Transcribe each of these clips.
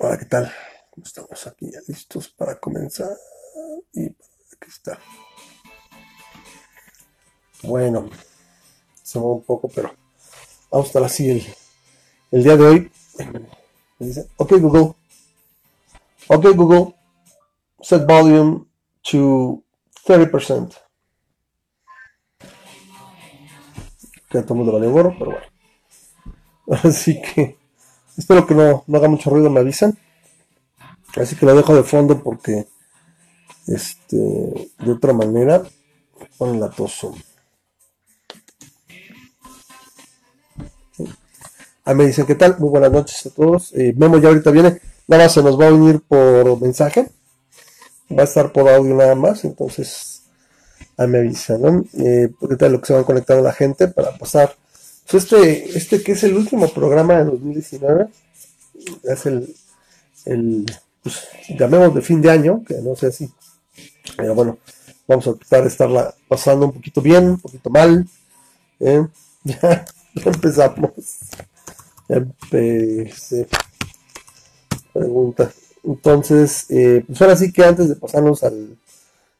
Hola, ¿qué tal? Estamos aquí ya listos para comenzar. Y aquí está. Bueno, se mueve un poco, pero vamos a estar así el, día de hoy. Me dice, ok Google, ok Google, set volume to 30%. Que todo el mundo gorro, pero bueno. Así que espero que no, no haga mucho ruido, me avisan. Así que lo dejo de fondo porque este de otra manera ponen la toso. Ahí me dicen, ¿qué tal? Muy buenas noches a todos. Eh, Memo ya ahorita viene. Nada más se nos va a unir por mensaje. Va a estar por audio nada más. Entonces, ahí me avisan, ¿no? Eh, ahorita lo que se van conectando la gente para pasar. Pues este, este que es el último programa de 2019. Es el, el pues, llamemos de fin de año, que no sé si. Pero bueno, vamos a tratar de estarla pasando un poquito bien, un poquito mal. ¿eh? Ya, ya empezamos. Empecé. Pregunta. Entonces, eh, pues ahora sí que antes de pasarnos al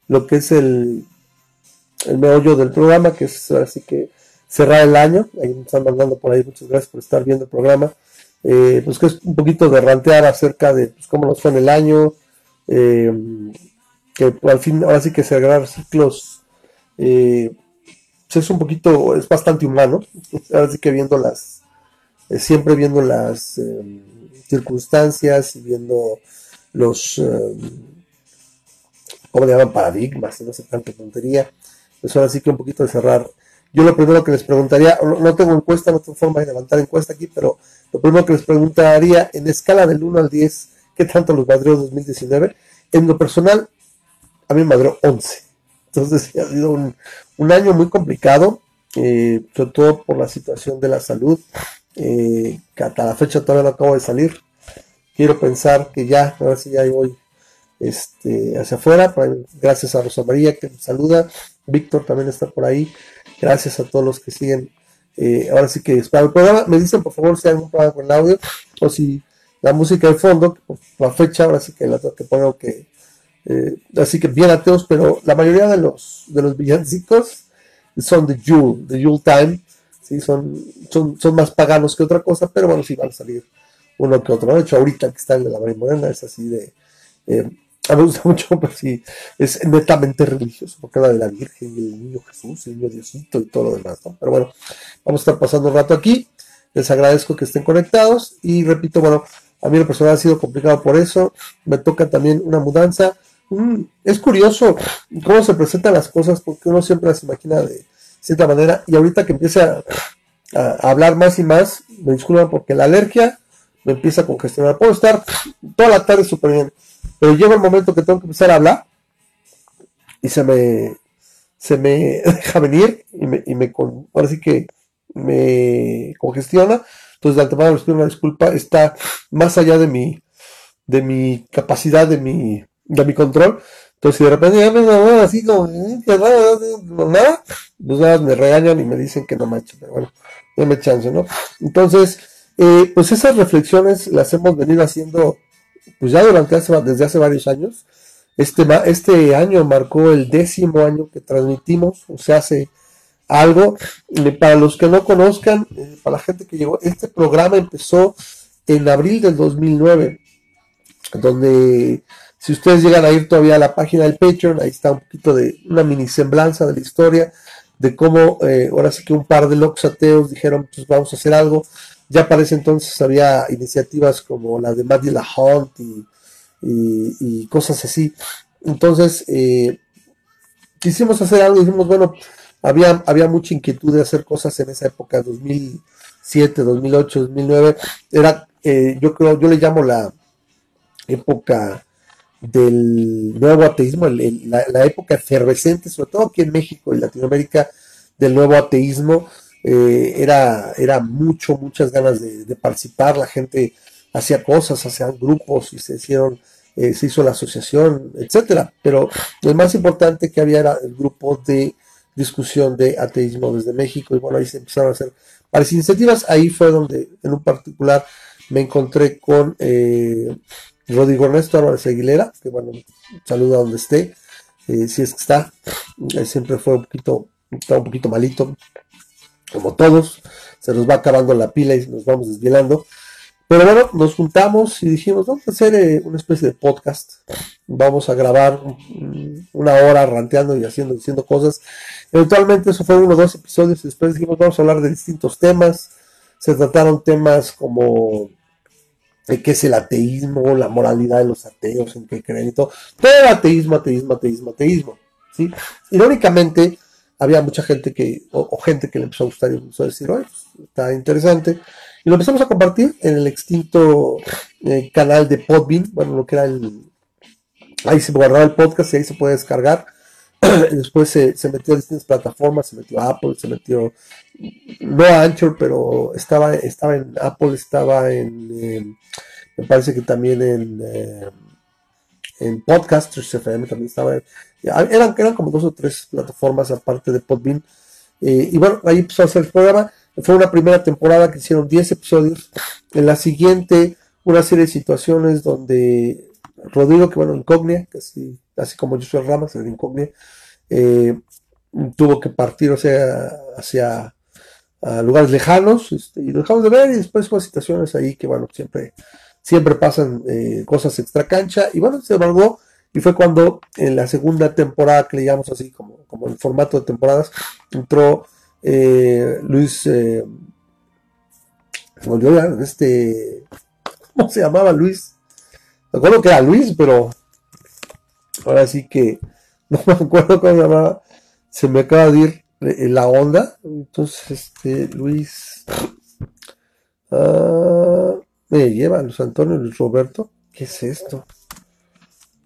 lo que es el, el meollo del programa, que es ahora sí que cerrar el año, ahí me están mandando por ahí, muchas gracias por estar viendo el programa, eh, pues que es un poquito de rantear acerca de pues, cómo nos fue en el año, eh, que al fin, ahora sí que cerrar ciclos, eh, pues es un poquito, es bastante humano, ahora sí que viendo las, eh, siempre viendo las circunstancias y viendo los, ¿cómo le llaman? Paradigmas, no sé tanta tontería. Pues ahora sí que un poquito de cerrar. Yo lo primero que les preguntaría, no, tengo encuesta, no tengo forma de levantar encuesta aquí, pero lo primero que les preguntaría, en escala del 1 al 10, ¿qué tanto los madreó 2019? En lo personal, a mí me madreó 11. Entonces ha sido un, un año muy complicado, eh, sobre todo por la situación de la salud eh, que hasta la fecha todavía no acabo de salir. Quiero pensar que ya, ahora sí ya voy este, hacia afuera. Gracias a Rosa María que me saluda. Víctor también está por ahí. Gracias a todos los que siguen. Eh, ahora sí que para el programa, me dicen por favor si hay algún problema con el audio o si la música de fondo, la fecha, ahora sí que la que poner que. Eh, así que bien ateos, pero la mayoría de los, de los villancicos son de Yule, de Yule Time ¿sí? Son, son, son más paganos que otra cosa, pero bueno, sí van a salir uno que otro. De hecho, ahorita que está el de la María Morena es así de... Eh, a mí me gusta mucho, pero sí, es netamente religioso, porque habla de la Virgen el niño Jesús, el niño Diosito y todo lo demás, ¿no? Pero bueno, vamos a estar pasando un rato aquí. Les agradezco que estén conectados y repito, bueno, a mí la persona ha sido complicado por eso. Me toca también una mudanza. Mm, es curioso cómo se presentan las cosas porque uno siempre las imagina de cierta manera. Y ahorita que empiece a, a hablar más y más, me disculpan porque la alergia me empieza a congestionar. Puedo estar toda la tarde súper bien, pero llega el momento que tengo que empezar a hablar y se me, se me deja venir y me, y me ahora sí que me congestiona. Entonces, de antemano les pido una disculpa, está más allá de mi, de mi capacidad, de mi, de mi control. Entonces, si de repente me no, así como, nada, pues me regañan y me dicen que no mancho, pero bueno, déme chance, ¿no? Entonces, eh, pues esas reflexiones las hemos venido haciendo, pues ya durante hace, desde hace varios años. Este, este año marcó el décimo año que transmitimos, o sea, hace algo. Para los que no conozcan, eh, para la gente que llegó, este programa empezó en abril del 2009, donde si ustedes llegan a ir todavía a la página del Patreon, ahí está un poquito de una mini semblanza de la historia, de cómo eh, ahora sí que un par de locos ateos dijeron, pues vamos a hacer algo. Ya para ese entonces había iniciativas como la de Maddie La Hunt y, cosas así. Entonces, eh, quisimos hacer algo y dijimos, bueno, había, había mucha inquietud de hacer cosas en esa época, 2007, 2008, 2009. Era, eh, yo creo, yo le llamo la época del nuevo ateísmo, la, la, época efervescente, sobre todo aquí en México y Latinoamérica, del nuevo ateísmo, eh, era, era mucho, muchas ganas de, participar, la gente hacía cosas, hacían grupos y se hicieron, eh, se hizo la asociación, etcétera, pero lo más importante que había era el grupo de discusión de ateísmo desde México. Y bueno, ahí se empezaron a hacer varias iniciativas, ahí fue donde en un particular me encontré con eh, Rodrigo Ernesto Álvarez Aguilera, que bueno, saluda donde esté, eh, si es que está, siempre fue un poquito, un poquito malito, como todos, se nos va acabando la pila y nos vamos desvielando. Pero bueno, nos juntamos y dijimos, vamos a hacer eh, una especie de podcast. Vamos a grabar una hora ranteando y haciendo, diciendo cosas. Eventualmente eso fue uno o dos episodios y después dijimos, vamos a hablar de distintos temas. Se trataron temas como de qué es el ateísmo, la moralidad de los ateos, en qué creen y todo. Todo ateísmo, ateísmo, ateísmo, ateísmo. ¿sí? Irónicamente, había mucha gente que, o, gente que le empezó a gustar y empezó a decir, oye, pues, está interesante. Y lo empezamos a compartir en el extinto eh, canal de Podbean, bueno, lo que era el... Ahí se guardaba el podcast y ahí se puede descargar. Después se, metió a distintas plataformas, se metió a Apple, se metió, no a Anchor, pero estaba, estaba en Apple, estaba en, me parece que también en, eh, en Podcasters FM también estaba, eran, eran como dos o tres plataformas aparte de Podbean. y bueno, ahí empezó a hacer el programa fue una primera temporada que hicieron 10 episodios. En la siguiente, una serie de situaciones donde Rodrigo, que bueno, Incognia, casi, así como yo soy Ramas, el Incognia, eh, tuvo que partir, o sea, hacia lugares lejanos, este, y dejamos de ver, y después hubo situaciones ahí que, bueno, siempre, siempre pasan eh, cosas extra cancha, y bueno, se embargó, y fue cuando en la segunda temporada, que le llamamos así, como, como el formato de temporadas, entró eh, Luis, eh, volvió este, ¿cómo se llamaba Luis? Me acuerdo que era Luis, pero ahora sí que no me acuerdo cómo se llamaba, se me acaba de ir eh, la onda, entonces este, Luis, ah, me lleva Luis Antonio, Luis Roberto, ¿qué es esto?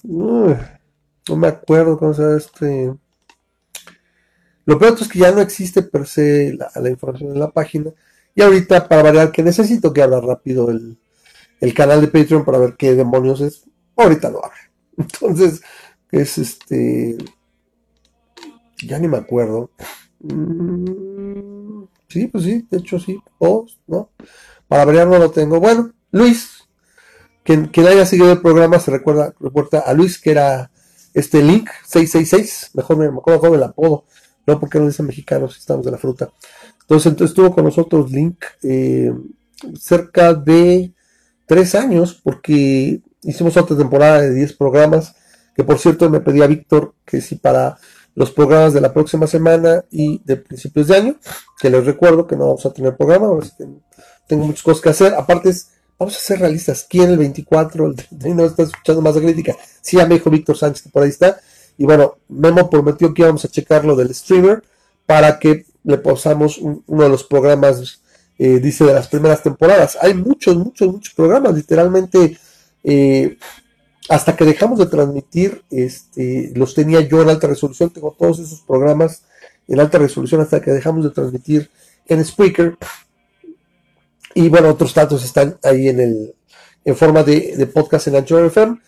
no me acuerdo cómo se este, lo peor es que ya no existe per se la, información en la página. Y ahorita, para variar, que necesito que abra rápido el, canal de Patreon para ver qué demonios es. Ahorita lo abre. Entonces, es este. Ya ni me acuerdo. Mm, sí, pues sí, de hecho sí. Post, ¿no? Para variar no lo tengo. Bueno, Luis, quien, haya seguido el programa se recuerda, recuerda a Luis, que era este link 666. Mejor me, acuerdo mejor el apodo no, porque no dicen mexicanos, estamos de la fruta. Entonces, entonces estuvo con nosotros Link eh, cerca de tres años, porque hicimos otra temporada de 10 programas, que por cierto me pedía Víctor que si para los programas de la próxima semana y de principios de año, que les recuerdo que no vamos a tener programa, tengo muchas cosas que hacer, aparte es, vamos a ser realistas, ¿quién el 24, el 31 está escuchando más de crítica? Sí, ya me dijo Víctor Sánchez que por ahí está, y bueno, Memo prometió que íbamos a checar lo del streamer para que le posamos uno de los programas, eh, dice, de las primeras temporadas. Hay muchos, muchos, muchos programas, literalmente. Eh, hasta que dejamos de transmitir, este, los tenía yo en alta resolución, tengo todos esos programas en alta resolución hasta que dejamos de transmitir en Spreaker. Y bueno, otros datos están ahí en el en forma de, podcast en Anchor FM.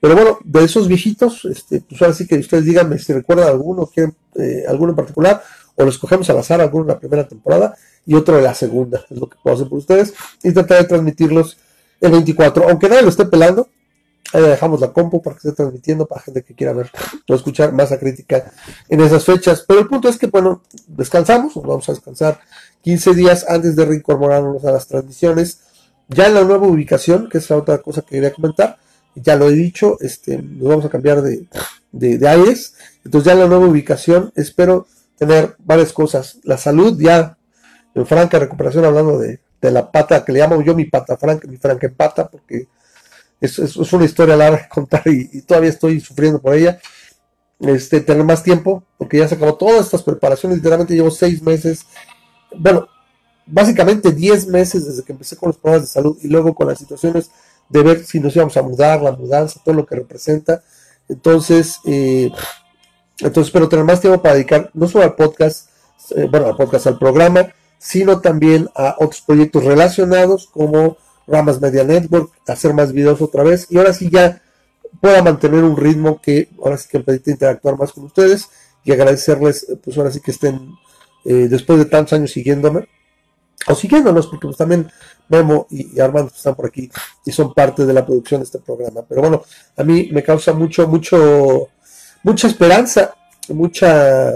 Pero bueno, de esos viejitos, este, pues ahora sí que ustedes díganme si recuerdan alguno, quieren eh, alguno en particular, o lo escogemos al azar, alguno en la primera temporada y otro de la segunda, es lo que puedo hacer por ustedes, y tratar de transmitirlos el 24, aunque nadie lo esté pelando, ahí dejamos la compu para que esté transmitiendo para gente que quiera ver o escuchar más a crítica en esas fechas. Pero el punto es que, bueno, descansamos, vamos a descansar 15 días antes de reincorporarnos a las transmisiones, ya en la nueva ubicación, que es la otra cosa que quería comentar ya lo he dicho, este, nos vamos a cambiar de, de, aires. Entonces ya en la nueva ubicación espero tener varias cosas. La salud ya en franca recuperación, hablando de, la pata que le llamo yo mi pata franca, mi franca pata, porque es, es, una historia larga de contar y, todavía estoy sufriendo por ella. Este, tener más tiempo, porque ya se acabó todas estas preparaciones, literalmente llevo seis meses, bueno, básicamente diez meses desde que empecé con los problemas de salud y luego con las situaciones de ver si nos íbamos a mudar, la mudanza, todo lo que representa. Entonces, eh, entonces espero tener más tiempo para dedicar no solo al podcast, eh, bueno, al podcast, al programa, sino también a otros proyectos relacionados como Ramas Media Network, hacer más videos otra vez y ahora sí ya pueda mantener un ritmo que ahora sí que me permite interactuar más con ustedes y agradecerles, pues ahora sí que estén, eh, después de tantos años siguiéndome, o siguiéndonos, porque pues también Memo y, Armando están por aquí y son parte de la producción de este programa. Pero bueno, a mí me causa mucho, mucho, mucha esperanza, mucha,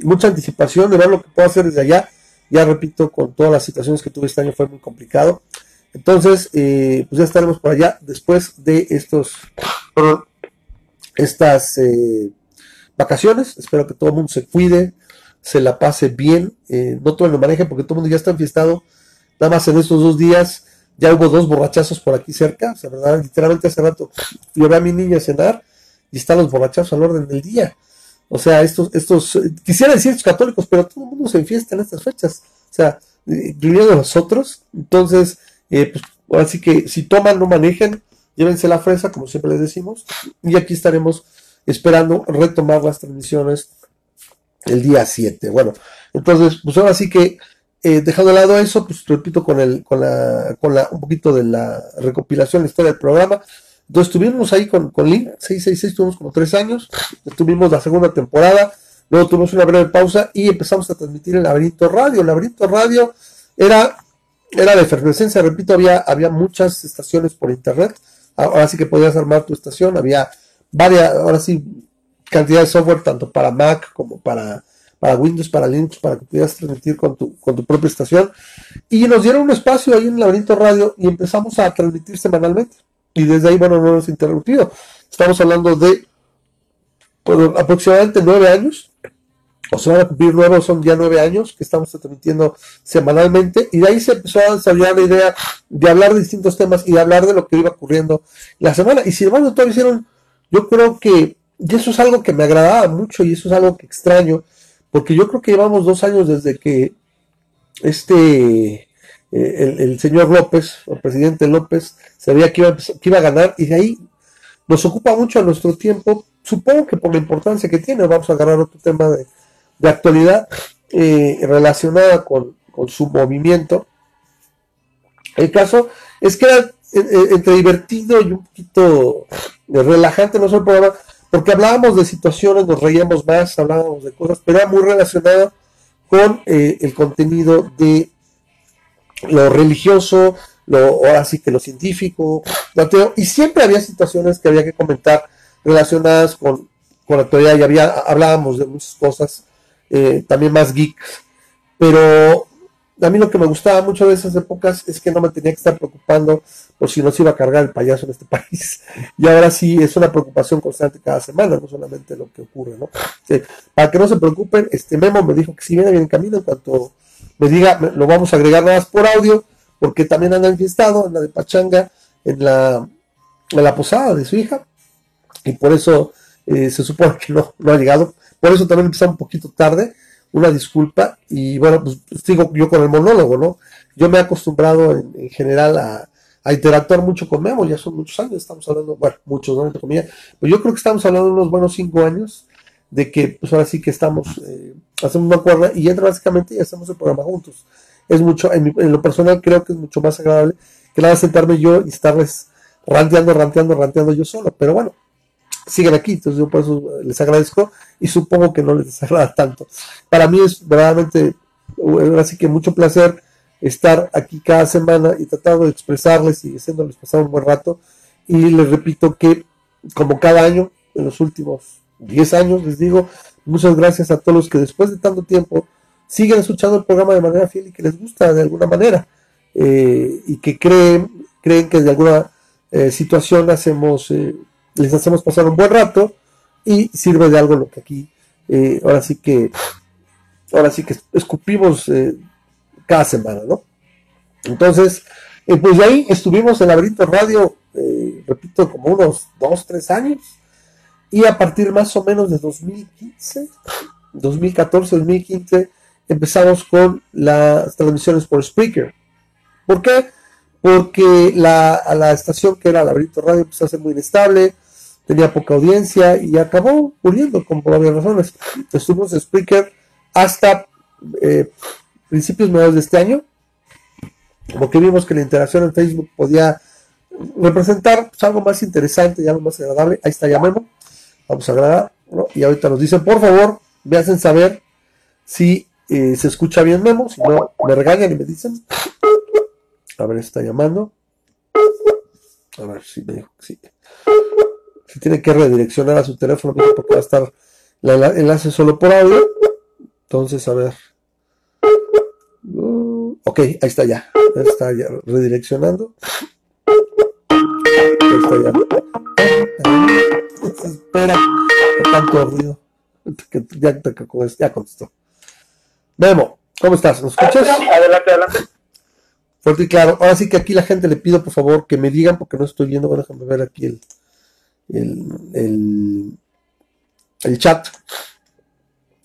mucha anticipación de ver lo que puedo hacer desde allá. Ya repito, con todas las situaciones que tuve este año fue muy complicado. Entonces, eh, pues ya estaremos por allá después de estos, estas eh, vacaciones. Espero que todo el mundo se cuide, se la pase bien, eh, no todo lo maneje porque todo el mundo ya está enfiestado. Nada más en estos dos días ya hubo dos borrachazos por aquí cerca. O sea, ¿verdad? literalmente hace rato llevé a mi niña a cenar y están los borrachazos al orden del día. O sea, estos, estos, quisiera decir estos católicos, pero todo el mundo se enfiesta en estas fechas. O sea, incluyendo nosotros. Entonces, eh, pues, así que si toman, no manejen, llévense la fresa, como siempre les decimos. Y aquí estaremos esperando retomar las transmisiones el día 7. Bueno, entonces, pues ahora sí que eh, dejando de lado eso, pues repito con el, con la, con la, un poquito de la recopilación, la historia del programa. Entonces estuvimos ahí con, con Link 666, tuvimos como tres años, tuvimos la segunda temporada, luego tuvimos una breve pausa y empezamos a transmitir el Laberinto Radio. El Laberinto Radio era, era de efervescencia, repito, había, había muchas estaciones por internet, ahora sí que podías armar tu estación, había varias, ahora sí, cantidad de software tanto para Mac como para, para Windows, para Linux, para que pudieras transmitir con tu, con tu propia estación. Y nos dieron un espacio ahí en Laberinto Radio y empezamos a transmitir semanalmente. Y desde ahí, bueno, no hemos interrumpido. Estamos hablando de aproximadamente nueve años. O se van a cumplir nueve, son ya nueve años que estamos transmitiendo semanalmente. Y de ahí se empezó a desarrollar la idea de hablar de distintos temas y de hablar de lo que iba ocurriendo la semana. Y sin embargo, todavía hicieron yo creo que, y eso es algo que me agradaba mucho y eso es algo que extraño, porque yo creo que llevamos dos años desde que este, eh, el, señor López, el presidente López, sabía que iba, que iba a ganar y de ahí nos ocupa mucho a nuestro tiempo, supongo que por la importancia que tiene, vamos a agarrar otro tema de, actualidad eh, relacionada con, con su movimiento. El caso es que era entre divertido y un poquito relajante no el programa, porque hablábamos de situaciones, nos reíamos más, hablábamos de cosas, pero era muy relacionado con eh, el contenido de lo religioso, lo, ahora sí que lo científico, lo ateo, y siempre había situaciones que había que comentar relacionadas con, con la actualidad, y había, hablábamos de muchas cosas, eh, también más geeks, pero a mí lo que me gustaba mucho de esas épocas es que no me tenía que estar preocupando por si no se iba a cargar el payaso en este país. Y ahora sí es una preocupación constante cada semana, no solamente lo que ocurre, ¿no? para que no se preocupen, este Memo me dijo que si viene bien en camino, en cuanto me diga, lo vamos a agregar nada más por audio, porque también anda enfiestado, anda de pachanga en la, en la posada de su hija, y por eso eh, se supone que no, no ha llegado. Por eso también empezó un poquito tarde una disculpa y bueno, pues sigo yo con el monólogo, ¿no? Yo me he acostumbrado en, general a, interactuar mucho con Memo, ya son muchos años, estamos hablando, bueno, muchos, ¿no? Entre comillas, pero yo creo que estamos hablando de unos buenos cinco años de que pues ahora sí que estamos, eh, hacemos una cuerda y entra básicamente y hacemos el programa juntos. Es mucho, en, lo personal creo que es mucho más agradable que nada sentarme yo y estarles ranteando, ranteando, ranteando yo solo, pero bueno, siguen aquí, entonces yo por eso les agradezco y supongo que no les desagrada tanto. Para mí es verdaderamente, así que mucho placer estar aquí cada semana y tratando de expresarles y haciéndoles pasar un buen rato. Y les repito que, como cada año, en los últimos 10 años, les digo, muchas gracias a todos los que después de tanto tiempo siguen escuchando el programa de manera fiel y que les gusta de alguna manera eh, y que creen, creen que de alguna eh, situación hacemos eh, les hacemos pasar un buen rato y sirve de algo lo que aquí, eh, ahora sí que, ahora sí que escupimos eh, cada semana, ¿no? Entonces, eh, pues de ahí estuvimos en Laberinto Radio, repito, como unos dos, tres años, y a partir más o menos de 2015, 2014, 2015, empezamos con las transmisiones por Spreaker. ¿Por qué? Porque la, la estación que era Laberinto Radio empezó a ser muy inestable, tenía poca audiencia y acabó muriendo con varias razones. Estuvimos en Spreaker hasta eh, principios mediados de este año, porque vimos que la interacción en Facebook podía representar pues, algo más interesante y algo más agradable. Ahí está, llamemos. Vamos a grabar. Y ahorita nos dicen, por favor, me hacen saber si eh, se escucha bien Memo, si no me regañan y me dicen. A ver, está llamando. A ver si me dijo que sí. Si tiene que redireccionar a su teléfono porque va a estar el enlace solo por audio. Entonces, a ver. Uh, ok, ahí está ya. Está ya redireccionando. Ahí está ya. Espera, tanto ruido. Ya, ya contestó. Memo, ¿cómo estás? ¿Nos escuchas? Adelante, adelante. Fuerte y claro. Ahora sí que aquí la gente le pido por favor que me digan, porque no estoy viendo, bueno, déjame ver aquí el, el, el, el chat.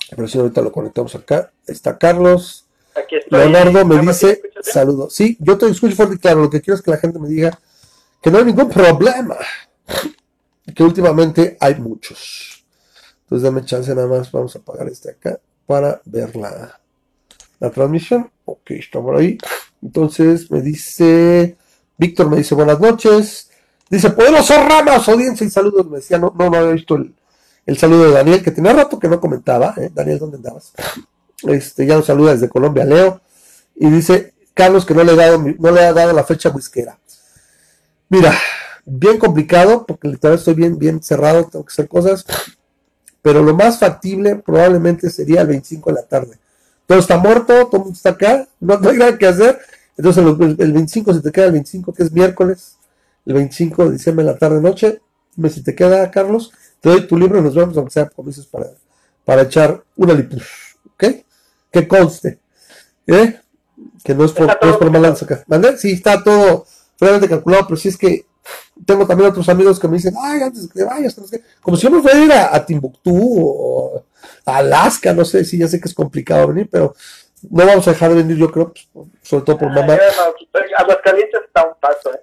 Pero si ahorita lo conectamos acá. Está Carlos. Aquí estoy. Leonardo me dice saludos. Sí, yo te escucho fuerte y claro. Lo que quiero es que la gente me diga que no hay ningún problema. Que últimamente hay muchos. Entonces dame chance nada más. Vamos a apagar este acá para ver la, la transmisión. Ok, está por ahí. Entonces me dice, Víctor me dice buenas noches. Dice, poderoso Ramas, audiencia y saludos. Me decía, no, no, no había visto el, el saludo de Daniel, que tenía rato que no comentaba. ¿eh? Daniel, ¿dónde andabas? Este, ya nos saluda desde Colombia, Leo. Y dice, Carlos, que no le, he dado, no le ha dado la fecha whiskera. Mira, bien complicado, porque literal estoy bien, bien cerrado, tengo que hacer cosas. Pero lo más factible probablemente sería el 25 de la tarde todo está muerto, todo el mundo está acá, no, hay nada que hacer. Entonces el, 25, si te queda el 25, que es miércoles, el 25 de diciembre en la tarde noche, me si te queda, Carlos, te doy tu libro y nos vemos, aunque sea como dices, para, para echar una lipus, ¿ok? Que conste, ¿eh? Que no es por, no es por malanza acá. ¿Vale? Sí, está todo realmente calculado, pero si es que tengo también otros amigos que me dicen, ay, antes de que vayas, como si yo me fuera a ir a, Timbuktu o a Alaska, no sé, si ya sé que es complicado venir, pero no vamos a dejar de venir, yo creo, pues, sobre todo por mamá. Aguascalientes está un paso, ¿eh?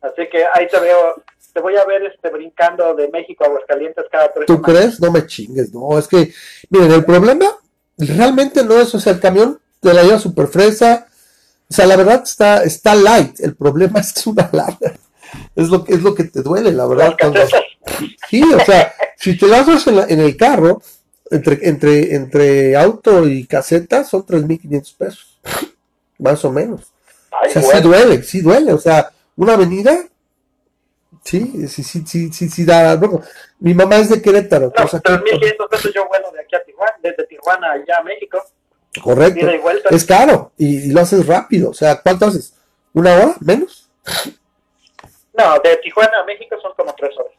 Así que ahí te veo, te voy a ver este brincando de México a Aguascalientes cada tres ¿Tú crees? No me chingues, no, es que, miren, el problema realmente no es, o sea, el camión te la lleva súper fresa, o sea, la verdad está, está light, el problema es que es una larga es lo que es lo que te duele, la verdad. Sí, o sea, si te das en, en el carro, entre, entre, entre auto y caseta, son 3.500 pesos, más o menos. o sea, sí duele, sí duele, o sea, una avenida, sí, sí, sí, sí, sí, sí da, mi mamá es de Querétaro. No, 3.500 pesos yo vuelo de aquí a Tijuana, desde Tijuana allá a México. Correcto, es caro y, y, lo haces rápido, o sea, ¿cuánto haces? ¿Una hora? ¿Menos? No, de Tijuana a México son como tres horas.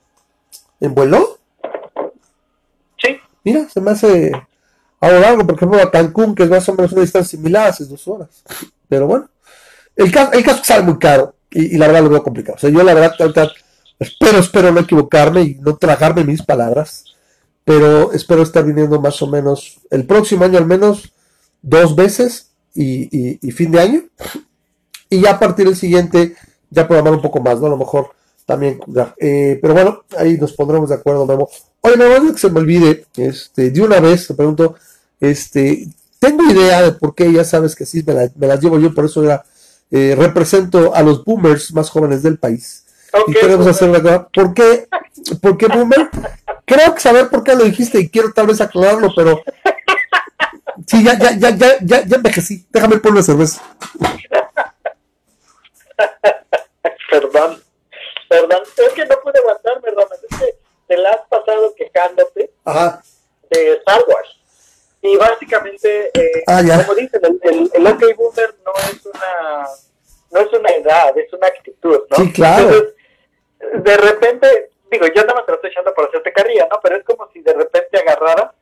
¿En vuelo? Sí. Mira, se me hace algo largo, por ejemplo, a Cancún, que es más o menos una distancia similar, hace dos horas. Pero bueno, el caso, el caso sale muy caro y, la verdad lo veo complicado. O sea, yo la verdad, espero, espero no equivocarme y no tragarme mis palabras, pero espero estar viniendo más o menos el próximo año al menos dos veces y, fin de año. Y ya a partir del siguiente ya programar un poco más, ¿no? A lo mejor también eh, pero bueno, ahí nos pondremos de acuerdo, Memo. Oye, Memo, que se me olvide, este, de una vez te pregunto, este, tengo idea de por qué, ya sabes que sí, me, las llevo yo, por eso ya eh, represento a los boomers más jóvenes del país. y queremos hacer cosa. ¿Por qué? ¿Por qué boomer? Creo que saber por qué lo dijiste y quiero tal vez aclararlo, pero sí, ya, ya, ya, ya, ya, ya envejecí. Déjame poner una cerveza. perdón, perdón, es que no pude aguantar, perdón, es que te la has pasado quejándote de Star Wars. Y básicamente, eh, ah, como dicen, el, el, el OK Boomer no es una no es una edad, es una actitud, ¿no? Sí, claro. Entonces, de repente, digo, yo no me lo estoy echando por hacerte carrilla, ¿no? Pero es como si de repente agarrara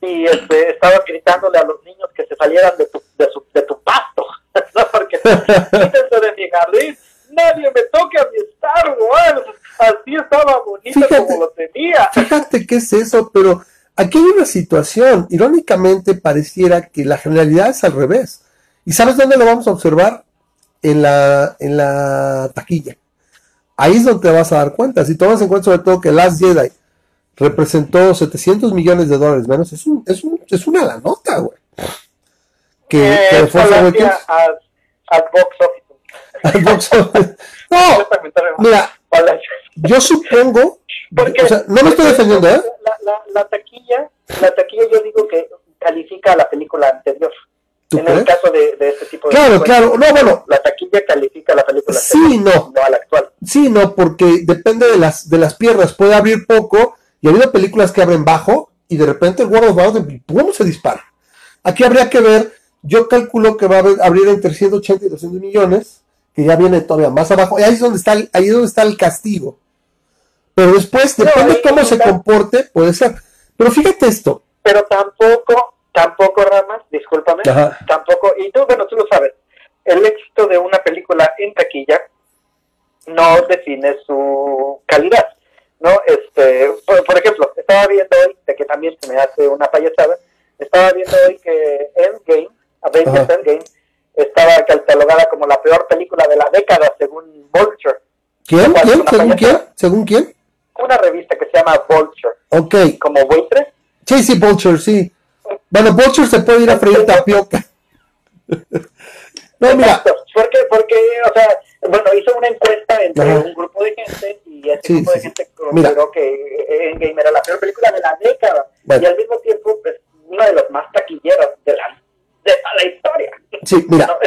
y este, estaba gritándole a los niños que se salieran de tu, de, su, de tu pasto, ¿no? Porque quítense de mi jardín nadie me toque a mi Star Wars. Así estaba bonito como lo tenía. Fíjate qué es eso, pero aquí hay una situación. Irónicamente, pareciera que la generalidad es al revés. ¿Y sabes dónde lo vamos a observar? En la, en la taquilla. Ahí es donde te vas a dar cuenta. Si tomas en cuenta sobre todo que Last Jedi representó 700 millones de dólares menos, es, un, es, un, es una la nota, güey. Que, eh, que fue al box office no, mira, yo supongo, Porque, o sea, no me estoy defendiendo, ¿eh? La, la, la, taquilla, la taquilla yo digo que califica a la película anterior. en el caso de, este tipo de Claro, claro, no, bueno. La taquilla califica la película. Sí, no. No a la actual. Sí, no, porque depende de las, de las piernas. Puede abrir poco, y ha habido películas que abren bajo, y de repente el World of Warcraft, ¿cómo se dispara? Aquí habría que ver, yo calculo que va a abrir entre 180 y 200 millones, que ya viene todavía más abajo, y ahí es donde está el, ahí es donde está el castigo. Pero después, depende de cómo se comporte, puede ser. Pero fíjate esto. Pero tampoco, tampoco, Ramas, discúlpame, tampoco, y tú, bueno, tú lo sabes, el éxito de una película en taquilla no define su calidad, ¿no? Este, por, ejemplo, estaba viendo hoy, de que también se me hace una payasada, estaba viendo hoy que Endgame, Avengers Endgame, estaba catalogada como la peor película de la década según Vulture. ¿Quién? ¿Quién? ¿Según quién? ¿Según quién? Una revista que se llama Vulture. Ok. ¿Como Buitre? Sí, sí, Vulture, sí. Bueno, Vulture se puede ir a freír tapioca. no, mira. Porque, porque, o sea, bueno, hizo una encuesta entre un grupo de gente y ese grupo de gente consideró que Endgame era la peor película de la década. Y al mismo tiempo, pues, una de las más taquilleras de la, de la historia. Sí, mira.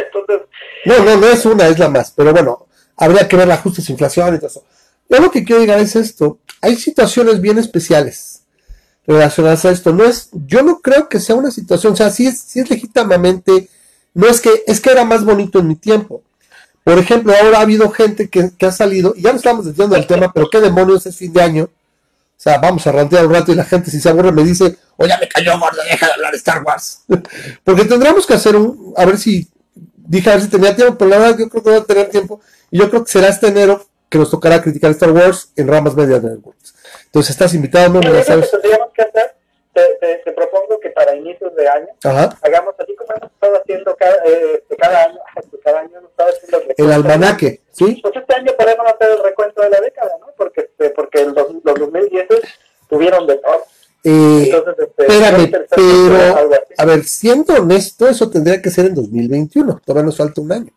¿No? no, no, es una, es la más. Pero bueno, habría que ver la justa inflación y todo eso. Yo lo que quiero llegar es esto. Hay situaciones bien especiales relacionadas a esto. No es, yo no creo que sea una situación, o sea, sí es, sí es legítimamente, no es que, es que era más bonito en mi tiempo. Por ejemplo, ahora ha habido gente que, ha salido, y ya no estamos desviando el tema, pero qué demonios es fin de año. O sea, vamos a rantear un rato y la gente si se aburre me dice, oye, me cayó gordo, deja de hablar de Star Wars. Porque tendríamos que hacer un, a ver si, dije a ver si tenía tiempo, pero la verdad yo creo que voy a tener tiempo. Y yo creo que será este enero que nos tocará criticar Star Wars en ramas medias de Networks. Entonces estás invitado, ¿no? ¿Qué tendríamos que hacer? Te, propongo que para inicios de año hagamos así como hemos estado haciendo cada, eh, cada año, cada año hemos estado haciendo el, el almanaque, ¿sí? Pues este año podemos hacer el recuento de la década, ¿no? Porque, este, porque los, los 2010 tuvieron de todo. Eh, Entonces, este, espérame, pero, a ver, siendo honesto, eso tendría que ser en 2021. Todavía nos falta un año.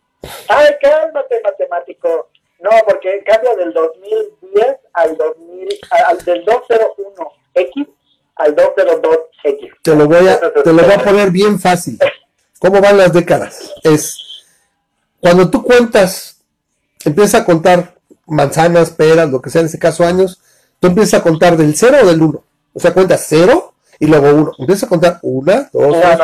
Ay, cálmate, matemático. No, porque cambia del 2010 al 2000, al, del 201X al 202X. Te lo voy a, te lo voy a poner bien fácil. ¿Cómo van las décadas? Es cuando tú cuentas, empiezas a contar manzanas, peras, lo que sea, en este caso años, tú empiezas a contar del 0 o del 1. O sea, cuentas 0 y luego 1. Empiezas a contar 1, 2, 3.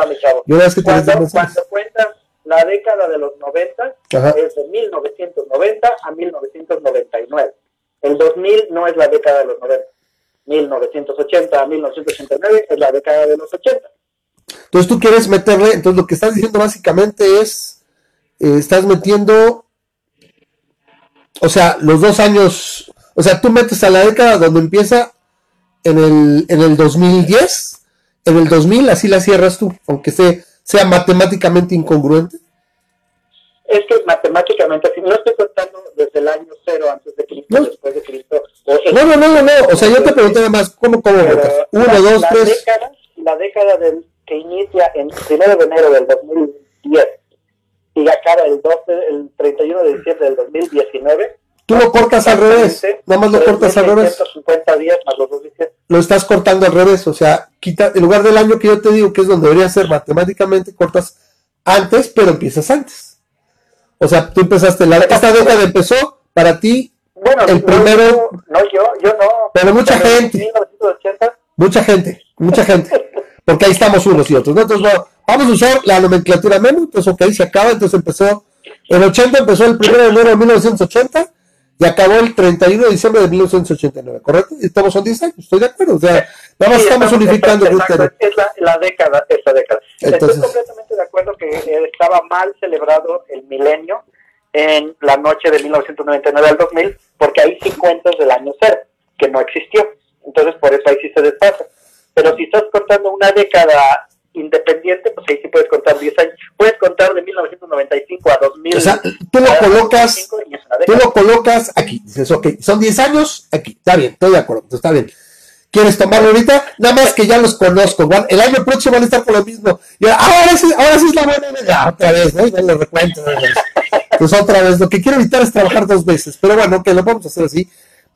Y una vez que cuando, cuando cuentas la década de los 90 es de 1990 a 1999. El 2000 no es la década de los 90. 1980 a 1989 es la década de los 80. Entonces tú quieres meterle, entonces lo que estás diciendo básicamente es, eh, estás metiendo, o sea, los dos años, o sea, tú metes a la década donde empieza en el, en el 2010, en el 2000 así la cierras tú, aunque sea, sea matemáticamente incongruente. Es que matemáticamente, si no estoy contando desde el año cero antes de Cristo, después de Cristo. no, no, no, no, o sea, yo te pregunté nada más, ¿cómo, cómo Uno, dos, la tres. Década, la década del, que inicia en 1 de enero del 2010 y acaba el, 12, el 31 de diciembre del 2019. Tú lo cortas al revés, nada más lo cortas al revés. 150 días más los Lo estás cortando al revés, o sea, quita, en lugar del año que yo te digo que es donde debería ser matemáticamente, cortas antes, pero empiezas antes. O sea, tú empezaste, la, esta década empezó para ti bueno, el primero. No, yo, yo no. Pero mucha gente. 1980. Mucha gente, mucha gente. Porque ahí estamos unos y otros. Entonces, vamos a usar la nomenclatura menos, entonces, ok, se acaba. Entonces empezó, el 80 empezó el 1 de enero de 1980 y acabó el 31 de diciembre de 1989, ¿correcto? Y estamos en 10 años, estoy de acuerdo. O sea, nada más estamos, unificando. es la, la, década, década. Entonces, estoy completamente de acuerdo que estaba mal celebrado el milenio en la noche de 1999 al 2000, porque ahí sí cuentas del año cero, que no existió. Entonces, por eso ahí sí se despasa. Pero si estás contando una década independiente, pues ahí sí puedes contar 10 años. Puedes contar de 1995 a 2000. O sea, tú lo colocas, tú lo colocas aquí. Dices, ok, son 10 años, aquí. Está bien, estoy de acuerdo, está bien. ¿Quieres tomarlo ahorita? Nada más que ya los conozco. El año próximo van a estar con lo mismo. Y ahora, sí, ahora sí es la buena. Ya, otra vez, ¿no? Ya lo recuento. Pues otra vez. Lo que quiero evitar es trabajar dos veces. Pero bueno, que lo vamos a hacer así.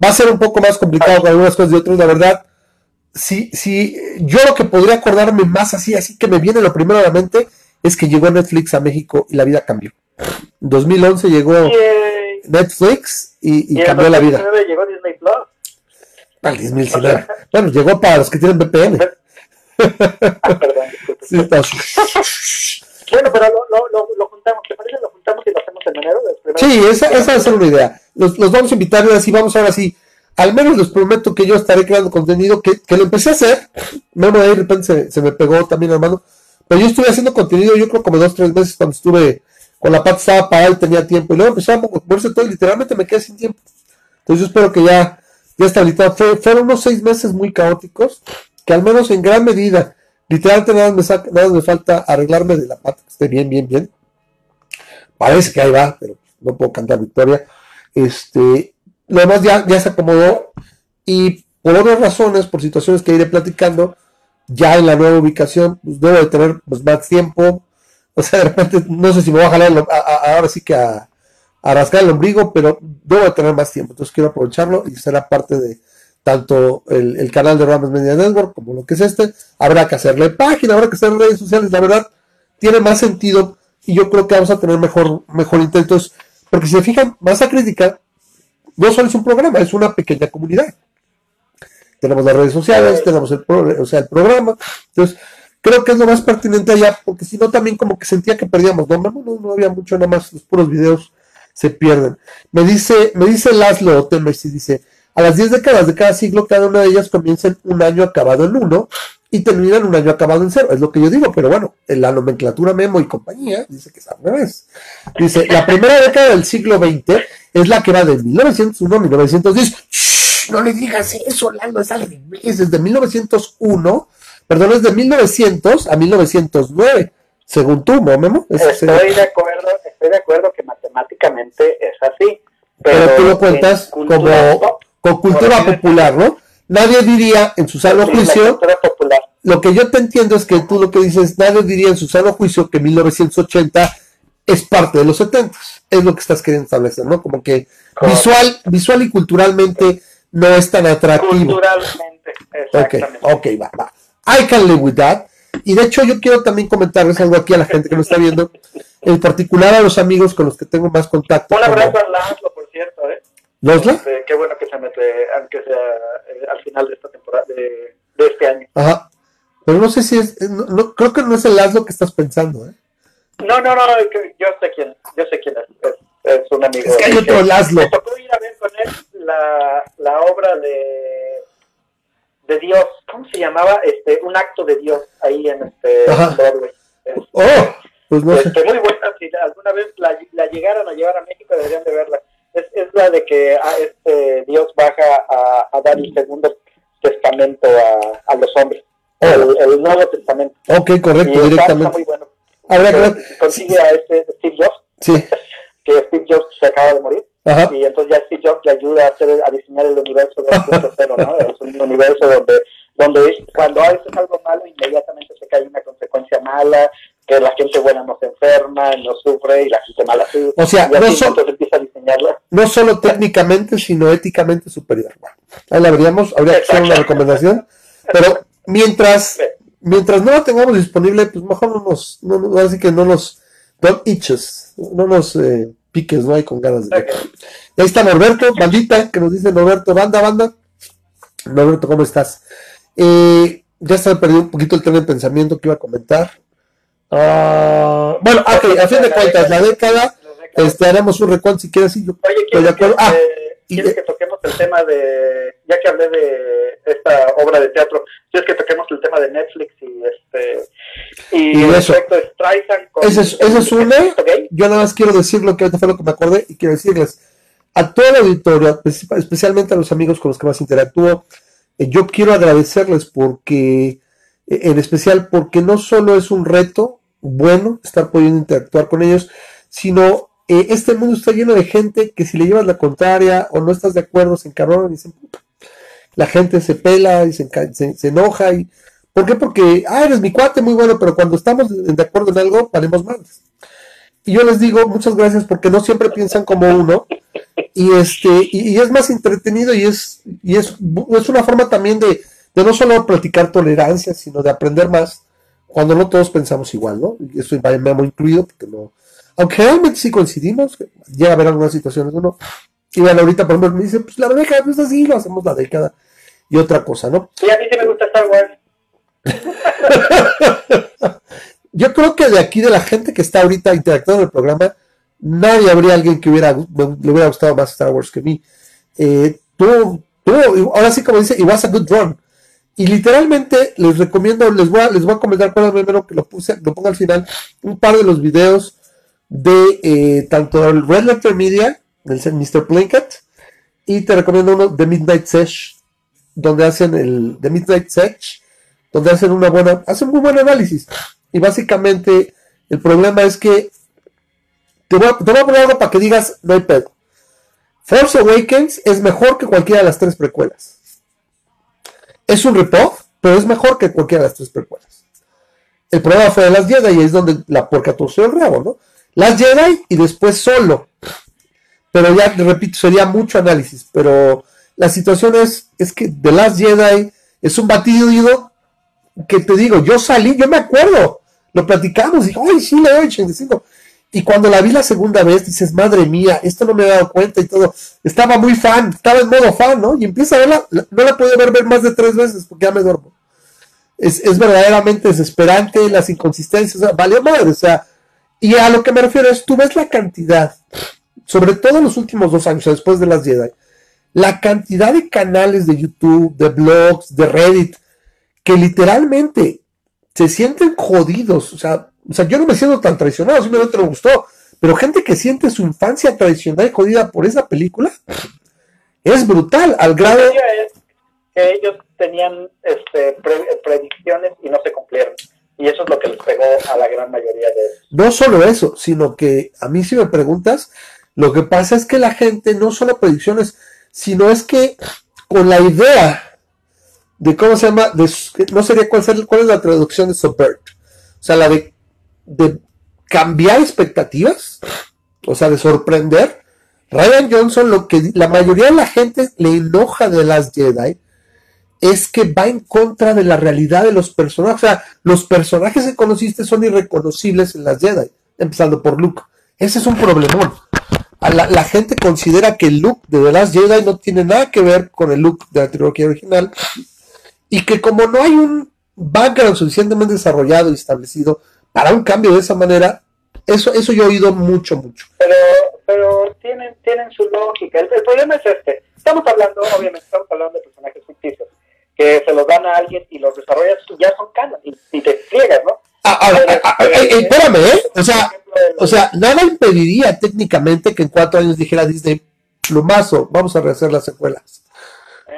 Va a ser un poco más complicado con algunas cosas y otras, la verdad. Si, si yo lo que podría acordarme más así, así que me viene lo primero a la mente, es que llegó Netflix a México y la vida cambió. En 2011 llegó Netflix y, cambió la vida. Llegó Disney Plus. Al 2019. Bueno, llegó para los que tienen VPN. ah, perdón, sí, bueno, pero lo, lo, lo, juntamos, ¿te parece? Lo juntamos y lo hacemos en enero. Sí, esa, esa es una idea. Los, los vamos a invitar y así vamos ahora sí. Al menos les prometo que yo estaré creando contenido que, que lo empecé a hacer. Memo de ahí de repente se, me pegó también, hermano. Pero yo estuve haciendo contenido, yo creo como dos, tres meses cuando estuve con la pata estaba parada y tenía tiempo. Y luego empezó a moverse todo y literalmente me quedé sin tiempo. Entonces yo espero que ya, ya estabilizado. Fue, fueron unos seis meses muy caóticos, que al menos en gran medida, literalmente nada me, nada me falta arreglarme de la pata, que esté bien, bien, bien. Parece que ahí va, pero no puedo cantar victoria. Este, lo demás ya, ya se acomodó y por otras razones, por situaciones que iré platicando, ya en la nueva ubicación, pues debo de tener pues, más tiempo. O sea, de repente, no sé si me voy a jalar ahora sí que a, rascar el ombligo, pero debo de tener más tiempo. Entonces quiero aprovecharlo y será parte de tanto el, canal de Ramos Media Network como lo que es este. Habrá que hacerle página, habrá que hacer redes sociales. La verdad, tiene más sentido y yo creo que vamos a tener mejor, mejor intentos. Porque si se fijan, más a crítica, no solo es un programa, es una pequeña comunidad tenemos las redes sociales, tenemos el, o sea, el programa. Entonces, creo que es lo más pertinente allá, porque si no, también como que sentía que perdíamos. No, no, no, había mucho, nada más los puros videos se pierden. Me dice, me dice Laszlo y dice, a las 10 décadas de cada siglo, cada una de ellas comienza en un año acabado en uno y termina en un año acabado en cero. Es lo que yo digo, pero bueno, en la nomenclatura Memo y compañía dice que es al revés. Dice, la primera década del siglo XX es la que va de 1901 a 1910 no le digas eso, Lalo, es al revés, desde 1901, perdón, es de 1900 a 1909, según tú, ¿no, Memo? Estoy de acuerdo, estoy de acuerdo que matemáticamente es así. Pero, tú lo cuentas como con cultura popular, ¿no? Nadie diría en su sano juicio, lo que yo te entiendo es que tú lo que dices, nadie diría en su sano juicio que 1980 es parte de los 70, es lo que estás queriendo establecer, ¿no? Como que visual, visual y culturalmente no es tan atractivo. Culturalmente, exactamente. Ok, va, va. I can live with that. Y de hecho yo quiero también comentarles algo aquí a la gente que nos está viendo, en particular a los amigos con los que tengo más contacto. Un abrazo a Laszlo, por cierto, ¿eh? ¿Losla? Este, qué bueno que se mete, aunque sea eh, al final de esta temporada, de, de, este año. Ajá. Pero no sé si es, no, creo que no es el Laszlo que estás pensando, ¿eh? No, no, no, yo sé quién, yo sé quién es, es, un amigo. Es que hay otro Laszlo. Me tocó ir a ver con él la, la obra de, de Dios, ¿cómo se llamaba? Este, un acto de Dios ahí en este Broadway. Este, oh, pues no este, muy buena, si alguna vez la, la, llegaran a llevar a México deberían de verla. Es, es la de que ah, este Dios baja a, a, dar el segundo testamento a, a los hombres. Oh. El, Nuevo Testamento. Ok, correcto, directamente. muy bueno. Consigue a este Steve Jobs. Sí. que Steve Jobs se acaba de morir. Y entonces ya Steve Jobs le ayuda a, hacer, a diseñar el universo de cero, ¿no? Es un universo donde, donde cuando haces algo malo, inmediatamente se cae una consecuencia mala, que la gente buena no se enferma, no sufre, y la gente mala sí. O sea, no, solo, empieza a diseñarla. no solo técnicamente, sino éticamente superior. Bueno, ahí la veríamos, habría que hacer una recomendación, pero mientras, mientras no la tengamos disponible, pues mejor no nos, no, así que no nos, don't itches, no nos... Eh, piques, ¿no? hay con ganas de... Ahí está Norberto, bandita, que nos dice Norberto, banda, banda. Norberto, ¿cómo estás? Eh, ya se me perdido un poquito el tema de pensamiento que iba a comentar. Uh, bueno, ok, a fin de cuentas, la década, este, haremos un recuento si quieres. yo Oye, estoy de acuerdo. ah, ¿Quieres que toquemos el tema de, ya que hablé de esta obra de teatro, ¿quieres que toquemos el tema de Netflix y este y, y eso? Ese es, ese es una, yo nada más quiero decir lo que ahorita fue lo que me acordé y quiero decirles a toda la auditoría, especialmente a los amigos con los que más interactúo, eh, yo quiero agradecerles porque, eh, en especial porque no solo es un reto bueno estar pudiendo interactuar con ellos, sino eh, este mundo está lleno de gente que si le llevas la contraria o no estás de acuerdo se encarronan y dicen, la gente se pela y se, enoja. Y, ¿Por qué? Porque, ah, eres mi cuate, muy bueno, pero cuando estamos de acuerdo en algo, valemos más. Y yo les digo, muchas gracias, porque no siempre piensan como uno. Y este, y, es más entretenido y es, y es, es una forma también de, de no solo practicar tolerancia, sino de aprender más cuando no todos pensamos igual, ¿no? Y eso va Memo incluido, porque no. Aunque realmente sí coincidimos, llega a haber algunas situaciones, uno. Y bueno, ahorita, por ejemplo, me dice, pues la década no es así, lo hacemos la década y otra cosa, ¿no? Sí, a mí sí me gusta Star Wars. Yo creo que de aquí, de la gente que está ahorita interactuando en el programa, nadie habría alguien que hubiera, le hubiera gustado más Star Wars que mí. Eh, tú, tú, ahora sí como dice, it was a good run. Y literalmente les recomiendo, les voy a, les voy a comentar primero que lo puse, lo pongo al final, un par de los videos de eh, tanto el Red Letter Media, del Mr. Plinkett, y te recomiendo uno de Midnight Sesh, donde hacen el de Midnight Sesh, donde hacen una buena, hacen muy buen análisis. Y básicamente el problema es que te voy, a, poner algo para que digas, no hay pedo. Force Awakens es mejor que cualquiera de las tres precuelas. Es un rip-off, pero es mejor que cualquiera de las tres precuelas. El problema fue de las Jedi y es donde la porca torció el rabo, ¿no? Las Jedi y después solo. Pero ya, repito, sería mucho análisis. Pero la situación es, es que The Last Jedi es un batido que te digo, yo salí, yo me acuerdo, lo platicamos, y ay, sí, le doy 85. Y cuando la vi la segunda vez, dices, madre mía, esto no me he dado cuenta y todo. Estaba muy fan, estaba en modo fan, ¿no? Y empieza a verla, no la puedo ver, más de tres veces porque ya me duermo. Es, es verdaderamente desesperante, las inconsistencias, o sea, vale madre, o sea, y a lo que me refiero es, tú ves la cantidad, sobre todo en los últimos dos años, después de las Jedi, la cantidad de canales de YouTube, de blogs, de Reddit, que literalmente se sienten jodidos. O sea, o sea yo no me siento tan traicionado, simplemente me gustó. Pero gente que siente su infancia tradicional y jodida por esa película es brutal, al grado. que ellos tenían este, predicciones y no se cumplieron. Y eso es lo que les pegó a la gran mayoría de. No solo eso, sino que a mí si me preguntas, lo que pasa es que la gente no solo predicciones, sino es que con la idea de cómo se llama, no sería cuál, cuál es la traducción de subvert, o sea, la de, cambiar expectativas, o sea, de sorprender. Ryan Johnson, lo que la mayoría de la gente le enoja de las Jedi, es que va en contra de la realidad de los personajes. O sea, los personajes que conociste son irreconocibles en las Jedi, empezando por Luke. Ese es un problemón. la, gente considera que el look de The Last Jedi no tiene nada que ver con el look de la trilogía original y que como no hay un background suficientemente desarrollado y establecido para un cambio de esa manera, eso, eso yo he oído mucho, mucho. Pero, pero tienen, tienen su lógica. El, problema es este. Estamos hablando, obviamente, estamos hablando de personajes ficticios, que se los dan a alguien y los desarrollas y ya son canon, y, te friegas, ¿no? Ah, ah, ah, eh, espérame, ¿eh? O sea, o sea, nada impediría técnicamente que en cuatro años dijera Disney, plumazo, vamos a rehacer las secuelas.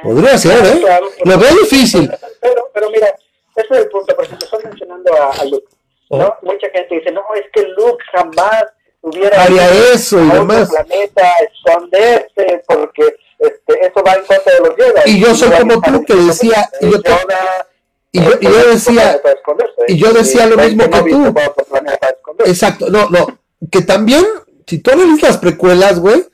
Podría ser, ¿eh? Lo veo difícil. Pero, pero mira, ese es el punto, por ejemplo, estás mencionando a, Luke, ¿no? Oh. Mucha gente dice, no, es que Luke jamás hubiera haría eso y demás. planeta, esconderse, porque este, eso va en contra de los Jedi. Y yo soy como tú que decía, y yo, y yo, y yo decía, y yo decía lo mismo que tú. Exacto, no, no, que también, si tú lees las precuelas, güey,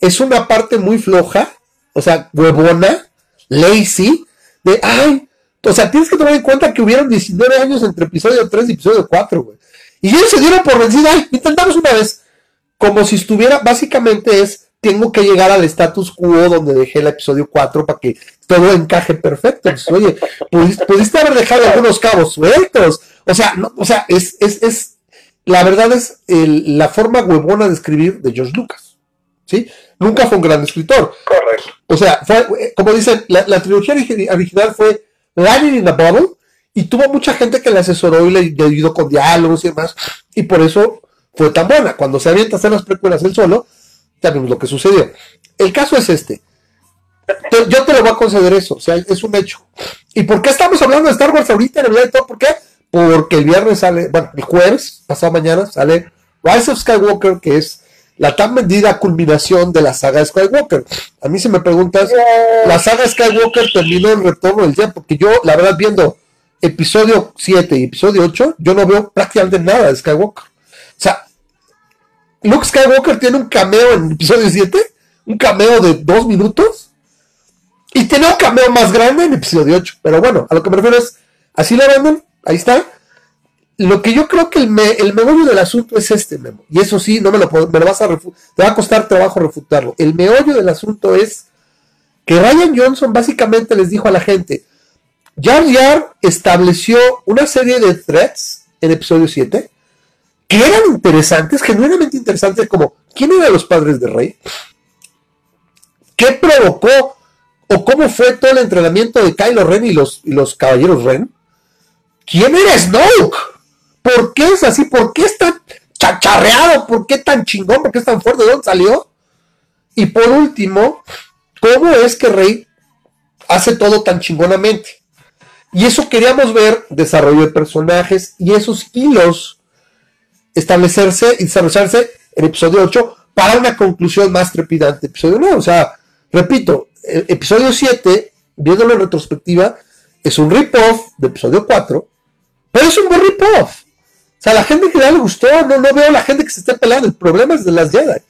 es una parte muy floja, o sea, huevona, lazy, de, ay, o sea, tienes que tomar en cuenta que hubieron 19 años entre episodio 3 y episodio 4, güey. Y ellos se dieron por vencida, ay, intentamos una vez. Como si estuviera, básicamente es, tengo que llegar al status quo donde dejé el episodio 4 para que todo encaje perfecto. oye, pudiste, haber dejado algunos cabos sueltos. O sea, no, o sea, es, es, es, la verdad es la forma huevona de escribir de George Lucas. ¿Sí? Nunca fue un gran escritor. Correcto. O sea, fue, como dicen, la, trilogía original fue Lightning in a Bubble y tuvo mucha gente que le asesoró y le, ayudó con diálogos y demás, y por eso fue tan buena. Cuando se avienta a hacer las precuelas él solo, ya vimos lo que sucedió. El caso es este. Yo te lo voy a conceder eso, o sea, es un hecho. ¿Y por qué estamos hablando de Star Wars ahorita en de todo? ¿Por qué? Porque el viernes sale, bueno, el jueves, pasado mañana, sale Rise of Skywalker, que es la tan vendida culminación de la saga Skywalker. A mí si me preguntas, la saga Skywalker terminó en Retorno del Jedi, porque yo, la verdad, viendo episodio 7 y episodio 8, yo no veo prácticamente nada de Skywalker. Luke Skywalker tiene un cameo en episodio 7, un cameo de dos minutos, y tiene un cameo más grande en episodio 8. Pero bueno, a lo que me refiero es, así lo venden, ahí está. lo que yo creo que el, me, el meollo del asunto es este, Memo. Y eso sí, no me lo, vas a te va a costar trabajo refutarlo. El meollo del asunto es que Ryan Johnson básicamente les dijo a la gente, Jar Jar estableció una serie de threats en episodio 7 que eran interesantes, genuinamente interesantes, como ¿quién eran los padres de Rey? ¿Qué provocó o cómo fue todo el entrenamiento de Kylo Ren y los, y los caballeros Ren? ¿Quién era Snoke? ¿Por qué es así? ¿Por qué es tan chacharreado? ¿Por qué tan chingón? ¿Por qué es tan fuerte? ¿De dónde salió? Y por último, ¿cómo es que Rey hace todo tan chingonamente? Y eso queríamos ver, desarrollo de personajes y esos hilos establecerse y desarrollarse en episodio 8 para una conclusión más trepidante. Episodio 9, o sea, repito, episodio 7, viéndolo en retrospectiva, es un rip-off de episodio 4, pero es un buen rip-off. O sea, la gente que le gustó, no, no veo a la gente que se esté peleando, el problema es de las Jedi.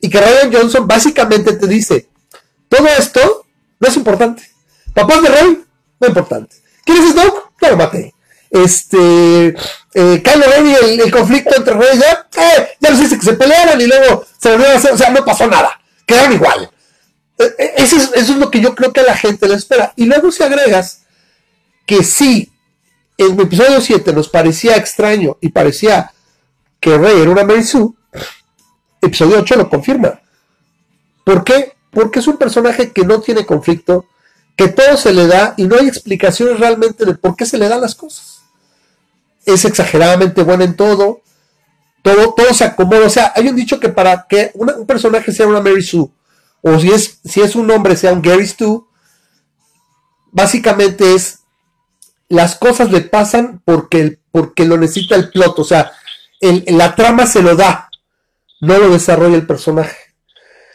Y que Ryan Johnson básicamente te dice, todo esto no es importante. Papás de Rey, no es importante. ¿Quieres Snoke? No lo maté. Este, eh, Kylo y el, conflicto entre Rey ya, eh, ya dice que se pelearon y luego se volvieron a hacer, o sea, no pasó nada. Quedaron igual. Eh, eh, eso es, eso es lo que yo creo que la gente le espera. Y luego si agregas que sí, en el episodio 7 nos parecía extraño y parecía que Rey era una Mary episodio 8 lo confirma. ¿Por qué? Porque es un personaje que no tiene conflicto, que todo se le da y no hay explicaciones realmente de por qué se le dan las cosas. Es exageradamente bueno en todo, todo, todo se acomoda. O sea, hay un dicho que para que un personaje sea una Mary Sue, o si es, si es un hombre sea un Gary Stu, básicamente es las cosas le pasan porque, porque lo necesita el plot, o sea, la trama se lo da, no lo desarrolla el personaje.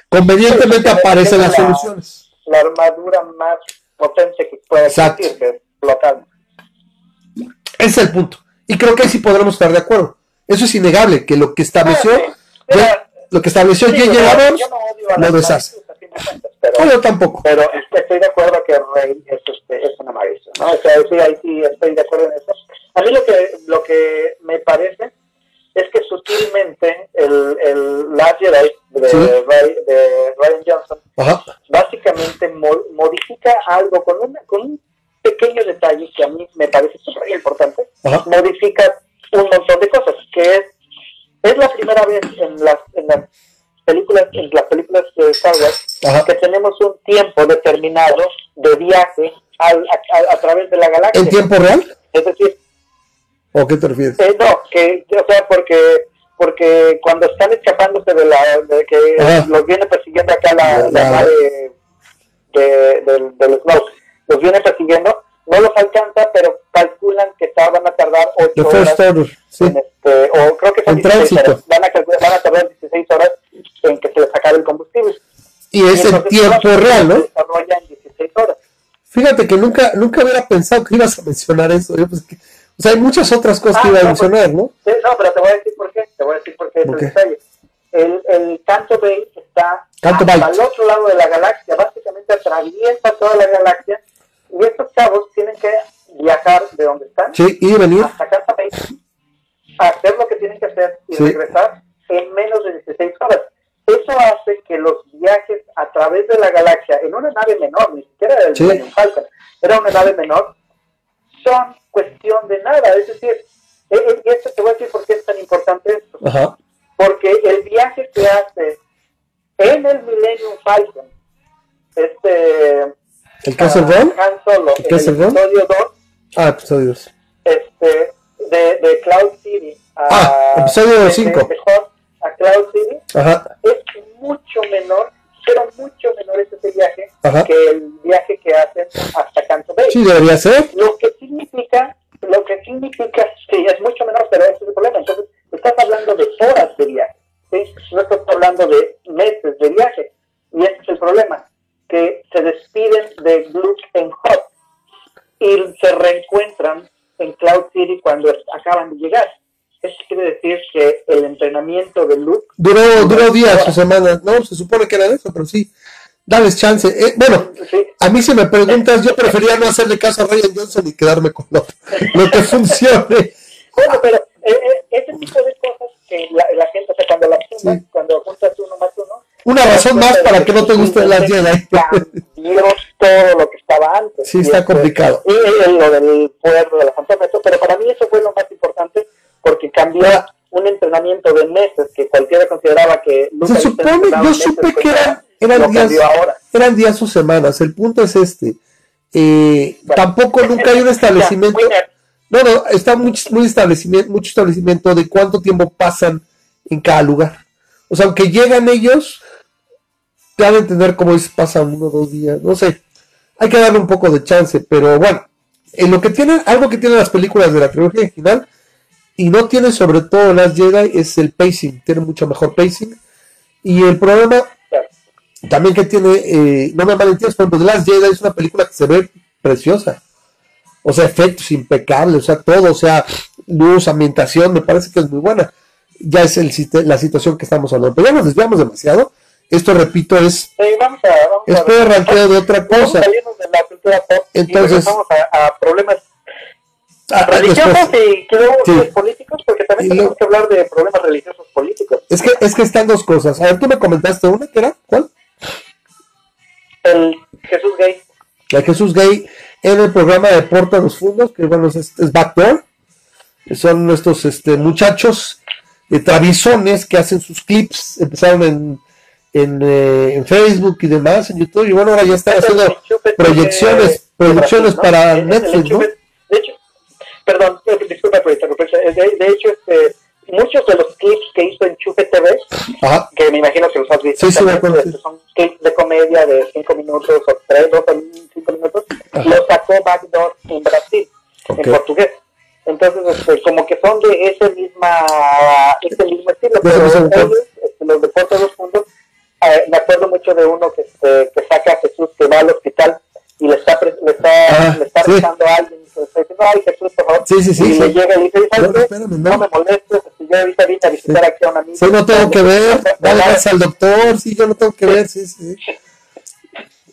Convenientemente aparecen las soluciones. La armadura más potente que puede existir, que Ese es el punto. Y creo que ahí sí podremos estar de acuerdo. Eso es innegable, que lo que estableció, ah, lo que estableció J.J. lo deshace. Pero, yo tampoco. Pero estoy de acuerdo que Rey es, este, es una maestra, ¿no? O sea, sí, ahí sí estoy de acuerdo en eso. A mí lo que, lo que me parece es que sutilmente el, el Last de, de, Ryan Johnson básicamente modifica algo con, una, con un pequeño detalle que a mí me parece súper importante. Modifica un montón de cosas, que es, es la primera vez en las, en las películas, en las películas de Star Wars, que tenemos un tiempo determinado de viaje a, través de la galaxia. ¿En tiempo real? Es decir, ¿o qué te refieres? Eh, no, que, o sea, porque porque cuando están escapándose de la de que los viene persiguiendo acá la, la, nave de, del, del Snow, los viene persiguiendo, no los alcanza, pero calculan que van a tardar 8 horas. sí. en este, o creo que son 16 horas. Van a, van a tardar 16 horas en que se les acabe el combustible. Y es el tiempo real, ¿no? en 16 horas. Fíjate que nunca, nunca hubiera pensado que ibas a mencionar eso. Pues o sea, hay muchas otras cosas que ah, iba a pues, mencionar, ¿no? no, pero te voy a decir por qué. Te voy a decir por qué. Okay. detalle. El, el Canto Bay está al otro lado de la galaxia, básicamente atraviesa toda la galaxia y estos chavos tienen que viajar de donde están sí, y venir. hasta Canto Bay, hacer lo que tienen que hacer y regresar en menos de 16 horas. Eso hace que los viajes a través de la galaxia, en una nave menor, ni siquiera el sí. Falcon, era una nave menor, son cuestión de nada. Es decir, eh, eh, y esto te voy a decir por qué es tan importante esto. Porque el viaje que hace en el Millennium Falcon, este. ¿El Castle Han Solo, ¿El, el episodio 2. Ah, episodio 2. Este, de, de Cloud City. A, ah, episodio 5 a Cloud City es mucho menor, pero mucho menor es ese viaje que el viaje que hacen hasta Canto Bay. Sí, debería ser. Lo que significa, lo que significa, sí, es mucho menor, pero ese es el problema. Entonces, estás hablando de horas de viaje, ¿sí? no estás hablando de meses de viaje. Y ese es el problema, que se despiden de Luke en Hot y se reencuentran en Cloud City cuando acaban de llegar. Eso quiere decir que el entrenamiento de Luke... Duró, duró días o semanas, ¿no? Se supone que era eso, pero sí. Dales chance. Eh, bueno, a mí si me preguntas, yo prefería no hacerle caso a Ryan Johnson y quedarme con lo, lo que funcione. Bueno, pero eh, eh, ese tipo de cosas que la, la gente, o sea, cuando la sumas, Sí. cuando juntas uno más uno, Una razón más para que no te guste las Jedi. todo lo que estaba antes. Sí, está este, complicado. Y lo del poder de la eso, pero para mí eso fue lo más importante porque cambió un entrenamiento de meses que cualquiera consideraba que Se Lucas supone, yo supe que eran, eran lo días, ahora. eran días o semanas. El punto es este. Eh, Bueno. tampoco nunca hay un establecimiento. Muy. No, no, está mucho, muy establecimiento, mucho establecimiento de cuánto tiempo pasan en cada lugar. O sea, aunque llegan ellos, te entender cómo es, pasan uno o dos días, no sé. Hay que darle un poco de chance, pero bueno, en lo que tienen, algo que tienen las películas de la trilogía original, y no tiene sobre todo las Jedi, es el pacing, tiene mucho mejor pacing. Y el problema también que tiene, eh, no me malentiendas, por ejemplo, The Last Jedi es una película que se ve preciosa. O sea, efectos impecables, o sea, todo, o sea, luz, ambientación, me parece que es muy buena. Ya es el, la situación que estamos hablando. Pero ya nos desviamos demasiado. Esto, repito, es, Sí, vamos a, vamos es a de otra cosa. a de la cultura pop Entonces- vamos a, a problemas Ah, religiosos y luego Sí. políticos, porque también tenemos que hablar de problemas religiosos políticos. es que, es que están dos cosas. A ver, tú me comentaste una, que era? ¿Cuál? El Jesús gay. La Jesús Gay en el programa de Porta los Fundos, que bueno, es, es Backdoor. Son estos este, muchachos de traviesones que hacen sus clips. Empezaron en, en, eh, en Facebook y demás, en YouTube. Y bueno, ahora ya están haciendo proyecciones, ¿no? para el Netflix, ¿no? De hecho, perdón, eh, disculpa por interrumpir. De, de hecho, este, muchos de los clips que hizo Enchufe TV, Ajá. que me imagino que los has visto, Sí, sí, también, me acuerdo, este, sí. son clips de comedia de 5 minutos o 3, 2 o 5 minutos, Ajá. los sacó Backdoor en Brasil, en portugués. Entonces, este, como que son de ese misma, ese mismo estilo, pero ellos, este, los de Puerto de los Fundos, eh, me acuerdo mucho de uno que, este, que saca a Jesús que va al hospital y le está, le está, Ah, le está sí. rezando a alguien y le está diciendo, ay Jesús, por favor. Sí, sí, sí, y sí. le llega y dice, ¿sabes No, espérame, no. no. me molestes, este, yo ahorita vine a visitar aquí a un amigo. Sí, no tengo que ver. Dale al doctor. Sí, yo no tengo que ver. Sí, sí. sí.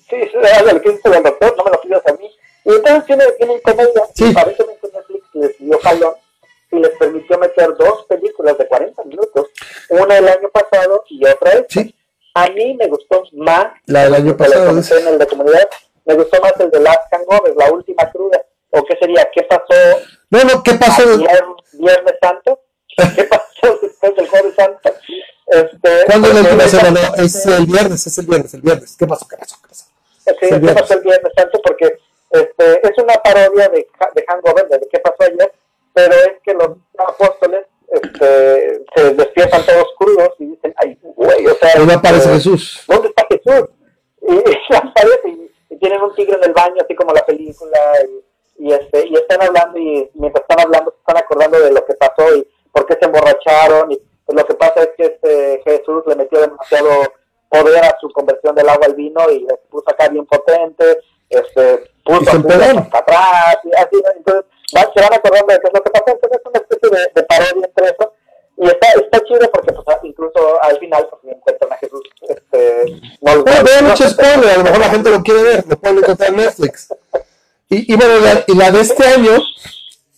Sí, lo que dice el doctor, no me lo pidas a mí. Y entonces tiene, tienen comedia, Sí. Netflix les dio jalón y les permitió meter dos películas de 40 minutos, una el año pasado y otra esta. Sí. A mí me gustó más, La del año pasado. comenté en el de comunidad, me gustó más el de Last Hangover, la última cruda, o qué sería, ¿qué pasó No, no, ¿qué pasó? ayer, Viernes Santo? ¿Qué pasó después del Jueves Santo? Este, ¿Cuándo es la última semana? Es el viernes, es el viernes, el viernes. ¿Qué pasó? ¿Qué pasó? ¿Qué pasó? Sí, ¿qué viernes. pasó el Viernes Santo? Porque este, es una parodia de, de Hangover, de qué pasó ayer, pero es que los apóstoles este, se despiertan todos crudos y dicen, ay, güey, o sea... Aparece eh, Jesús. ¿Dónde está Jesús? Y, y aparece y, y tienen un tigre en el baño, así como la película, y, y, este, y están hablando y mientras están hablando se están acordando de lo que pasó y por qué se emborracharon y pues, lo que pasa es que este Jesús le metió demasiado poder a su conversión del agua al vino y les puso acá bien potente, este, puso a atrás, y así, ¿no? entonces va- se van acordando de qué es lo que pasó, entonces es una especie de, de parodia entre eso, y está, está chido porque pues, incluso al final pues, encuentran a Jesús, este, no lo Bueno, veo no- mucho spoiler, a lo mejor la gente lo quiere ver, lo pueden encontrar en Netflix. Y, y bueno, la, y la de este año,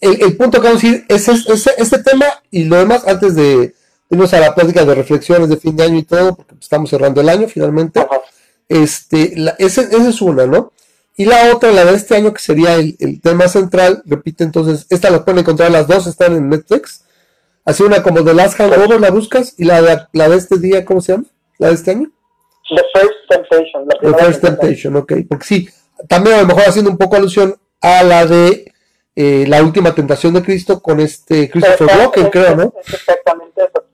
el, el punto que vamos a decir es, es- es- este tema y lo demás antes de irnos a la plática de reflexiones de fin de año y todo, porque estamos cerrando el año finalmente. Ajá. Este, la, ese- esa es una, ¿no? Y la otra, la de este año, que sería el, el tema central, repite entonces, esta la pueden encontrar, las dos están en Netflix. Así una como The Last Hangover, la buscas, y la de, la de este día, ¿cómo se llama? La de este año. The First Temptation. La The First. Temptation, ok. Porque sí, también a lo mejor haciendo un poco alusión a la de eh, la última tentación de Cristo con este Christopher Walken, creo, ¿no? Es exactamente eso.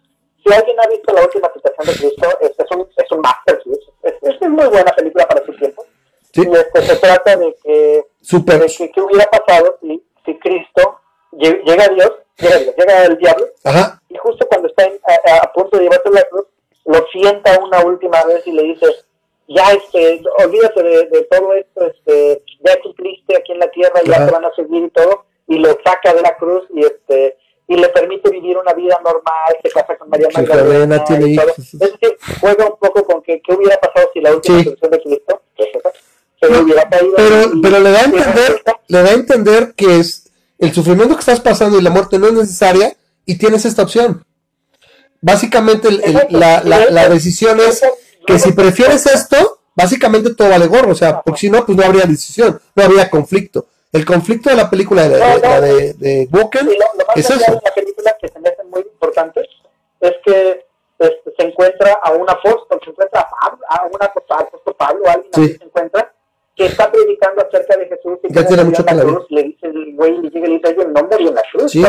Si alguien ha visto la última tentación de Cristo, es, es un, es un masterpiece. Es, es muy buena película para su tiempo. Sí, Y este, se trata de que, de que qué hubiera pasado si, si Cristo lle- llega a Dios, llega a Dios, llega el diablo, Ajá, y justo cuando está en- a, punto de llevarse la cruz, lo sienta una última vez y le dice, ya este, olvídate de, de todo esto, este, ya cumpliste aquí en la tierra, ya Ajá. te van a seguir y todo, y lo saca de la cruz y este y le permite vivir una vida normal, se casa con María Magdalena, y todo. Es decir, juega un poco con que qué hubiera pasado si la última Sí. de Cristo Pero, pero le da a entender, le da a entender que es el sufrimiento que estás pasando y la muerte no es necesaria y tienes esta opción. Básicamente la, decisión es que si prefieres esto, básicamente todo vale gorro, o sea, porque si no, pues no habría decisión, no habría conflicto. El conflicto de la película de, la de, de Woken es eso. la película que se me hace muy importante es que este, se encuentra a un apóstol, se encuentra a, Pablo, a un apóstol, Pablo, alguien sí. se encuentra que está predicando acerca de Jesús y ya tiene mucho la cruz, le dice el güey, le llega y le dice, el nombre y en la cruz, sí.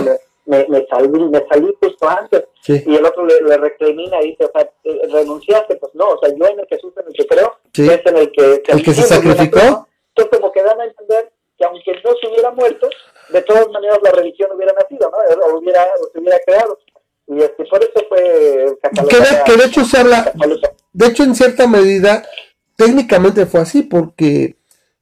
me, me, salí, me salí justo antes, sí. y el otro le, le, recrimina y dice, o sea, eh, renunciaste, pues no, o sea, yo en el Jesús en el que creo, sí. es en el que, el que se sacrificó, entonces como que dan a entender que aunque no se hubiera muerto, de todas maneras la religión hubiera nacido, ¿no? O, hubiera, o se hubiera creado. Y este, por eso fue que de, que de hecho se habla, de hecho en cierta medida, técnicamente fue así, porque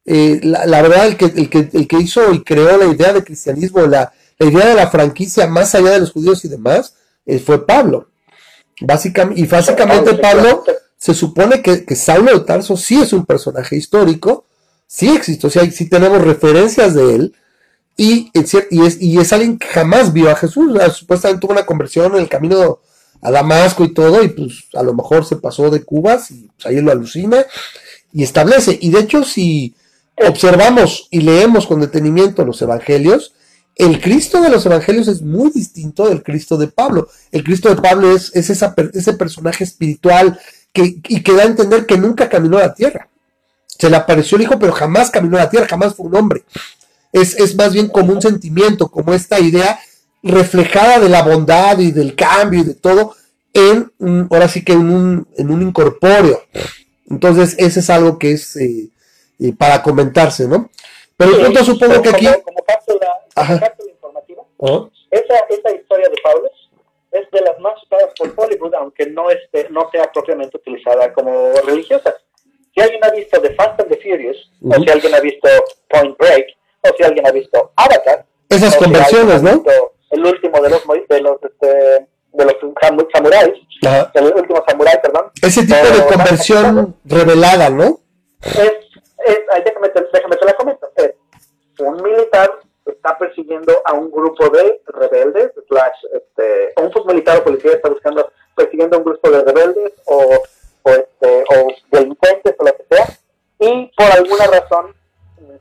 eh, la, la, verdad el que, el, que, el que hizo y creó la idea de cristianismo, la, la idea de la franquicia más allá de los judíos y demás, eh, fue Pablo. Básicamente, y básicamente Pablo se supone que, que Saulo de Tarso sí es un personaje histórico, sí existe, o sea, sí tenemos referencias de él, y, y, es, y es alguien que jamás vio a Jesús, supuestamente tuvo una conversión en el camino a Damasco y todo, y pues a lo mejor se pasó de Cubas, y pues, ahí lo alucina, y establece, y de hecho si observamos y leemos con detenimiento los evangelios, el Cristo de los evangelios es muy distinto del Cristo de Pablo. El Cristo de Pablo es, es ese personaje espiritual que, y que da a entender que nunca caminó a la tierra. Se le apareció el Hijo, pero jamás caminó a la tierra, jamás fue un hombre. Es, es más bien como un sentimiento, como esta idea reflejada de la bondad y del cambio y de todo, en ahora sí que en un, en un incorpóreo. Entonces, ese es algo que es eh, eh, para comentarse, ¿no? Pero el punto supongo que aquí... Como, cápsula, cápsula informativa, ¿Oh? esa, esa historia de Pablo es de las más usadas por Hollywood, aunque no, esté, no sea propiamente utilizada como religiosa. Si alguien ha visto The Fast and the Furious, o si alguien ha visto Point Break, o si alguien ha visto Avatar, esas conversiones, si ¿no? El último de los de los este, de los samuráis, el último samurái, perdón. Ese tipo de conversión revelada, ¿no? Es, es déjame, déjame te la comento. Es un militar está persiguiendo a un grupo de rebeldes, slash, este, un militar o policía está buscando, persiguiendo a un grupo de rebeldes o o, este, o delincuentes o lo que sea, y por alguna razón,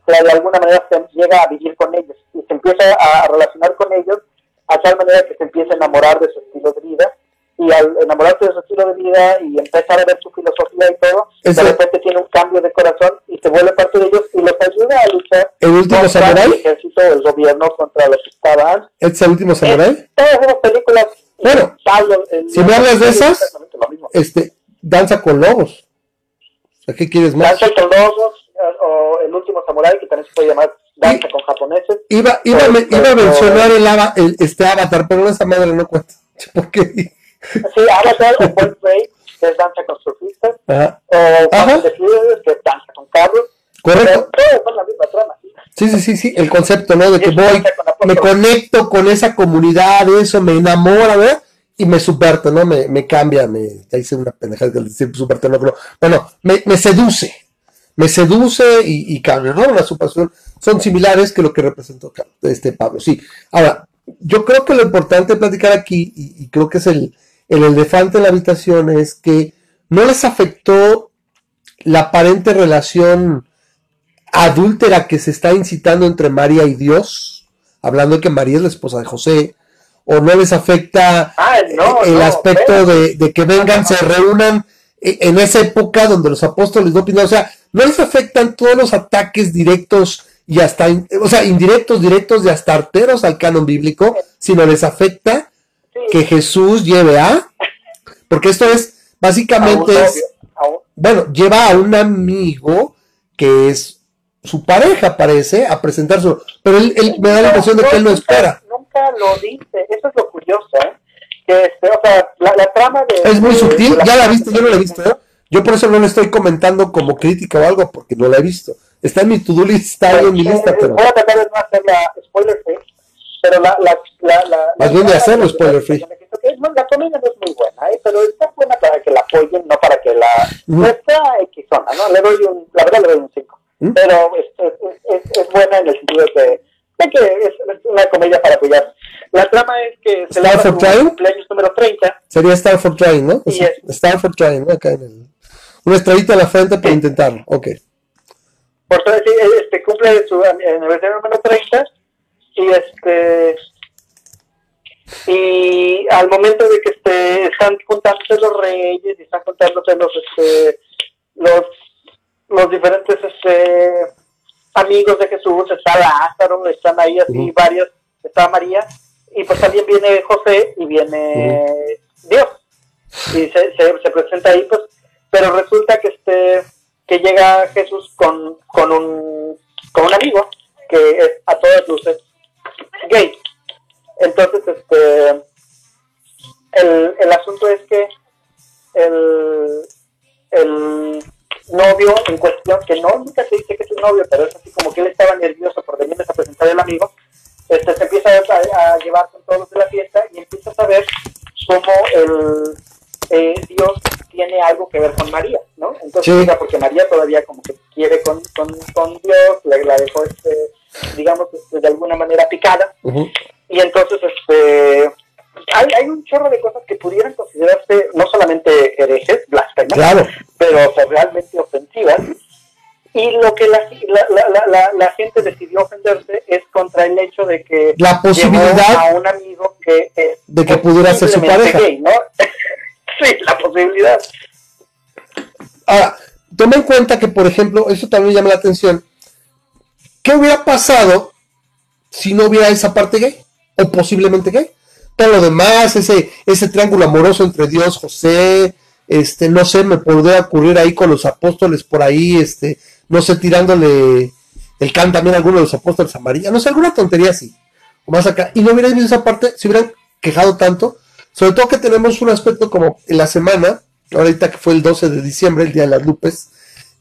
de alguna manera se llega a vivir con ellos y se empieza a relacionar con ellos a tal manera que se empieza a enamorar de su estilo de vida y al enamorarse de su estilo de vida y empezar a ver su filosofía y todo, de repente tiene un cambio de corazón y se vuelve parte de ellos y los ayuda a luchar ¿El último contra samurai? el ejército, el gobierno, contra los que estaban. ¿Es el último samurai? todas esas películas. Bueno, el, si me hablas de esas, este, Danza con Lobos. O ¿Qué quieres más? Danza con Lobos, o El último Samurai, que también se puede llamar Danza con Japoneses. Iba, iba, o, me, iba a mencionar el, el, este Avatar, pero esa madre no cuenta. ¿Por qué? Sí, Avatar o Point Break, que es Danza con Surfistas. O de Furious, que es Danza con Carros. Correcto. Pero todos la misma trama. Sí, sí, sí, sí, el concepto, ¿no? De que voy, me conecto con esa comunidad, eso me enamora, ¿verdad? y me subverte, ¿no? Me, me cambia, me, ya hice una pendejada de decir subverte, no, pero, bueno, me, me seduce, me seduce y, y cambia, ¿no? La superstición son similares que lo que representó este Pablo, sí. Ahora, yo creo que lo importante de platicar aquí, y, y creo que es el, el elefante en la habitación, es que no les afectó la aparente relación adúltera que se está incitando entre María y Dios, hablando de que María es la esposa de José, o no les afecta ah, no, el no, aspecto de, de, que vengan, se reúnan en esa época donde los apóstoles no opinan, o sea, no les afectan todos los ataques directos y hasta, o sea, indirectos, directos y hasta arteros al canon bíblico, sino les afecta sí. que Jesús lleve a, porque esto es, básicamente a es, bueno, lleva a un amigo que es su pareja, parece, a presentar su, pero él, él me da la impresión de que él no espera lo dice, eso es lo curioso, ¿eh? Que, este, o sea, la, la, trama de... Es muy de, sutil, de ya la viste, yo no la he visto, ¿eh? Yo por eso no le estoy comentando como crítica o algo, porque no la he visto. Está en mi to-do list, está en mi lista, pero... Voy a tratar de no hacerla spoiler free, pero la... la, la, la Más bien de hacerlo spoiler free. La comedia no es muy buena, ¿eh? pero está buena para que la apoyen, no para que la... No está Xona, ¿no? Le doy un... La verdad le doy un 5. ¿Mm? Pero es, es, es, es buena en el sentido de que sé que es, una comedia para apoyar. La trama es que se le su cumpleaños número 30. Sería Star for Trying, ¿no? Star for Trying, ¿no? Acá en el... Una estrellita a la frente para intentarlo, ok. Por todo este, cumple su aniversario número 30 y este y al momento de que este, están juntándose los reyes y están juntándose los este, los los diferentes este amigos de Jesús, está Lázaro, están ahí así varios, está María, y pues también viene José y viene Dios. Y se, se, presenta ahí, pues, pero resulta que este que llega Jesús con, con un con un amigo que es a todas luces gay. Entonces, este el, el asunto es que el, el novio en cuestión, que no, nunca se dice que es un novio, pero es así como que él estaba nervioso por venirles a presentar el amigo, este, se empieza a, llevar con todos los de la fiesta y empieza a saber cómo el, eh, Dios tiene algo que ver con María, ¿no? Entonces, porque María todavía como que quiere con, con, con Dios, le, la dejó, este, digamos, este, de alguna manera picada, y entonces, este hay, hay un chorro de cosas que pudieran considerarse no solamente herejes, blasfemas, pero realmente ofensivas. Y lo que la, la, la, la, gente decidió ofenderse es contra el hecho de que la posibilidad a un amigo que de que pudiera ser su pareja. ¿no? sí, la posibilidad. Ahora, toma en cuenta que, por ejemplo, eso también llama la atención. ¿Qué hubiera pasado si no hubiera esa parte gay? O posiblemente gay. Todo lo demás, ese, ese triángulo amoroso entre Dios, José, este, no sé, me podría ocurrir ahí con los apóstoles por ahí, este, no sé, tirándole el can también a alguno de los apóstoles a María, no sé, alguna tontería así, o más acá, y no hubieran visto esa parte, se hubieran quejado tanto, sobre todo que tenemos un aspecto como en la semana, ahorita que fue el 12 de diciembre, el Día de las Lupes,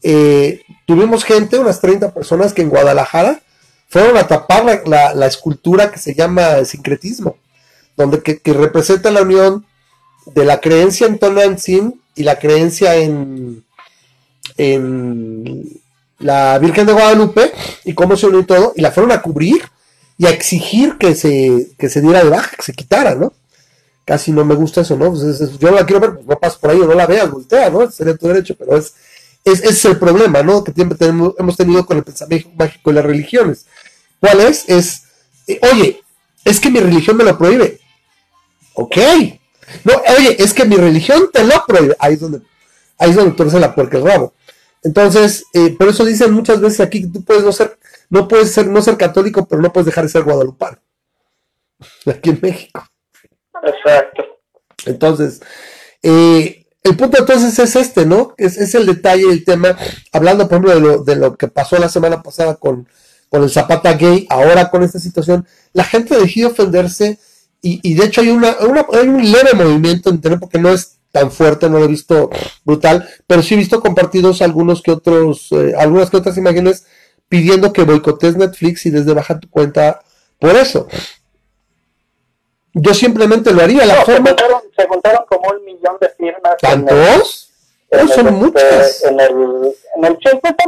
eh, tuvimos gente, unas 30 personas que en Guadalajara fueron a tapar la, la escultura que se llama sincretismo donde que, representa la unión de la creencia en Tonantzin y la creencia en, en la Virgen de Guadalupe y cómo se unió todo, y la fueron a cubrir y a exigir que se, que se diera de baja, que se quitara, ¿no? Casi no me gusta eso, ¿no? Pues yo la quiero ver, pues no paso por ahí o no la veas, voltea, ¿no? Sería tu derecho, pero es, es, ese es el problema, ¿no? Que siempre tenemos, hemos tenido con el pensamiento mágico y las religiones. ¿Cuál es? Es, eh, oye, es que mi religión me lo prohíbe. Ok. No, oye, es que mi religión te lo prohíbe. Ahí es donde, ahí es donde torce la puerca el rabo. Entonces, eh, por eso dicen muchas veces aquí que tú puedes no ser, no puedes ser, no ser católico, pero no puedes dejar de ser guadalupano. Aquí en México. Exacto. Entonces, eh, el punto entonces es este, ¿no? Es, es el detalle, el tema, hablando por ejemplo de lo, de lo que pasó la semana pasada con, con el Zapata gay, ahora con esta situación, la gente decidió ofenderse y, de hecho hay, una, hay un leve movimiento en Internet porque no es tan fuerte, no lo he visto brutal, pero sí he visto compartidos algunos que otros, eh, algunas que otras imágenes pidiendo que boicotes Netflix y desde baja tu cuenta por eso. Yo simplemente lo haría. La forma... se, contaron, como un millón de firmas. ¿Tantos? En son este, muchas. En el, en el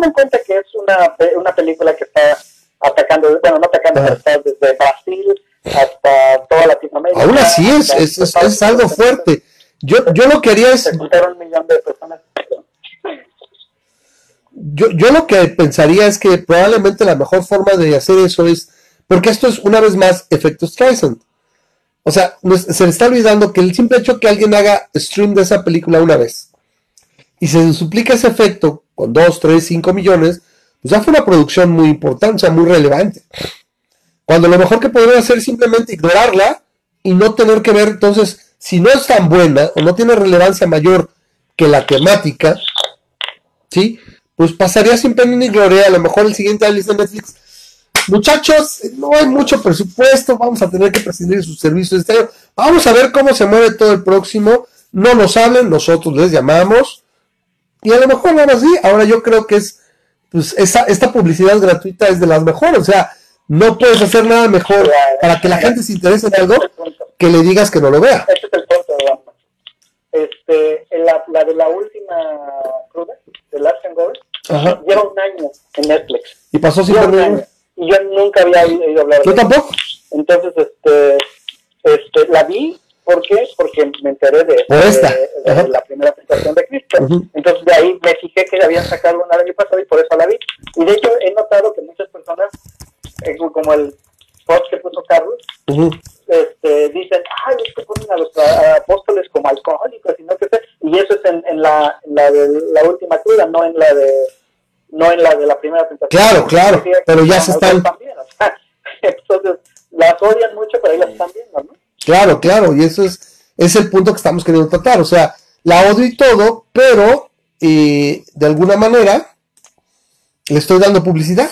en cuenta que es una, una película que está atacando, bueno, no atacando, pero está desde Brasil hasta toda Latinoamérica. Aún así es, es, es, algo fuerte. Yo, yo lo que haría es... un millón de personas. Yo, yo lo que pensaría es que probablemente la mejor forma de hacer eso es, porque esto es una vez más efectos Streisand. O sea, se le está olvidando que el simple hecho que alguien haga stream de esa película una vez y se suplica ese efecto con 2, 3, 5 millones, pues ya fue una producción muy importante, o sea, muy relevante. Cuando lo mejor que podría hacer es simplemente ignorarla y no tener que ver, entonces, si no es tan buena o no tiene relevancia mayor que la temática, ¿sí? Pues pasaría sin pena ni gloria, a lo mejor el siguiente año de Netflix. Muchachos, no hay mucho presupuesto, vamos a tener que prescindir de sus servicios este año. Vamos a ver cómo se mueve todo el próximo. No nos hablen, nosotros les llamamos. Y a lo mejor nada así. Ahora yo creo que es, pues, esa, esta publicidad gratuita es de las mejores. O sea, no puedes hacer nada mejor para que la gente se interese en algo que le digas que no lo vea. Este es el punto. Este, la, la de la última cruda, de Last and lleva un año en Netflix. Y pasó sin un año. Y yo nunca había oído hablar de Yo tampoco. Entonces, este, este, la vi, ¿por qué? Porque me enteré de, la primera presentación de Cristo. Entonces, de ahí me fijé que habían sacado una el año pasado y por eso la vi. Y de hecho, he notado que muchas personas, eh, como el post que puso Carlos, este, dicen, ay, es que ponen a los apóstoles como alcohólicos y no sé y eso es en, la, la de la última cruda, no en la de no en la de la primera tentación. Claro, claro, pero ya se están... entonces, las odian mucho, pero ahí las están viendo, ¿no? Claro, claro, y eso es, es el punto que estamos queriendo tratar, o sea, la odio y todo, pero eh, de alguna manera le estoy dando publicidad.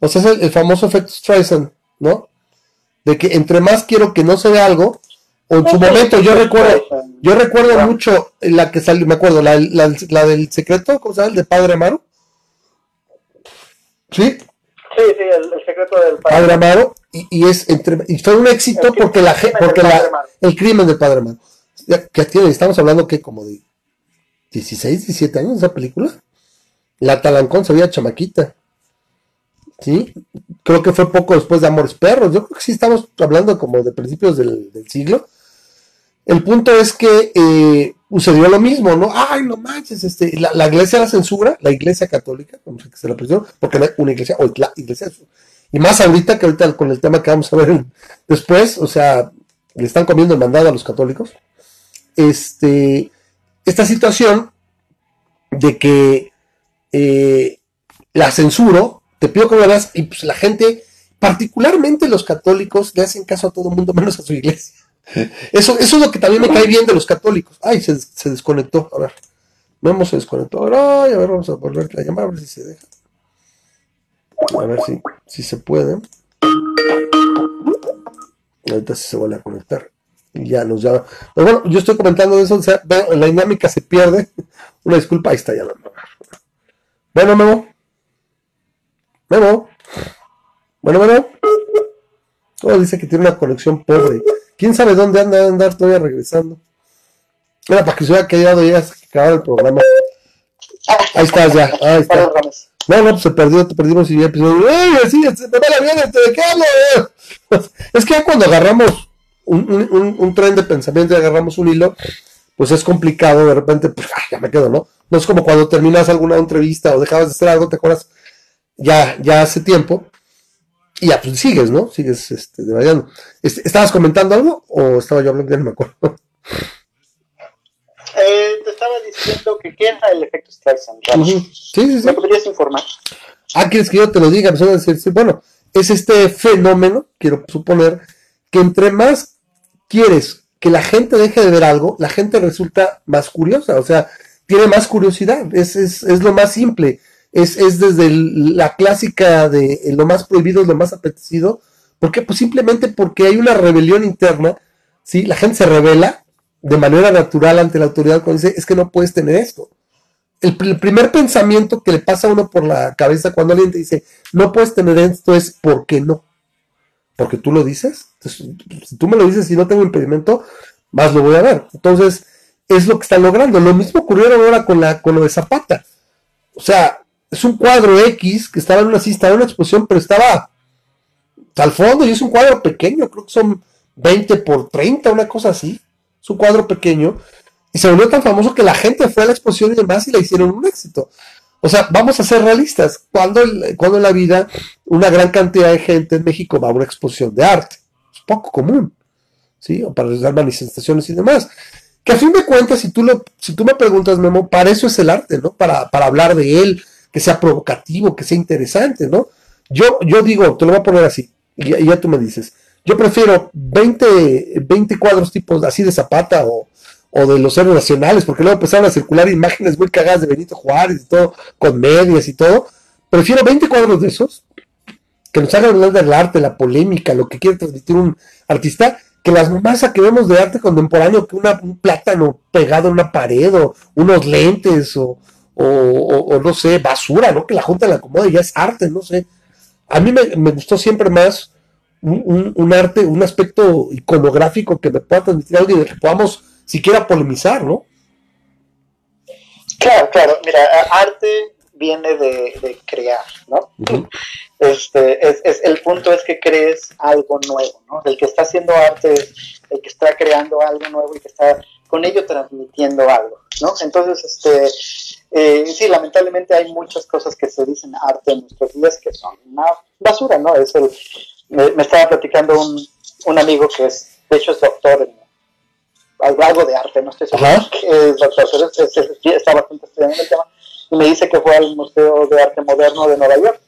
O sea, es el, el famoso efecto Streisand, ¿no? de que entre más quiero que no se vea algo, o en su momento yo recuerdo, yo recuerdo mucho la que salió, me acuerdo, la, la, del secreto, ¿cómo se llama? El de Padre Amaro. ¿Sí? Sí, sí, el, secreto del Padre, Amaro, y, es entre, y fue un éxito porque la porque la, el crimen del Padre Amaro. Que tiene, estamos hablando que como de 16, 17 años esa película. La Talancón se veía chamaquita. ¿sí? Creo que fue poco después de Amores Perros. Yo creo que sí estamos hablando como de principios del, siglo. El punto es que eh, sucedió lo mismo, ¿no? Ay, no manches, este, la, iglesia la censura, la iglesia católica, como que se la presión, porque no hay una iglesia, o la iglesia, y más ahorita que ahorita con el tema que vamos a ver después, o sea, le están comiendo el mandado a los católicos. Este, esta situación de que eh, la censuro te pido que lo veas, y pues la gente, particularmente los católicos, le hacen caso a todo el mundo menos a su iglesia. Eso, eso es lo que también me cae bien de los católicos. Ay, se, desconectó. A ver, vamos, se desconectó. Ay, a ver, vamos a volver a llamar, a ver si se deja. A ver si, si se puede. Ahorita sí se vuelve a conectar. Y ya nos llama. Pero bueno, yo estoy comentando eso, o sea, la dinámica se pierde. Una disculpa, ahí está ya. Bueno, Memo. Memo. Bueno, bueno. Todo dice que tiene una conexión pobre. ¿Quién sabe dónde anda andar todavía regresando? Era para que se hubiera quedado ya hasta que acabara el programa. Ahí estás ya. Ahí está. No, no, pues se perdió, te perdimos y ya empezó. ¡Ey, así, me va la ¿de qué hablo? Es que ya cuando agarramos un, un, un, tren de pensamiento y agarramos un hilo, pues es complicado, de repente, pues, ya me quedo, ¿no? No es como cuando terminas alguna entrevista o dejabas de hacer algo, te acuerdas ya, ya hace tiempo, y ya pues sigues, ¿no? Sigues este, este, ¿Estabas comentando algo o estaba yo hablando? Ya no me acuerdo. Eh, te estaba diciendo que qué era el efecto Streisand. Sí, sí, sí. ¿Me podrías informar? Ah, ¿quieres que yo te lo diga? Pues, bueno, es este fenómeno, quiero suponer, que entre más quieres que la gente deje de ver algo, la gente resulta más curiosa, o sea, tiene más curiosidad, es, es, es lo más simple es, es desde la clásica de lo más prohibido es lo más apetecido. ¿Por qué? Pues simplemente porque hay una rebelión interna, ¿sí? La gente se revela de manera natural ante la autoridad cuando dice, es que no puedes tener esto. El, primer pensamiento que le pasa a uno por la cabeza cuando alguien te dice, no puedes tener esto es, ¿por qué no? Porque tú lo dices. si tú me lo dices y no tengo impedimento, más lo voy a ver. Entonces, es lo que están logrando. Lo mismo ocurrió ahora con, la, con lo de Zapata. O sea, es un cuadro X que estaba en una, sí, en una exposición, pero estaba al fondo y es un cuadro pequeño, creo que son 20 por 30, una cosa así. Es un cuadro pequeño. Y se volvió tan famoso que la gente fue a la exposición y demás y le hicieron un éxito. O sea, vamos a ser realistas. Cuando, cuando en la vida una gran cantidad de gente en México va a una exposición de arte? Es poco común. ¿Sí? O para realizar manifestaciones y demás. Que a fin de cuentas, si tú, lo, si tú me preguntas, Memo, para eso es el arte, ¿no? Para, para hablar de él, que sea provocativo, que sea interesante, ¿no? Yo, yo digo, te lo voy a poner así, y ya, tú me dices, yo prefiero 20, 20 cuadros tipos así de Zapata o, de los héroes nacionales, porque luego empezaron a circular imágenes muy cagadas de Benito Juárez y todo, con medias y todo. Prefiero 20 cuadros de esos, que nos hagan hablar del arte, la polémica, lo que quiere transmitir un artista, que las masas que vemos de arte contemporáneo, que un plátano pegado en una pared, o unos lentes, o, o, no sé, basura, ¿no? Que la Junta la acomoda y ya es arte, no sé. A mí me, gustó siempre más un, arte, un aspecto iconográfico que me pueda transmitir algo y de que podamos siquiera polemizar, ¿no? Claro, claro, mira, arte viene de, crear, ¿no? es, este, es, es, el punto es que crees algo nuevo, ¿no? El que está haciendo arte, el que está creando algo nuevo y que está con ello transmitiendo algo, ¿no? Entonces, este, eh, sí, lamentablemente hay muchas cosas que se dicen arte en nuestros días que son una basura, ¿no? Es el, me, estaba platicando un, un, amigo que es, de hecho es doctor en algo de arte, no estoy seguro que es doctor, pero está bastante estudiando el tema, y me dice que fue al Museo de Arte Moderno de Nueva York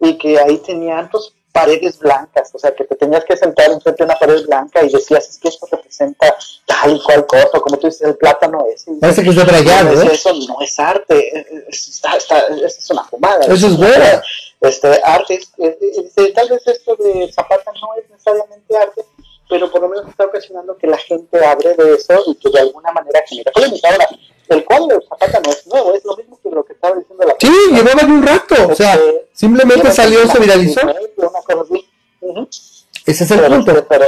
y que ahí tenían pues, paredes blancas, o sea, que te tenías que sentar enfrente de una pared blanca y decías, es que esto representa tal y cual cosa, como tú dices, el plátano es. Parece que es de rayado, ¿eh? Eso no es arte, es, está, está, es una fumada. Eso es bueno. Este, arte, tal vez esto de Zapata no es necesariamente arte, pero por lo menos está ocasionando que la gente abre de eso y que de alguna manera genera polémica. Ahora, el cuadro de Zapata no es nuevo, es lo mismo que lo que estaba diciendo la Sí, llevaba un rato, o sea, este, simplemente salió, se viralizó. Ese es el punto. Pero,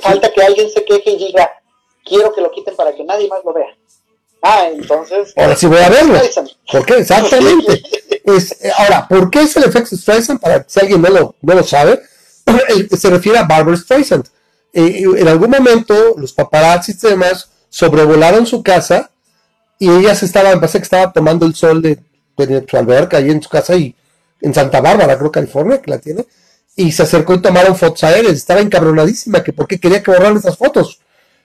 falta que alguien se queje y diga, quiero que lo quiten para que nadie más lo vea. Ah, entonces... Ahora sí voy a verlo. ¿Por qué? Exactamente. es, eh, ahora, ¿por qué es el efecto Streisand? Para si alguien no lo, no lo sabe, se refiere a Barbara Streisand. Eh, en algún momento los paparazzis y demás sobrevolaron su casa y ella se estaba, parece que estaba tomando el sol de, su alberca ahí en su casa y en Santa Bárbara, creo California, que la tiene, y se acercó y tomaron fotos a él, estaba encabronadísima, que por qué quería que borraran esas fotos,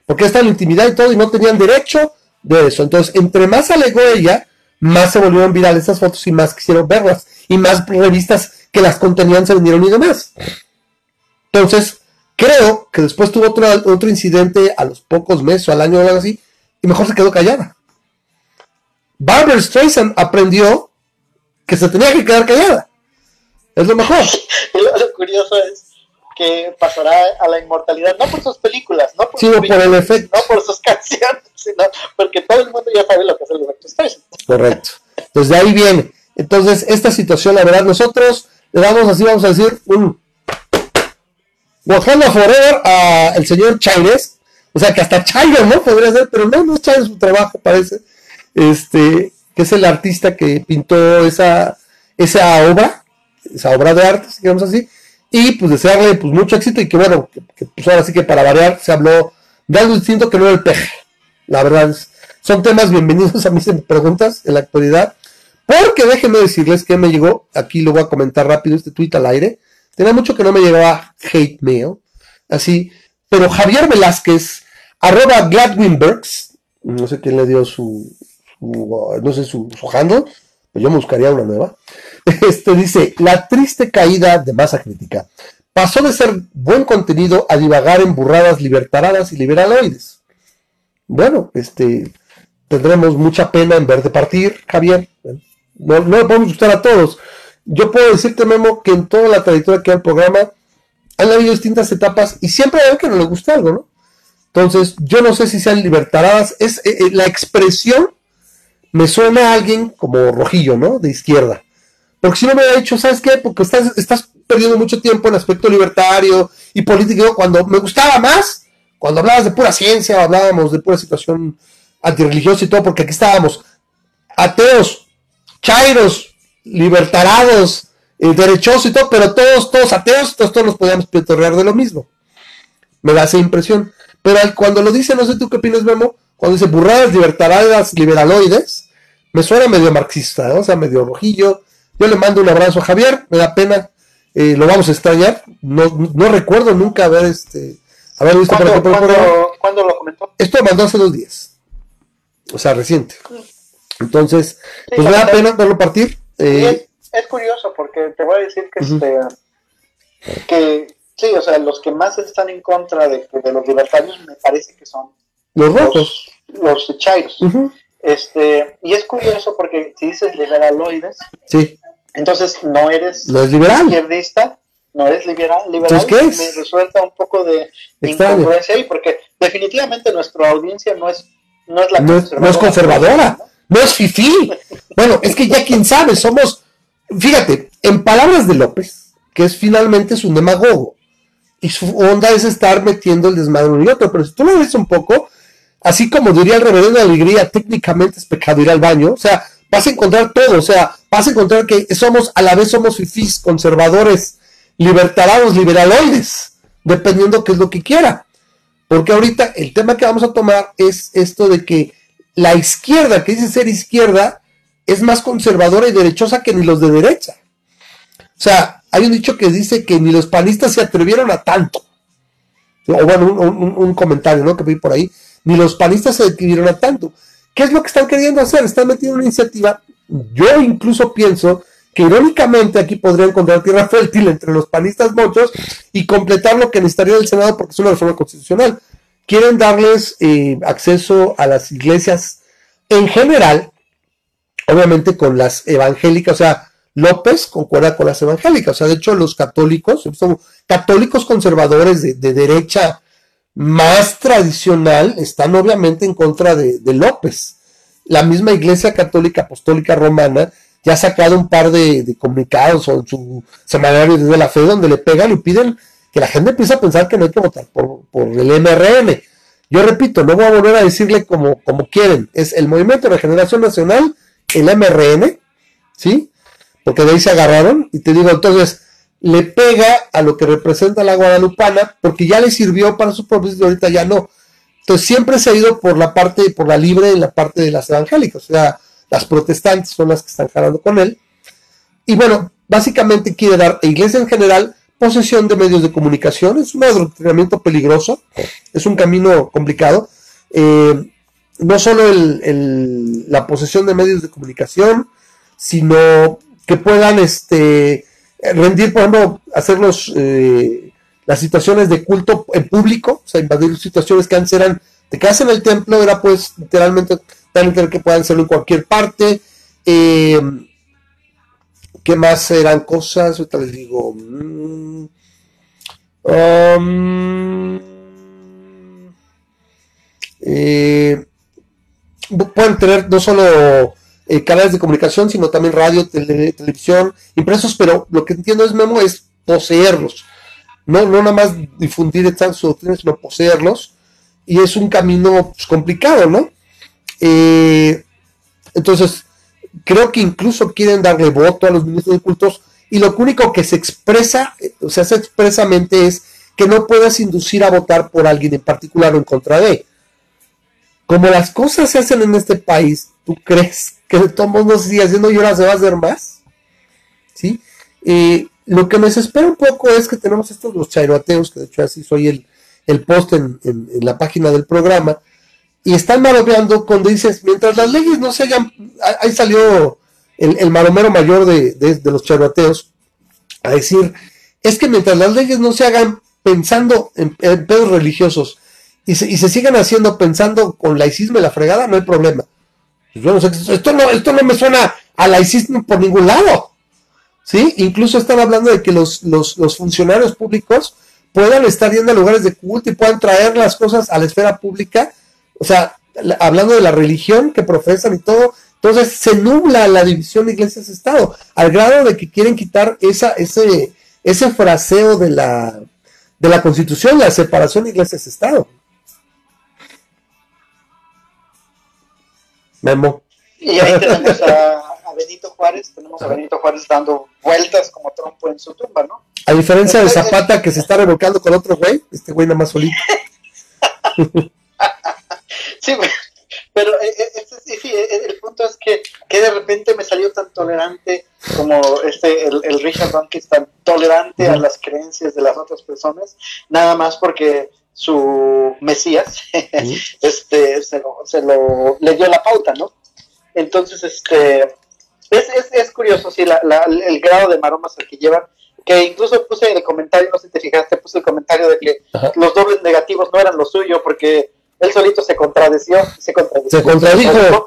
porque en intimidad y todo, y no tenían derecho de eso. Entonces, entre más alegó ella, más se volvieron virales esas fotos y más quisieron verlas, y más revistas que las contenían se vendieron y demás. Entonces, creo que después tuvo otro, otro incidente a los pocos meses o al año o algo así, y mejor se quedó callada. Barbara Streisand aprendió que se tenía que quedar callada. Es lo mejor. lo, curioso es que pasará a la inmortalidad, no por sus películas, no por, sí, por el efecto. no por sus canciones, sino porque todo el mundo ya sabe lo que es el efecto Streisand. Correcto. Entonces de ahí viene. Entonces, esta situación, la verdad, nosotros le damos así, vamos a decir, un Wakanda Forever a el señor Chávez. O sea, que hasta Chávez, ¿no? Podría ser, pero no, no es Chávez su trabajo, parece este, que es el artista que pintó esa, esa obra, esa obra de arte, digamos así, y pues desearle pues mucho éxito y que bueno, que, pues ahora sí que para variar se habló de algo distinto que no era el peje. La verdad, son temas bienvenidos a mis preguntas en la actualidad, porque déjenme decirles que me llegó, aquí lo voy a comentar rápido este tweet al aire, tenía mucho que no me llegaba hate mail, así, pero Javier Velázquez, arroba Gladwinbergs, no sé quién le dio su, no sé, su, handle, pues yo me buscaría una nueva. Este dice, la triste caída de masa crítica. Pasó de ser buen contenido a divagar en burradas libertaradas y liberaloides. Bueno, este, tendremos mucha pena en ver de partir, Javier. No, no le podemos gustar a todos. Yo puedo decirte, Memo, que en toda la trayectoria que hay el programa han habido distintas etapas y siempre hay alguien que no le gusta algo, ¿no? Entonces, yo no sé si sean libertaradas. Es eh, eh, la expresión me suena a alguien como rojillo, ¿no? De izquierda. Porque si no me ha dicho, ¿sabes qué? Porque estás, estás perdiendo mucho tiempo en aspecto libertario y político, cuando me gustaba más, cuando hablabas de pura ciencia, hablábamos de pura situación antirreligiosa y todo, porque aquí estábamos ateos, chairos, libertarados, eh, derechosos y todo, pero todos, todos ateos, todos, todos nos podíamos petorrear de lo mismo. Me da esa impresión. Pero cuando lo dice, no sé tú qué opinas, Memo, cuando dice burradas libertarias liberaloides, me suena medio marxista, o sea, medio rojillo. Yo le mando un abrazo a Javier, me da pena, eh, lo vamos a extrañar. No, no recuerdo nunca haber este haber visto ¿Cuándo, por ¿cuándo, ¿Cuándo lo comentó? Esto lo mandó hace dos días. O sea, reciente. Entonces, pues me da pena verlo partir. Eh, es, curioso porque te voy a decir que, este, que sí, o sea, los que más están en contra de, de los libertarios me parece que son los rojos. Los, chairos. este, y es curioso porque si dices liberaloides, sí. entonces no eres izquierdista, no eres liberal, liberal ¿qué es? me resuelta un poco de incongruencia ahí, porque definitivamente nuestra audiencia no es, no es la no, no es conservadora, no es fifí. bueno, es que ya quién sabe, somos, fíjate, en palabras de López, que es finalmente su demagogo, y su onda es estar metiendo el desmadre uno y otro, pero si tú lo ves un poco, así como diría el reverendo de alegría, técnicamente es pecado ir al baño, o sea, vas a encontrar todo, o sea, vas a encontrar que somos, a la vez somos fifís, conservadores, libertarios, liberaloides, dependiendo qué es lo que quiera. Porque ahorita el tema que vamos a tomar es esto de que la izquierda, que dice ser izquierda, es más conservadora y derechosa que ni los de derecha. O sea, hay un dicho que dice que ni los panistas se atrevieron a tanto. O bueno, un, comentario, ¿no? Que vi por ahí. Ni los panistas se atrevieron a tanto. ¿Qué es lo que están queriendo hacer? Están metiendo una iniciativa. Yo incluso pienso que irónicamente aquí podría encontrar tierra fértil entre los panistas muchos y completar lo que necesitaría el Senado porque es una reforma constitucional. Quieren darles eh, acceso a las iglesias en general, obviamente con las evangélicas, o sea, López concuerda con las evangélicas, o sea, de hecho los católicos, son católicos conservadores de, derecha más tradicional, están obviamente en contra de, de López. La misma Iglesia Católica Apostólica Romana ya ha sacado un par de, comunicados o en su semanario de la fe donde le pegan y piden que la gente empiece a pensar que no hay que votar por, el MRN. Yo repito, no voy a volver a decirle como, como quieren, es el Movimiento de Regeneración Nacional, el MRN, ¿sí? Porque de ahí se agarraron y te digo, entonces, le pega a lo que representa la guadalupana porque ya le sirvió para su propósito y ahorita ya no. Entonces siempre se ha ido por la parte, por la libre y la parte de las evangélicas. O sea, las protestantes son las que están jalando con él. Y bueno, básicamente quiere dar a Iglesia en general posesión de medios de comunicación. Es un adoctrinamiento peligroso, es un camino complicado. Eh, no solo la posesión de medios de comunicación, sino que puedan este, rendir, por ejemplo, hacer eh, las situaciones de culto en público, o sea, invadir situaciones que antes eran, te quedas en el templo, era pues literalmente Tal que puedan hacerlo en cualquier parte. Eh, ¿Qué más eran cosas? Ahorita les digo. Mm, um, eh, pueden tener no solo eh, canales de comunicación, sino también radio, televisión, impresos, pero lo que entiendo es Memo es poseerlos. No, no nada más difundir su doctrina, sino poseerlos. Y es un camino pues, complicado, ¿no? Eh, entonces, creo que incluso quieren darle voto a los ministros de cultos y lo único que se expresa, o se expresamente es que no puedas inducir a votar por alguien en particular o en contra de. Como las cosas se hacen en este país, ¿tú crees que todo el mundo sigue haciendo y ahora se va a hacer más? ¿Sí? Eh, lo que me desespera un poco es que tenemos estos los chairoateos, que de hecho así soy el, el post en la página del programa, y están maromeando cuando dices, mientras las leyes no se hayan, ahí salió el, el maromero mayor de, de, los charbateos a decir, es que mientras las leyes no se hagan pensando en, pedos religiosos y se, y se sigan haciendo pensando con laicismo y la fregada, no hay problema. Pues esto, no, esto no me suena a laicismo por ningún lado. ¿Sí? Incluso están hablando de que los, los, los funcionarios públicos puedan estar yendo a lugares de culto y puedan traer las cosas a la esfera pública o sea, hablando de la religión que profesan y todo, entonces se nubla la división de iglesias-estado, al grado de que quieren quitar esa, ese, ese fraseo de la, de la constitución, la separación de iglesias-estado. Memo. Y ahí tenemos a, Benito Juárez, tenemos a Benito Juárez dando vueltas como trompo en su tumba, ¿no? A diferencia de Zapata que se está revocando con otro güey, este güey nada más solito. Sí, pero eh, eh, eh, el punto es que, que, de repente me salió tan tolerante como este el, Richard Richard que es tan tolerante a las creencias de las otras personas, nada más porque su Mesías este se lo, se lo le dio la pauta, ¿no? Entonces, este es, es, es curioso, sí, la, el grado de maromas al que llevan, que incluso puse el comentario, no sé si te fijaste, puse el comentario de que los dobles negativos no eran lo suyo, porque él solito se contradeció, se contradijo. Se contradijo.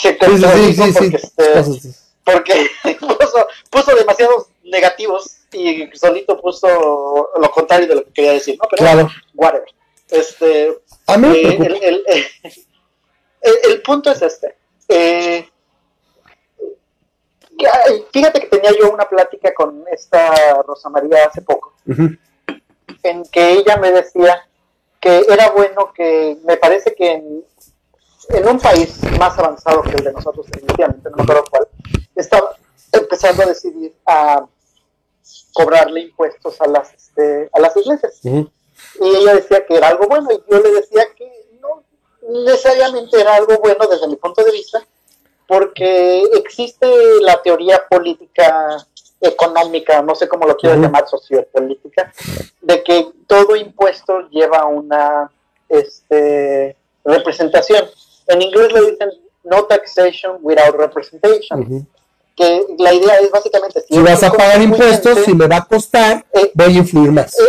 Se contradijo porque, este, porque puso, puso, demasiados negativos y solito puso lo contrario de lo que quería decir, ¿no? Pero claro. whatever. Este, A mí eh, el, el, el, punto es este. Eh, fíjate que tenía yo una plática con esta Rosa María hace poco, en que ella me decía que era bueno que me parece que en, un país más avanzado que el de nosotros, definitivamente, no me acuerdo cuál, estaba empezando a decidir a cobrarle impuestos a las, este, a las iglesias. Y ella decía que era algo bueno y yo le decía que no necesariamente era algo bueno desde mi punto de vista, porque existe la teoría política económica, no sé cómo lo quiero llamar, sociopolítica, de que todo impuesto lleva una este, representación. En inglés le dicen no taxation without representation. Que la idea es básicamente... Si, vas a pagar impuestos, si me va a costar, eh, voy a influir más. Eh,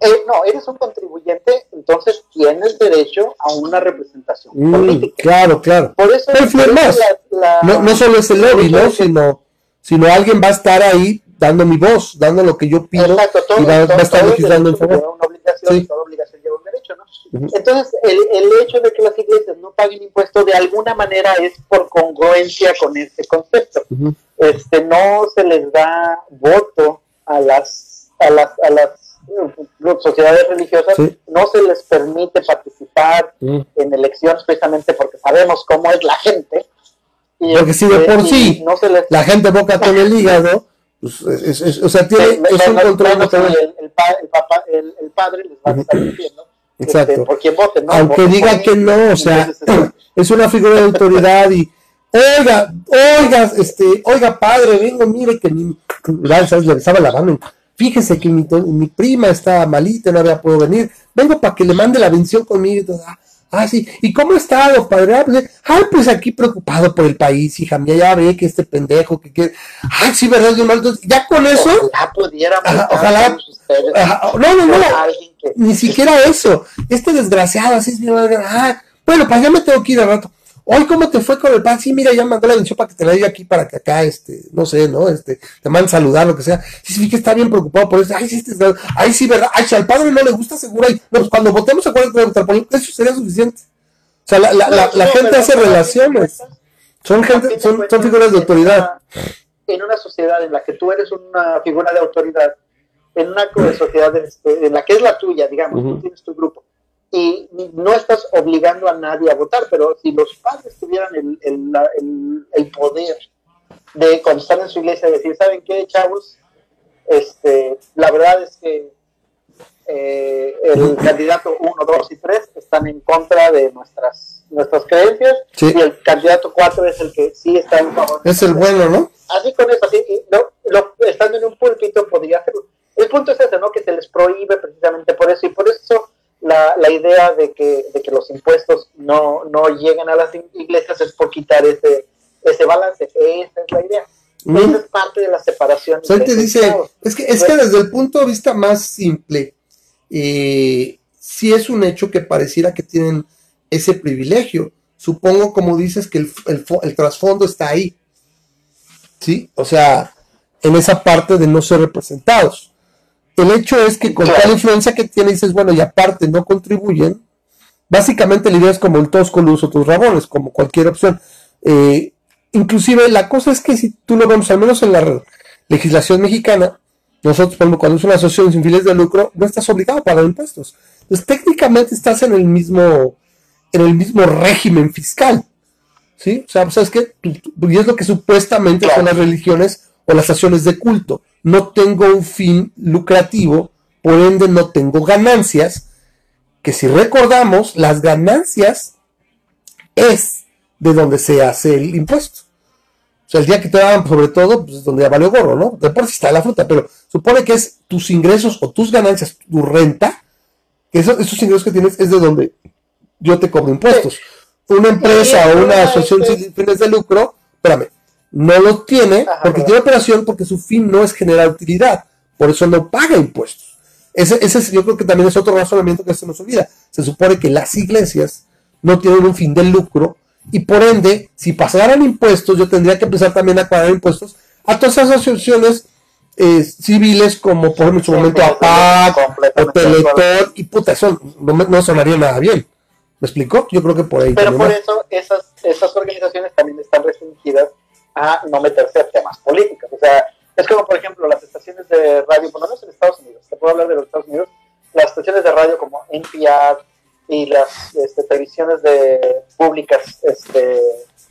eh, no, eres un contribuyente, entonces tienes derecho a una representación mm, política. Claro, claro. Por eso, más. no, no, solo es el lobby, ¿no? Sino, sino alguien va a estar ahí dando mi voz, dando lo que yo pido y va, a estar legislando en favor. Una obligación, toda obligación lleva un derecho. Entonces, el, el, hecho de que las iglesias no paguen impuestos de alguna manera es por congruencia con este concepto. este, no se les da voto a las, a las, a las sociedades religiosas, no se les permite participar en elecciones precisamente porque sabemos cómo es la gente. Y porque si de este, por sí no se les... la gente boca con el hígado, pues, o sea, tiene, es un control. el, el, papá, el, el, padre les va a estar diciendo Exacto. Este, por quién voten, ¿no? Aunque diga que no, o sea, es una figura de autoridad y oiga, oiga, este, oiga padre, vengo, mire que mi, le estaba lavando fíjese que mi, mi, prima está malita, no había podido venir, vengo para que le mande la bendición conmigo. Ah, ah, sí, ¿y cómo ha estado, padre? Ah, pues, pues aquí preocupado por el país, hija mía, ya ve que este pendejo, que quiere, ay, sí, verdad, ya con eso. Ojalá ojalá. no, no, no, ni siquiera eso. Este desgraciado, así es mi ah, bueno, pues ya me tengo que ir al rato. Hoy, ¿cómo te fue con el pan? Sí, mira, ya mandó la bendición para que te la diga aquí, para que acá, este, no sé, ¿no? Este, te manden saludar, lo que sea. Sí, sí, que está bien preocupado por eso. Ay, sí, este, ay, sí, ¿verdad? Ay, si al padre no le gusta, seguro. Ay, no, pues cuando votemos, se acuerdan de votar por eso sería suficiente. O sea, la, la, la, la gente hace relaciones. Son gente, son, son figuras de autoridad. En una sociedad en la que tú eres una figura de autoridad, en una sociedad este, en la que es la tuya, digamos, tú tienes tu grupo, y no estás obligando a nadie a votar, pero si los padres tuvieran el, el, el, poder de cuando están en su iglesia decir, ¿saben qué, chavos? Este, la verdad es que eh, el candidato 1, 2 y 3 están en contra de nuestras nuestras creencias y el candidato 4 es el que sí está en favor. Es el bueno, ¿no? Así con eso, así, lo, estando en un púlpito podría hacerlo. El punto es ese, ¿no? Que se les prohíbe precisamente por eso y por eso la, la idea de que, de que los impuestos no, no lleguen a las iglesias es por quitar ese, ese balance. Esa es la idea. Esa es parte de la separación. te dice, es que, es que desde el punto de vista más simple, eh, sí es un hecho que pareciera que tienen ese privilegio. Supongo, como dices, que el, el, el trasfondo está ahí. ¿Sí? O sea, en esa parte de no ser representados. El hecho es que con tal influencia que tiene, dices, bueno, y aparte no contribuyen, básicamente la idea es como el tosco luz o tus rabones, como cualquier opción. Eh, inclusive la cosa es que si tú lo vemos, al menos en la legislación mexicana, nosotros, por cuando es una asociación sin fines de lucro, no estás obligado a pagar impuestos. Entonces, técnicamente estás en el mismo, en el mismo régimen fiscal. ¿Sí? O sea, ¿sabes qué? Y es lo que supuestamente son las religiones o las acciones de culto. No tengo un fin lucrativo, por ende no tengo ganancias, que si recordamos, las ganancias es de donde se hace el impuesto. O sea, el día que te daban, sobre todo, pues es donde ya valió gorro, ¿no? Después sí está la fruta, pero supone que es tus ingresos o tus ganancias, tu renta, que esos, esos ingresos que tienes es de donde yo te cobro impuestos. Una empresa o una asociación sin fines de lucro, espérame, no lo tiene porque tiene operación porque su fin no es generar utilidad, por eso no paga impuestos. Ese, ese yo creo que también es otro razonamiento que se nos olvida. Se supone que las iglesias no tienen un fin de lucro y por ende, si pasaran impuestos, yo tendría que empezar también a pagar impuestos a todas esas asociaciones eh, civiles como por ejemplo en su momento APAC o Teletón y puta, eso no, sonaría nada bien. ¿Me explicó? Yo creo que por ahí. Pero por eso esas, esas organizaciones también están restringidas a no meterse a temas políticos. O sea, es como, por ejemplo, las estaciones de radio, por lo menos en Estados Unidos, te puedo hablar de los Estados Unidos, las estaciones de radio como NPR y las este, televisiones de, públicas este,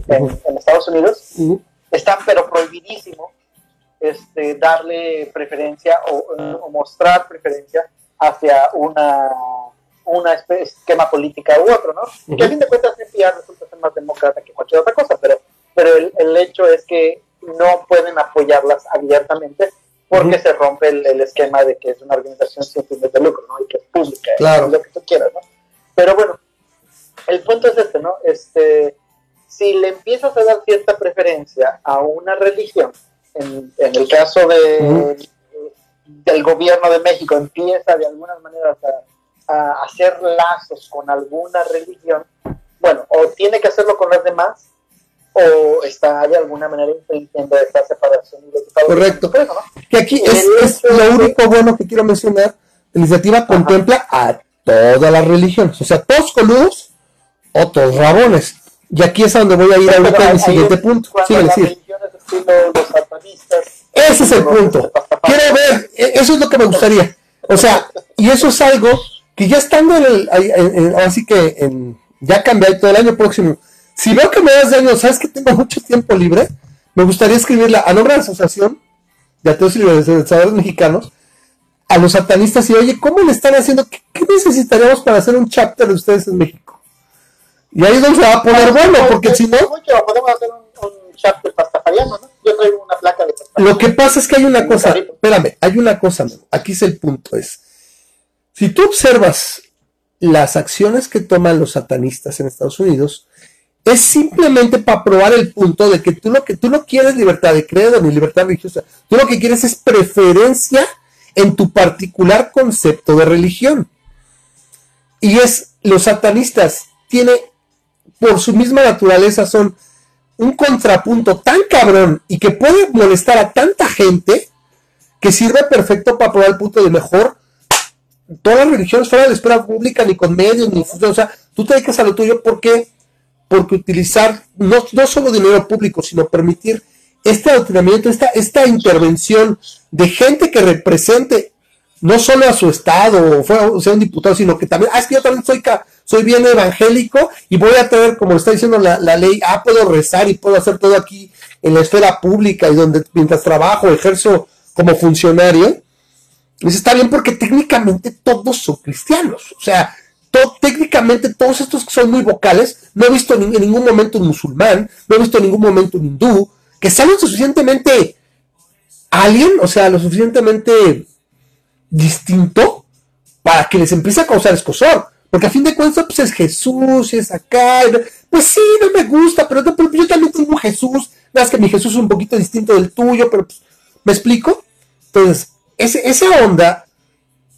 en, Estados Unidos, están pero prohibidísimo este, darle preferencia o, mostrar preferencia hacia una, una esquema política u otro, ¿no? Que a fin de cuentas NPR resulta ser más demócrata que cualquier otra cosa, pero, pero el, hecho es que no pueden apoyarlas abiertamente porque se rompe el, esquema de que es una organización sin fines de lucro, ¿no? Y que es pública, claro. lo que tú quieras, ¿no? Pero bueno, el punto es este, ¿no? Este, si le empiezas a dar cierta preferencia a una religión, en, el caso de, del gobierno de México, empieza de alguna manera a, hacer lazos con alguna religión, bueno, o tiene que hacerlo con las demás, o está de alguna manera infringiendo esta separación Correcto. Que aquí es, lo único bueno que quiero mencionar. La iniciativa contempla a todas las religiones, o sea, todos coludos o todos rabones. Y aquí es a donde voy a ir ahorita en el siguiente punto. Sí, decir. Ese es el punto. Quiero ver, e, eso es lo que me gustaría. O sea, y eso es algo que ya estando en el, así que en, ya cambié todo el año próximo. Si veo que me das de año, sabes que tengo mucho tiempo libre, me gustaría escribirla a nombre de la Asociación de Ateos y Libertadores Mexicanos a los satanistas y oye, ¿cómo le están haciendo? ¿Qué, necesitaríamos para hacer un chapter de ustedes en México? Y ahí es donde se va a poner bueno, porque si no... Podemos hacer un, un chapter pastafariano, ¿no? Yo traigo una placa de Lo que pasa es que hay una cosa, espérame, hay una cosa, aquí es el punto, es, si tú observas las acciones que toman los satanistas en Estados Unidos, es simplemente para probar el punto de que tú lo que tú no quieres libertad de credo ni libertad religiosa, tú lo que quieres es preferencia en tu particular concepto de religión. Y es, los satanistas tiene, por su misma naturaleza, son un contrapunto tan cabrón y que puede molestar a tanta gente que sirve perfecto para probar el punto de mejor. Todas las religiones fuera de la esfera pública, ni con medios, ni o sea, tú te dedicas a lo tuyo porque, porque utilizar no, no solo dinero público, sino permitir este adoctrinamiento, esta, esta intervención de gente que represente no solo a su estado o sea un diputado, sino que también, ah, es que yo también soy, soy bien evangélico y voy a tener, como está diciendo la, ley, ah, puedo rezar y puedo hacer todo aquí en la esfera pública y donde mientras trabajo, ejerzo como funcionario. Dice, está bien porque técnicamente todos son cristianos. O sea, técnicamente todos estos que son muy vocales, no he visto en, ningún momento un musulmán, no he visto en ningún momento un hindú, que sean lo suficientemente alien, o sea, lo suficientemente distinto para que les empiece a causar escosor. Porque a fin de cuentas, pues es Jesús, es acá. Pues sí, no me gusta, pero, yo también tengo Jesús. Nada que mi Jesús es un poquito distinto del tuyo, pero pues, ¿me explico? Entonces, ese, esa onda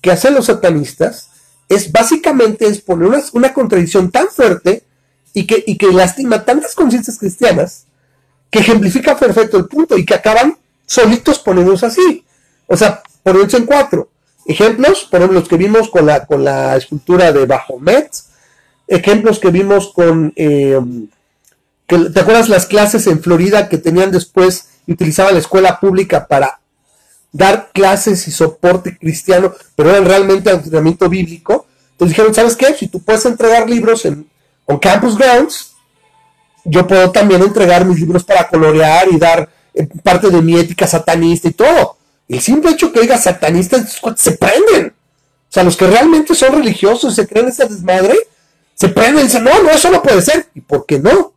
que hacen los satanistas es básicamente es poner una, una contradicción tan fuerte y que, y que lastima tantas conciencias cristianas que ejemplifica perfecto el punto y que acaban solitos poniéndose así. O sea, poniéndose en cuatro. Ejemplos, por ejemplo, los que vimos con la, con la escultura de Bajomet, ejemplos que vimos con, eh, ¿te acuerdas las clases en Florida que tenían después y utilizaban la escuela pública para dar clases y soporte cristiano, pero eran realmente entrenamiento bíblico? Entonces dijeron, ¿sabes qué? Si tú puedes entregar libros en, Campus Grounds, yo puedo también entregar mis libros para colorear y dar eh, parte de mi ética satanista y todo. El simple hecho que diga satanistas se prenden. O sea, los que realmente son religiosos se creen esa desmadre, se prenden y dicen, no, no, eso no puede ser. ¿Y por qué no?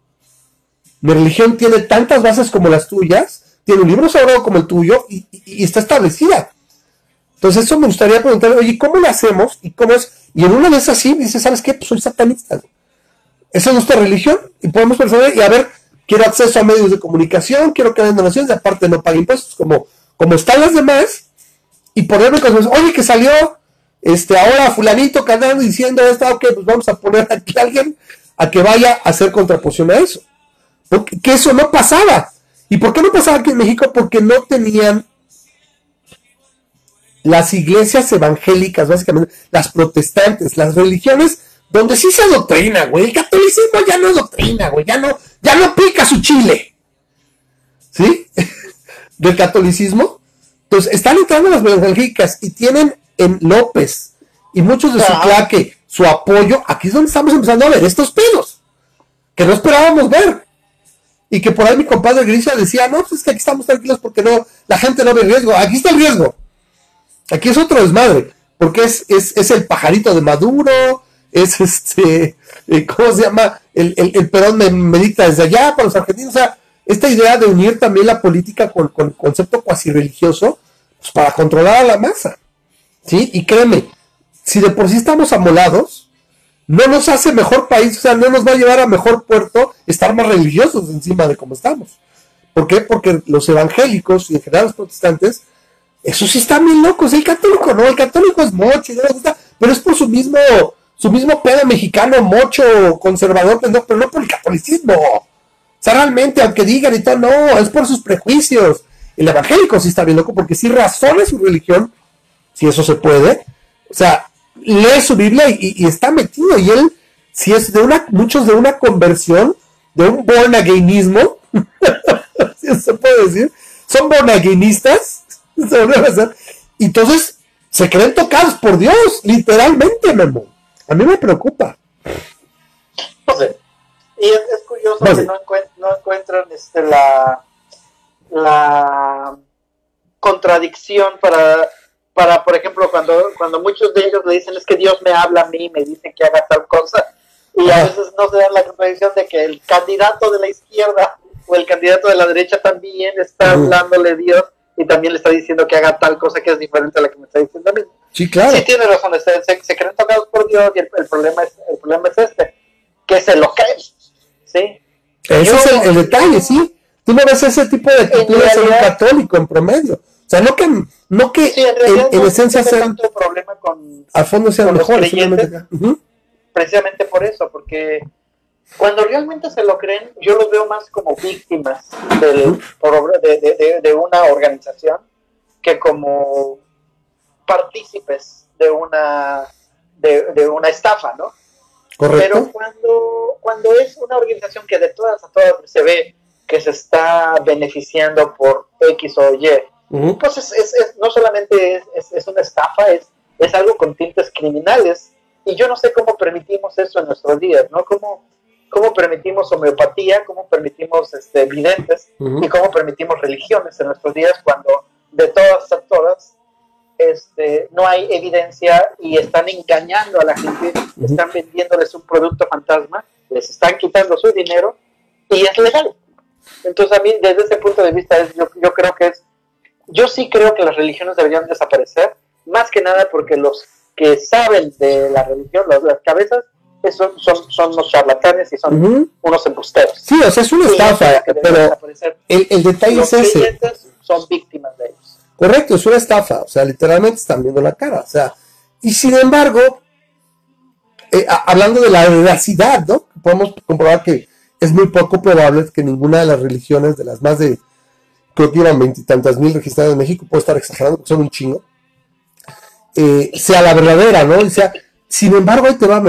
Mi religión tiene tantas bases como las tuyas, tiene un libro sagrado como el tuyo y, está establecida. Entonces eso me gustaría preguntar, oye, ¿cómo lo hacemos? ¿Y cómo es? Y en una vez así dice, ¿sabes qué? Pues soy satanista. Esa es nuestra religión y podemos pensar y a ver, quiero acceso a medios de comunicación, quiero que hagan donaciones, aparte no pague impuestos, como como están las demás, y ponerme cosas, oye, que salió este ahora fulanito cantando diciendo esto, ok, pues vamos a poner aquí a alguien a que vaya a hacer contraposición a eso. Porque que eso no pasaba. ¿Y por qué no pasaba aquí en México? Porque no tenían las iglesias evangélicas, básicamente, las protestantes, las religiones, donde sí se doctrina, güey. El catolicismo ya no es doctrina, güey. Ya no, ya no pica su chile. ¿Sí? del catolicismo. Entonces, están entrando las evangélicas y tienen en López y muchos de su claque su apoyo. Aquí es donde estamos empezando a ver estos pedos que no esperábamos ver. Y que por ahí mi compadre Grisha decía, no, pues es que aquí estamos tranquilos porque no, la gente no ve riesgo. Aquí está el riesgo. Aquí es otro desmadre, porque es, es, es el pajarito de Maduro, es este, eh, ¿cómo se llama? El, el, el Perón me medita desde allá para los argentinos. O sea, esta idea de unir también la política con, con el concepto cuasi religioso, pues para controlar a la masa. ¿Sí? Y créeme, si de por sí estamos amolados, no nos hace mejor país, o sea, no nos va a llevar a mejor puerto estar más religiosos encima de cómo estamos. ¿Por qué? Porque los evangélicos y en general los protestantes, eso sí están bien locos. El católico no, el católico es mocho, pero es por su mismo, su mismo pedo mexicano, mocho, conservador, pero no, pero no por el catolicismo. O sea, realmente, aunque digan y tal, no, es por sus prejuicios. El evangélico sí está bien loco porque sí razona su religión, si eso se puede. O sea, lee su Biblia y, está metido. Y él, si es de una, muchos de una conversión, de un born againismo, si se puede decir, son born againistas, y entonces se creen tocados por Dios, literalmente, Memo. A mí me preocupa. No sé. Y es, curioso que no, no encuentran este, la, la contradicción para para, por ejemplo, cuando, cuando muchos de ellos le dicen es que Dios me habla a mí, me dice que haga tal cosa, y a veces no se dan la contradicción de que el candidato de la izquierda o el candidato de la derecha también está hablándole Dios y también le está diciendo que haga tal cosa que es diferente a la que me está diciendo a mí. Sí, claro. Sí, tiene razón, se, se, creen tocados por Dios y el, problema es, el problema es este, que se lo creen, ¿sí? Ese es el, detalle, sí. Tú no ves ese tipo de actitudes en un católico en promedio sea, no que, no que en, esencia sea tanto problema con, a fondo sean mejores. Precisamente por eso, porque cuando realmente se lo creen, yo los veo más como víctimas del, de, de, una organización que como partícipes de una, de, una estafa, ¿no? Correcto. Pero cuando, cuando es una organización que de todas a todas se ve que se está beneficiando por X o Y, pues es, no solamente es, una estafa, es, es algo con tintes criminales. Y yo no sé cómo permitimos eso en nuestros días, ¿no? ¿Cómo, cómo permitimos homeopatía, cómo permitimos este, videntes y cómo permitimos religiones en nuestros días cuando de todas a todas este, no hay evidencia y están engañando a la gente, están vendiéndoles un producto fantasma, les están quitando su dinero y es legal. Entonces a mí desde ese punto de vista es, yo, yo creo que es yo sí creo que las religiones deberían desaparecer, más que nada porque los que saben de la religión, las, cabezas, son, son, son los charlatanes y son unos embusteros. Sí, o sea, es una estafa, pero el, el, detalle los es ese. son víctimas de ellos. Correcto, es una estafa, o sea, literalmente están viendo la cara, o sea, y sin embargo, eh, hablando de la veracidad, ¿no? Podemos comprobar que es muy poco probable que ninguna de las religiones, de las más de creo que iban veintitantas mil registradas en México, puedo estar exagerando son un chingo, eh, sea la verdadera, ¿no? sea, sin embargo, ahí te va,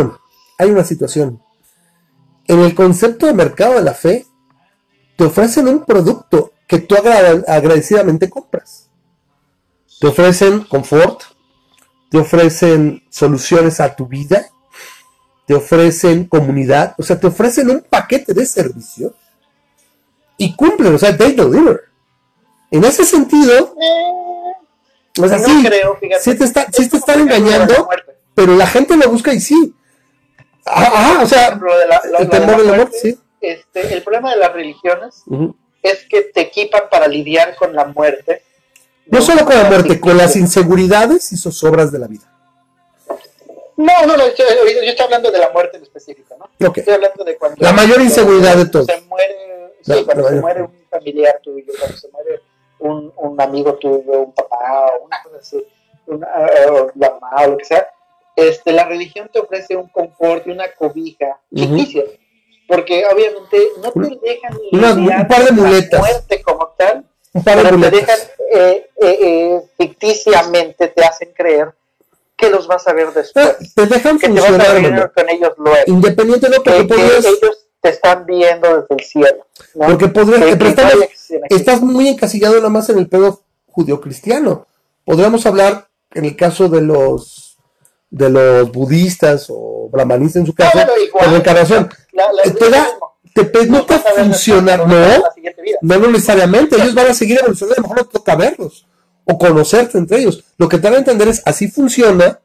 hay una situación. En el concepto de mercado de la fe, te ofrecen un producto que tú agradecidamente compras. Te ofrecen confort, te ofrecen soluciones a tu vida, te ofrecen comunidad, o sea, te ofrecen un paquete de servicios y cumplen, o sea, they deliver. En ese sentido, o sea, sí, sí te, está, sí te están engañando, pero la gente lo busca y sí. Ah, o sea, el temor de la muerte, sí. Este, el problema de las religiones es que te equipan para lidiar con la muerte. No solo con la muerte, con las inseguridades y zozobras de la vida. No, no, no, yo, estoy hablando de la muerte en específico, ¿no? Estoy hablando de cuando... La mayor inseguridad de todo. Se muere, sí, cuando se muere un familiar tuyo, cuando se muere un, un amigo tuyo, un papá, o una cosa así, una, o la mamá o lo que sea, este, la religión te ofrece un confort y una cobija ficticia, porque obviamente no te dejan una, un par de muletas. muerte como tal, un par de pero te dejan eh, eh, eh, ficticiamente, te hacen creer que los vas a ver después. Te dejan que te vas a ver con ellos luego. Independiente de lo que, que ellos te están viendo desde el cielo. Porque podrías, estás muy encasillado nada más en el pedo judío-cristiano. Podríamos hablar, en el caso de los de los budistas o brahmanistas en su caso, no, la encarnación. La, te, da, te permite funcionar, no, no, necesariamente, ellos van a seguir evolucionando, a lo mejor no toca verlos o conocerte entre ellos. Lo que te van a entender es así funciona,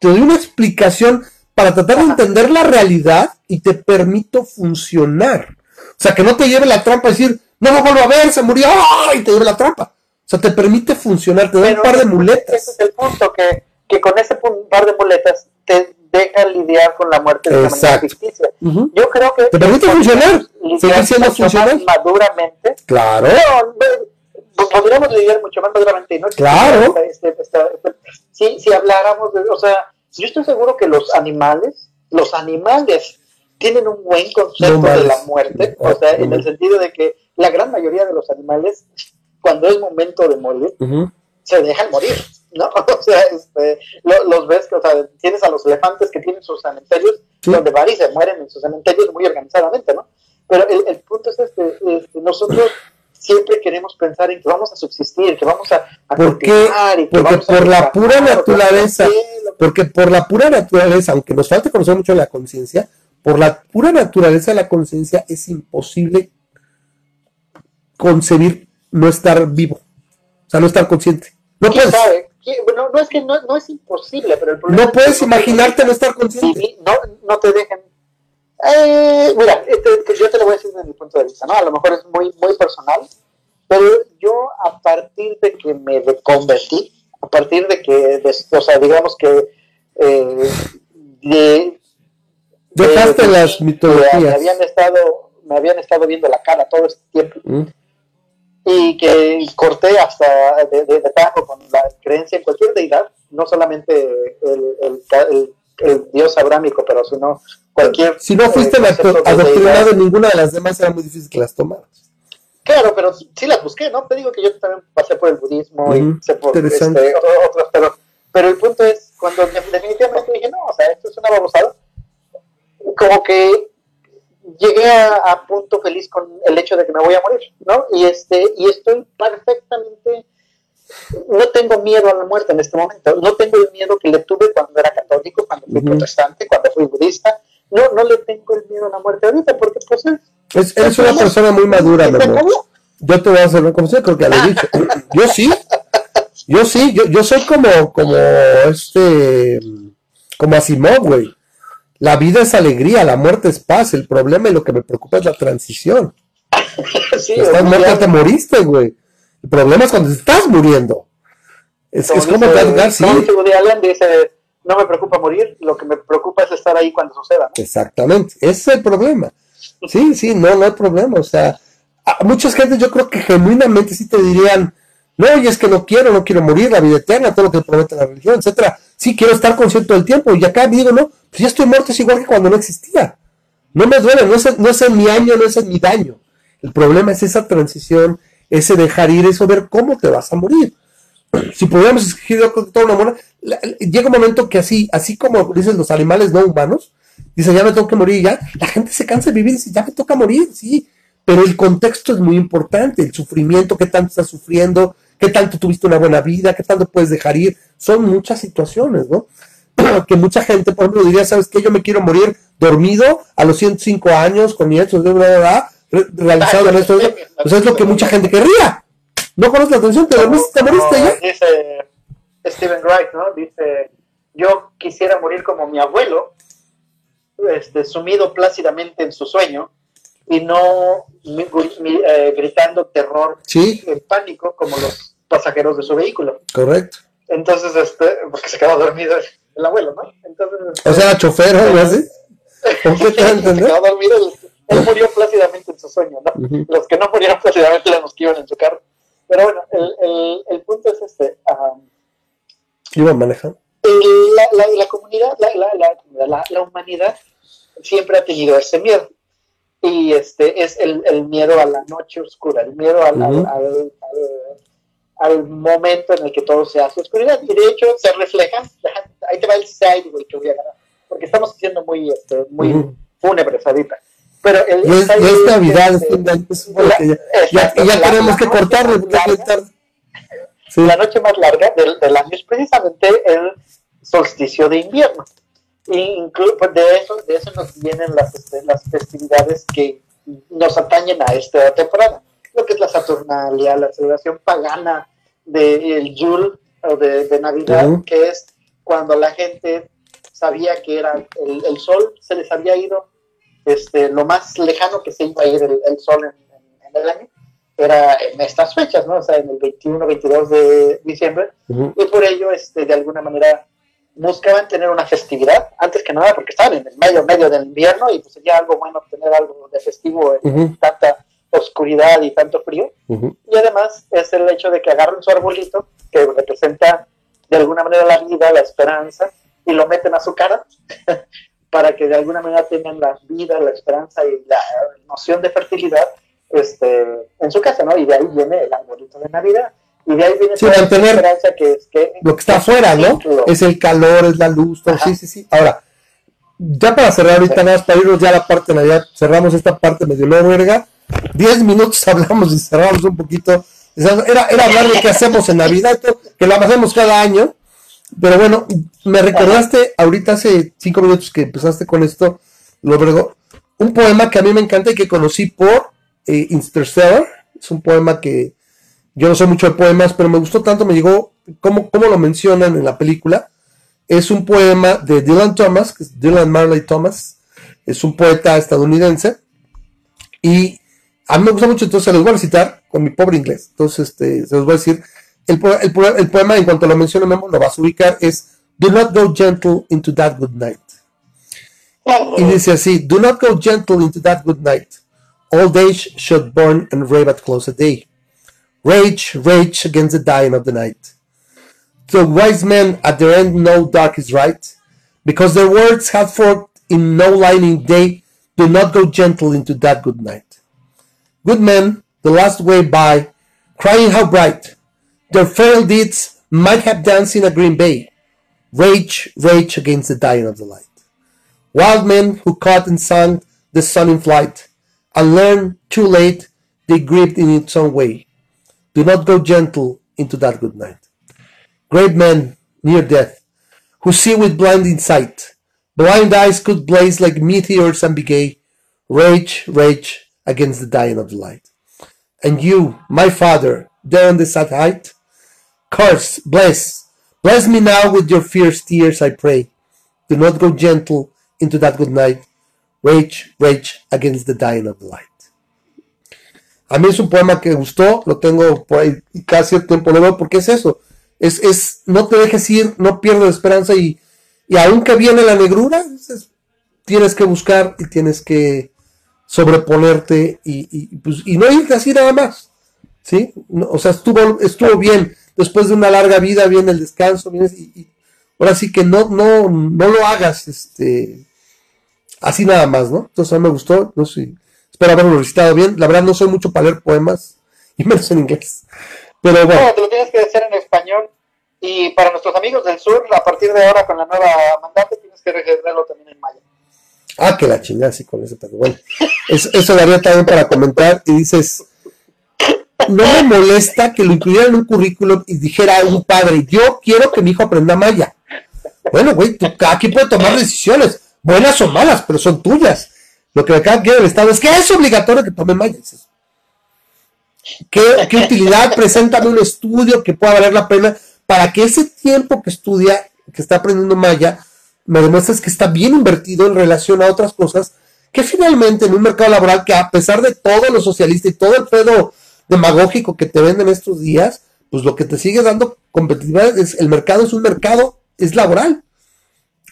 te doy una explicación para tratar de entender la realidad y te permito funcionar. O sea, que no te lleve la trampa a decir, no lo vuelvo a ver, se murió, y te lleve la trampa. O sea, te permite funcionar, te da un par de muletas. Ese es el punto, que, que con ese par de muletas te deja lidiar con la muerte de Exacto. manera ficticia. Yo creo que... Te permite funcionar, seguir siendo funcional. maduramente. Claro. Podríamos lidiar mucho más maduramente. ¿no? Claro. Este, este, si, si habláramos de... O sea, yo estoy seguro que los animales, los animales tienen un buen concepto de la muerte, o sea, en el sentido de que la gran mayoría de los animales, cuando es momento de morir, se dejan morir, ¿no? O sea, este, los ves, o sea, tienes a los elefantes que tienen sus cementerios, donde van y se mueren en sus cementerios muy organizadamente, ¿no? Pero el, el punto es este, este nosotros siempre queremos pensar en que vamos a subsistir, que vamos a, a. Y que porque por la pura naturaleza, porque por la pura naturaleza, aunque nos falte conocer mucho la conciencia, por la pura naturaleza de la conciencia es imposible concebir no estar vivo, o sea, no estar consciente. No puedes. Sabe? No, no, es que no, no, es imposible, pero el problema No puedes imaginarte no estar consciente. no, no te dejan. Eh, mira, este, yo te lo voy a decir desde mi punto de vista, ¿no? A lo mejor es muy, muy personal, pero yo a partir de que me reconvertí, a partir de que, o sea, digamos que eh, de, Dejaste las mitologías. Me habían, estado, me habían estado viendo la cara todo este tiempo. Mm. Y que corté hasta de, de, con la creencia en cualquier deidad, no solamente el, el, el, dios abrámico, pero sino cualquier. Si no fuiste eh, adoctrinado en ninguna de las demás, era muy difícil que las tomaras. Claro, pero sí las busqué, ¿no? Te digo que yo también pasé por el budismo y pasé por este, otros, pero, pero el punto es, cuando definitivamente dije, no, o sea, esto es una babosada, como que llegué a, punto feliz con el hecho de que me voy a morir, ¿no? Y, este, y estoy perfectamente, no tengo miedo a la muerte en este momento, no tengo el miedo que le tuve cuando era católico, cuando fui protestante, cuando fui budista, no, no le tengo el miedo a la muerte ahorita, porque pues es... eres una persona muy madura, mi amor. Yo te voy a hacer una conversación, creo que ya lo he dicho. Yo sí, yo sí, yo, yo soy como, como este, como Asimov, güey. La vida es alegría, la muerte es paz. El problema y lo que me preocupa es la transición. Sí, estás muerta, te moriste, güey. El problema es cuando estás muriendo. Es, es como sí. dice, no me preocupa morir, lo que me preocupa es estar ahí cuando suceda. Exactamente, ese es el problema. Sí, sí, no, no hay problema. O sea, muchas gente yo creo que genuinamente sí te dirían, no, y es que no quiero, no quiero morir, la vida eterna, todo lo que promete la religión, etcétera. Sí, quiero estar consciente del tiempo. Y acá digo, no, pues ya estoy muerto, es igual que cuando no existía. No me duele, no es, no es mi año, no es mi daño. El problema es esa transición, ese dejar ir, eso ver cómo te vas a morir. Si pudiéramos escribir toda una muerte, llega un momento que así, así como dicen los animales no humanos, dicen ya me tengo que morir, ya, la gente se cansa de vivir y dice ya me toca morir, sí, pero el contexto es muy importante, el sufrimiento, qué tanto estás sufriendo, qué tanto tuviste una buena vida, qué tanto puedes dejar ir, son muchas situaciones, ¿no? que mucha gente, por ejemplo, diría, ¿sabes qué? Yo me quiero morir dormido a los 105 años, con mi de una edad, realizado en esto, pues es lo que mucha gente querría. No conoces la atención, te dormiste, te moriste ya. Dice Stephen Wright, ¿no? Dice, yo quisiera morir como mi abuelo, este, sumido plácidamente en su sueño, y no eh, gritando terror y pánico como los pasajeros de su vehículo. Correcto. Entonces, este, porque se quedó dormido el abuelo, ¿no? Entonces, o sea, chofer o algo así. ¿Por qué te se quedó dormido, él murió plácidamente en su sueño, ¿no? Los que no murieron plácidamente eran los que iban en su carro. Pero bueno, el, el, el punto es este. Um, ¿Iban manejando? La, la, la, comunidad, la, la, la, humanidad siempre ha tenido ese miedo y este es el, el, miedo a la noche oscura, el miedo al, al, al, momento en el que todo se hace oscuridad. Y de hecho se refleja, ahí te va el side, que voy a ganar, porque estamos siendo muy, este, muy fúnebres ahorita. Pero el, y es, Navidad, es, ya, ya, tenemos que cortarle, La noche más larga del, del año es precisamente el solsticio de invierno. Incluso pues, de eso, de eso nos vienen las, este, las festividades que nos atañen a esta temporada. Lo que es la Saturnalia, la celebración pagana del Yule o de, Navidad, que es cuando la gente sabía que era el, sol, se les había ido este, lo más lejano que se iba a ir el, sol en, el año, era en estas fechas, ¿no? O sea, en el 21, 22 de diciembre, y por ello, este, de alguna manera, buscaban tener una festividad, antes que nada porque estaban en el medio, medio del invierno y pues sería algo bueno tener algo de festivo en tanta oscuridad y tanto frío. Y además es el hecho de que agarren su arbolito, que representa de alguna manera la vida, la esperanza, y lo meten a su cara para que de alguna manera tengan la vida, la esperanza y la noción de fertilidad este, en su casa, ¿no? Y de ahí viene el arbolito de Navidad. Y de ahí viene sí, mantener que, es que lo que está afuera, ¿no? Es el calor, es la luz, todo. sí, sí, sí. Ahora, ya para cerrar ahorita, nada más para irnos ya a la parte de Navidad, cerramos esta parte medio verga. Diez minutos hablamos y cerramos un poquito. Era, era hablar de qué hacemos en Navidad, que lo hacemos cada año. Pero bueno, me recordaste ahorita hace cinco minutos que empezaste con esto, lo un poema que a mí me encanta y que conocí por eh, Interstellar. Es un poema que yo no sé mucho de poemas, pero me gustó tanto, me llegó cómo, lo mencionan en la película. Es un poema de Dylan Thomas, que es Dylan Marley Thomas, es un poeta estadounidense. Y a mí me gusta mucho, entonces se los voy a citar con mi pobre inglés. Entonces, este, se los voy a decir. El, poema, en cuanto lo mencione Memo, lo vas a ubicar, es Do not go gentle into that good night. Y dice así, Do not go gentle into that good night. All days should burn and rave at close of day. Rage, rage against the dying of the night. The wise men at their end know dark is right, because their words have forked in no lining day, do not go gentle into that good night. Good men, the last way by, crying how bright, their frail deeds might have danced in a green bay. Rage, rage against the dying of the light. Wild men who caught and sang the sun in flight, and learned too late they grieved in its own way. Do not go gentle into that good night. Great men near death, who see with blinding sight, blind eyes could blaze like meteors and be gay, rage, rage against the dying of the light. And you, my father, there on the sad height, curse, bless, bless me now with your fierce tears, I pray. Do not go gentle into that good night, rage, rage against the dying of the light. A mí es un poema que gustó, lo tengo por ahí casi el tiempo nuevo, porque es eso. Es, es, no te dejes ir, no pierdas esperanza y, y aunque viene la negrura, tienes que buscar y tienes que sobreponerte y, y, pues, y no irte así nada más. ¿Sí? o sea, estuvo, estuvo bien. Después de una larga vida viene el descanso, y, ahora sí que no, no, no lo hagas este, así nada más, ¿no? Entonces a mí me gustó, no sé Espero haberlo recitado bien. La verdad no soy mucho para leer poemas, y menos en inglés. Pero bueno. No, te lo tienes que hacer en español. Y para nuestros amigos del sur, a partir de ahora con la nueva mandante, tienes que leerlo también en maya. Ah, que la chingada, sí, con ese pero bueno. Eso, daría también para comentar. Y dices, no me molesta que lo incluyeran en un currículum y dijera un padre, yo quiero que mi hijo aprenda maya. Bueno, güey, aquí puede tomar decisiones, buenas o malas, pero son tuyas. Lo que acá quiere el Estado es que es obligatorio que tome maya. ¿Qué, ¿Qué utilidad? Preséntame un estudio que pueda valer la pena para que ese tiempo que estudia, que está aprendiendo maya, me demuestres que está bien invertido en relación a otras cosas que finalmente en un mercado laboral que a pesar de todo lo socialista y todo el pedo demagógico que te venden estos días, pues lo que te sigue dando competitividad es el mercado es un mercado, es laboral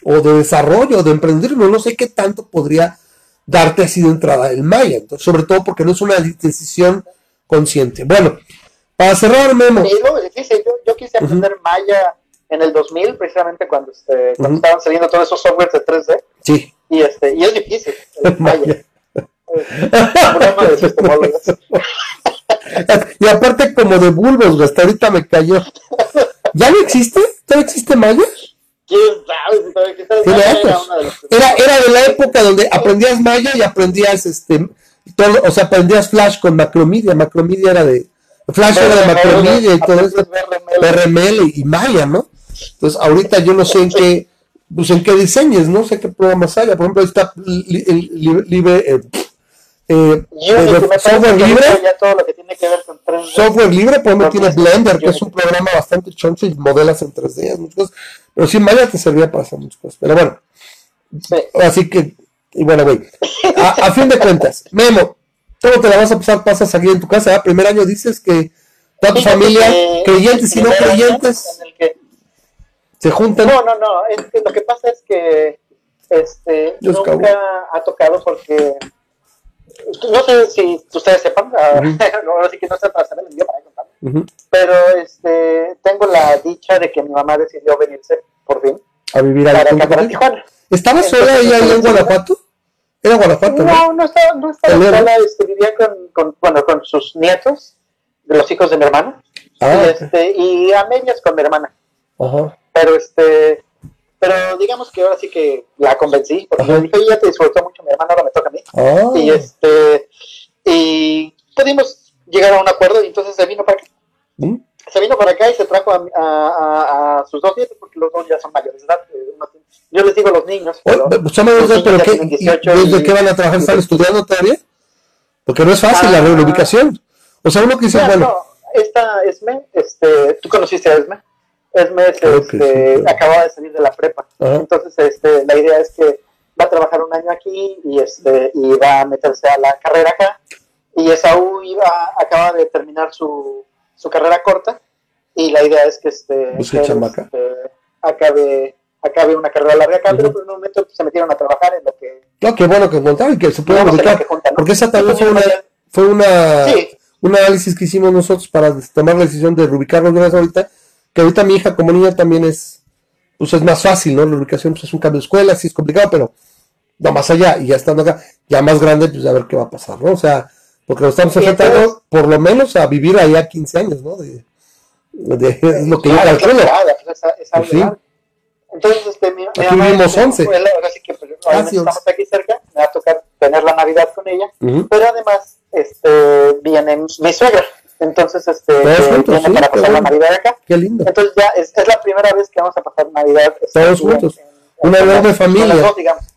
o de desarrollo, de emprender, no sé qué tanto podría darte así de entrada el Maya, entonces, sobre todo porque no es una decisión consciente. Bueno, para cerrar, Memo. yo, quise aprender Maya en el 2000, precisamente cuando, este, cuando estaban saliendo todos esos softwares de 3D. Sí. Y, este, y es difícil, Maya. y aparte como de bulbos, hasta ahorita me cayó. ¿Ya no existe? ¿Todavía existe Maya? Era, era de la época donde aprendías Maya y aprendías este todo, o sea, aprendías Flash con Macromedia, Macromedia era de Flash era de Macromedia y todo eso, RML y Maya, ¿no? Entonces, ahorita yo no sé en qué, pues en qué diseñes, no sé qué programas haya, por ejemplo, ahí está libre, eh, eh, Unity, me de parece software libre, ya todo lo que tiene que ver con 3D. software libre, por ejemplo, No, tiene Blender, que es un programa bastante choncho y modelas en 3D, muchas cosas. Pero sí, Maya te servía para hacer muchas cosas. Pero bueno, Sí. así que, y bueno, güey, a, a fin de cuentas, Memo, ¿cómo te la vas a pasar? Pasas aquí en tu casa, ¿verdad? Primer año dices que toda tu familia, que creyentes y no creyentes, que- se juntan. No, no, no. Es que lo que pasa es que este, nunca ha tocado porque. No sé si ustedes sepan, ah, ahora sí que no para saber el idioma, para pero este, tengo la dicha de que mi mamá decidió venirse por fin A vivir con acá, para. Tijuana. ¿Estaba Entonces, sola ella ahí en Guanajuato? Era Guanajuato, ¿no? No, no estaba, no estaba sola, este, vivía con, con, bueno, con sus nietos, de los hijos de mi hermano, Ah, y, este, y a medias con mi hermana. Ajá. pero este pero digamos que ahora sí que la convencí porque Ajá. yo dije ya te disfrutó mucho mi hermano ahora me toca a mí Ah, y este y pudimos llegar a un acuerdo y entonces se vino para acá ¿Mm? se vino para acá y se trajo a, a- a- sus dos nietos porque los dos ya son mayores de edad eh, yo les digo los niños Oye, pero pues, los pero niños ¿qué, ya tienen y 18 ¿desde y- qué van a trabajar? ¿Están estudiando todavía? Porque no es fácil la reubicación. O sea, uno que dice, No, bueno, no, esta Esme, este, tú conociste a Esme. Esme es, Creo que este, sí, claro. acababa de salir de la prepa. Ajá. Entonces, este, la idea es que va a trabajar un año aquí y este, y va a meterse a la carrera acá. Y Esaú iba, acaba de terminar su, su carrera corta. Y la idea es que este, que este, acabe, acabe una carrera larga acá, pero por un momento se metieron a trabajar en lo que no, qué bueno que encontraron y que se en que juntan, ¿no? Porque esa también fue una, fue una, Sí, un análisis que hicimos nosotros para tomar la decisión de reubicarnos de ahorita. Que ahorita mi hija como niña también es, pues es más fácil, ¿no? La ubicación pues es un cambio de escuela, sí es complicado, pero no más allá. Y ya estando acá, ya más grande, pues a ver qué va a pasar, ¿no? O sea, porque nos estamos enfrentando entonces- por lo menos a vivir allá 15 años, ¿no? De, de- es lo que yo calculo. pues. Entonces, este, mi, mi Aquí mamá, vivimos este, 11. pues, ahora sí que pues, obviamente estamos aquí cerca, me va a tocar tener la Navidad con ella, Ujú. pero además este, viene mi suegra, entonces este, juntos, viene sí, para pasar la. Navidad acá. Qué lindo. Entonces ya es, es la primera vez que vamos a pasar Navidad este, Todos aquí en- juntos. en- Una enorme familia. dos.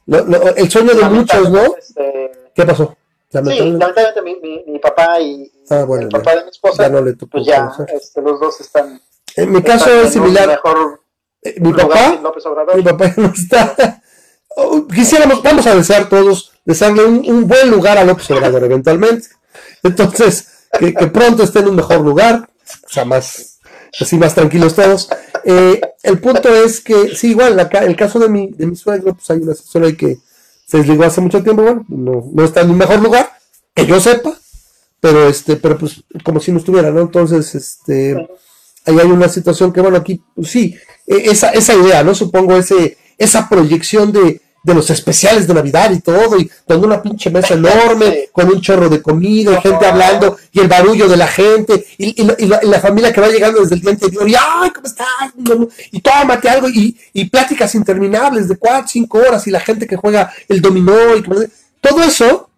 Lo- lo- el sueño de muchos, ¿no? Este, ¿Qué pasó? Sí, Lamentablemente, mi, mi, mi papá y Ah, bueno, el ya. papá de mi esposa, ya no le tocó pues ya este, los dos están, En mi caso es similar. mejor Eh, Mi papá, sin López Obrador. mi papá no está. Oh, Quisiéramos, vamos a desear todos, desearle un, un buen lugar a López Obrador eventualmente. Entonces, que, que pronto esté en un mejor lugar, o sea, más, así más tranquilos todos. Eh, el punto es que, sí, igual, la el caso de mi, de mi suegro, pues hay una asesora que se desligó hace mucho tiempo, bueno, no, no está en un mejor lugar, que yo sepa, pero este, pero pues como si no estuviera, ¿no? Entonces, este, ahí hay una situación que, bueno, aquí, pues, sí, e- esa, esa idea, ¿no? Supongo ese, esa proyección de, de los especiales de Navidad y todo, y con una pinche mesa enorme, con un chorro de comida, y gente hablando, y el barullo de la gente, y, y la, y la- y la familia que va llegando desde el día anterior, y ¡ay, cómo estás! Y tómate algo, y, y pláticas interminables de cuatro, cinco horas, y la gente que juega el dominó, y todo eso,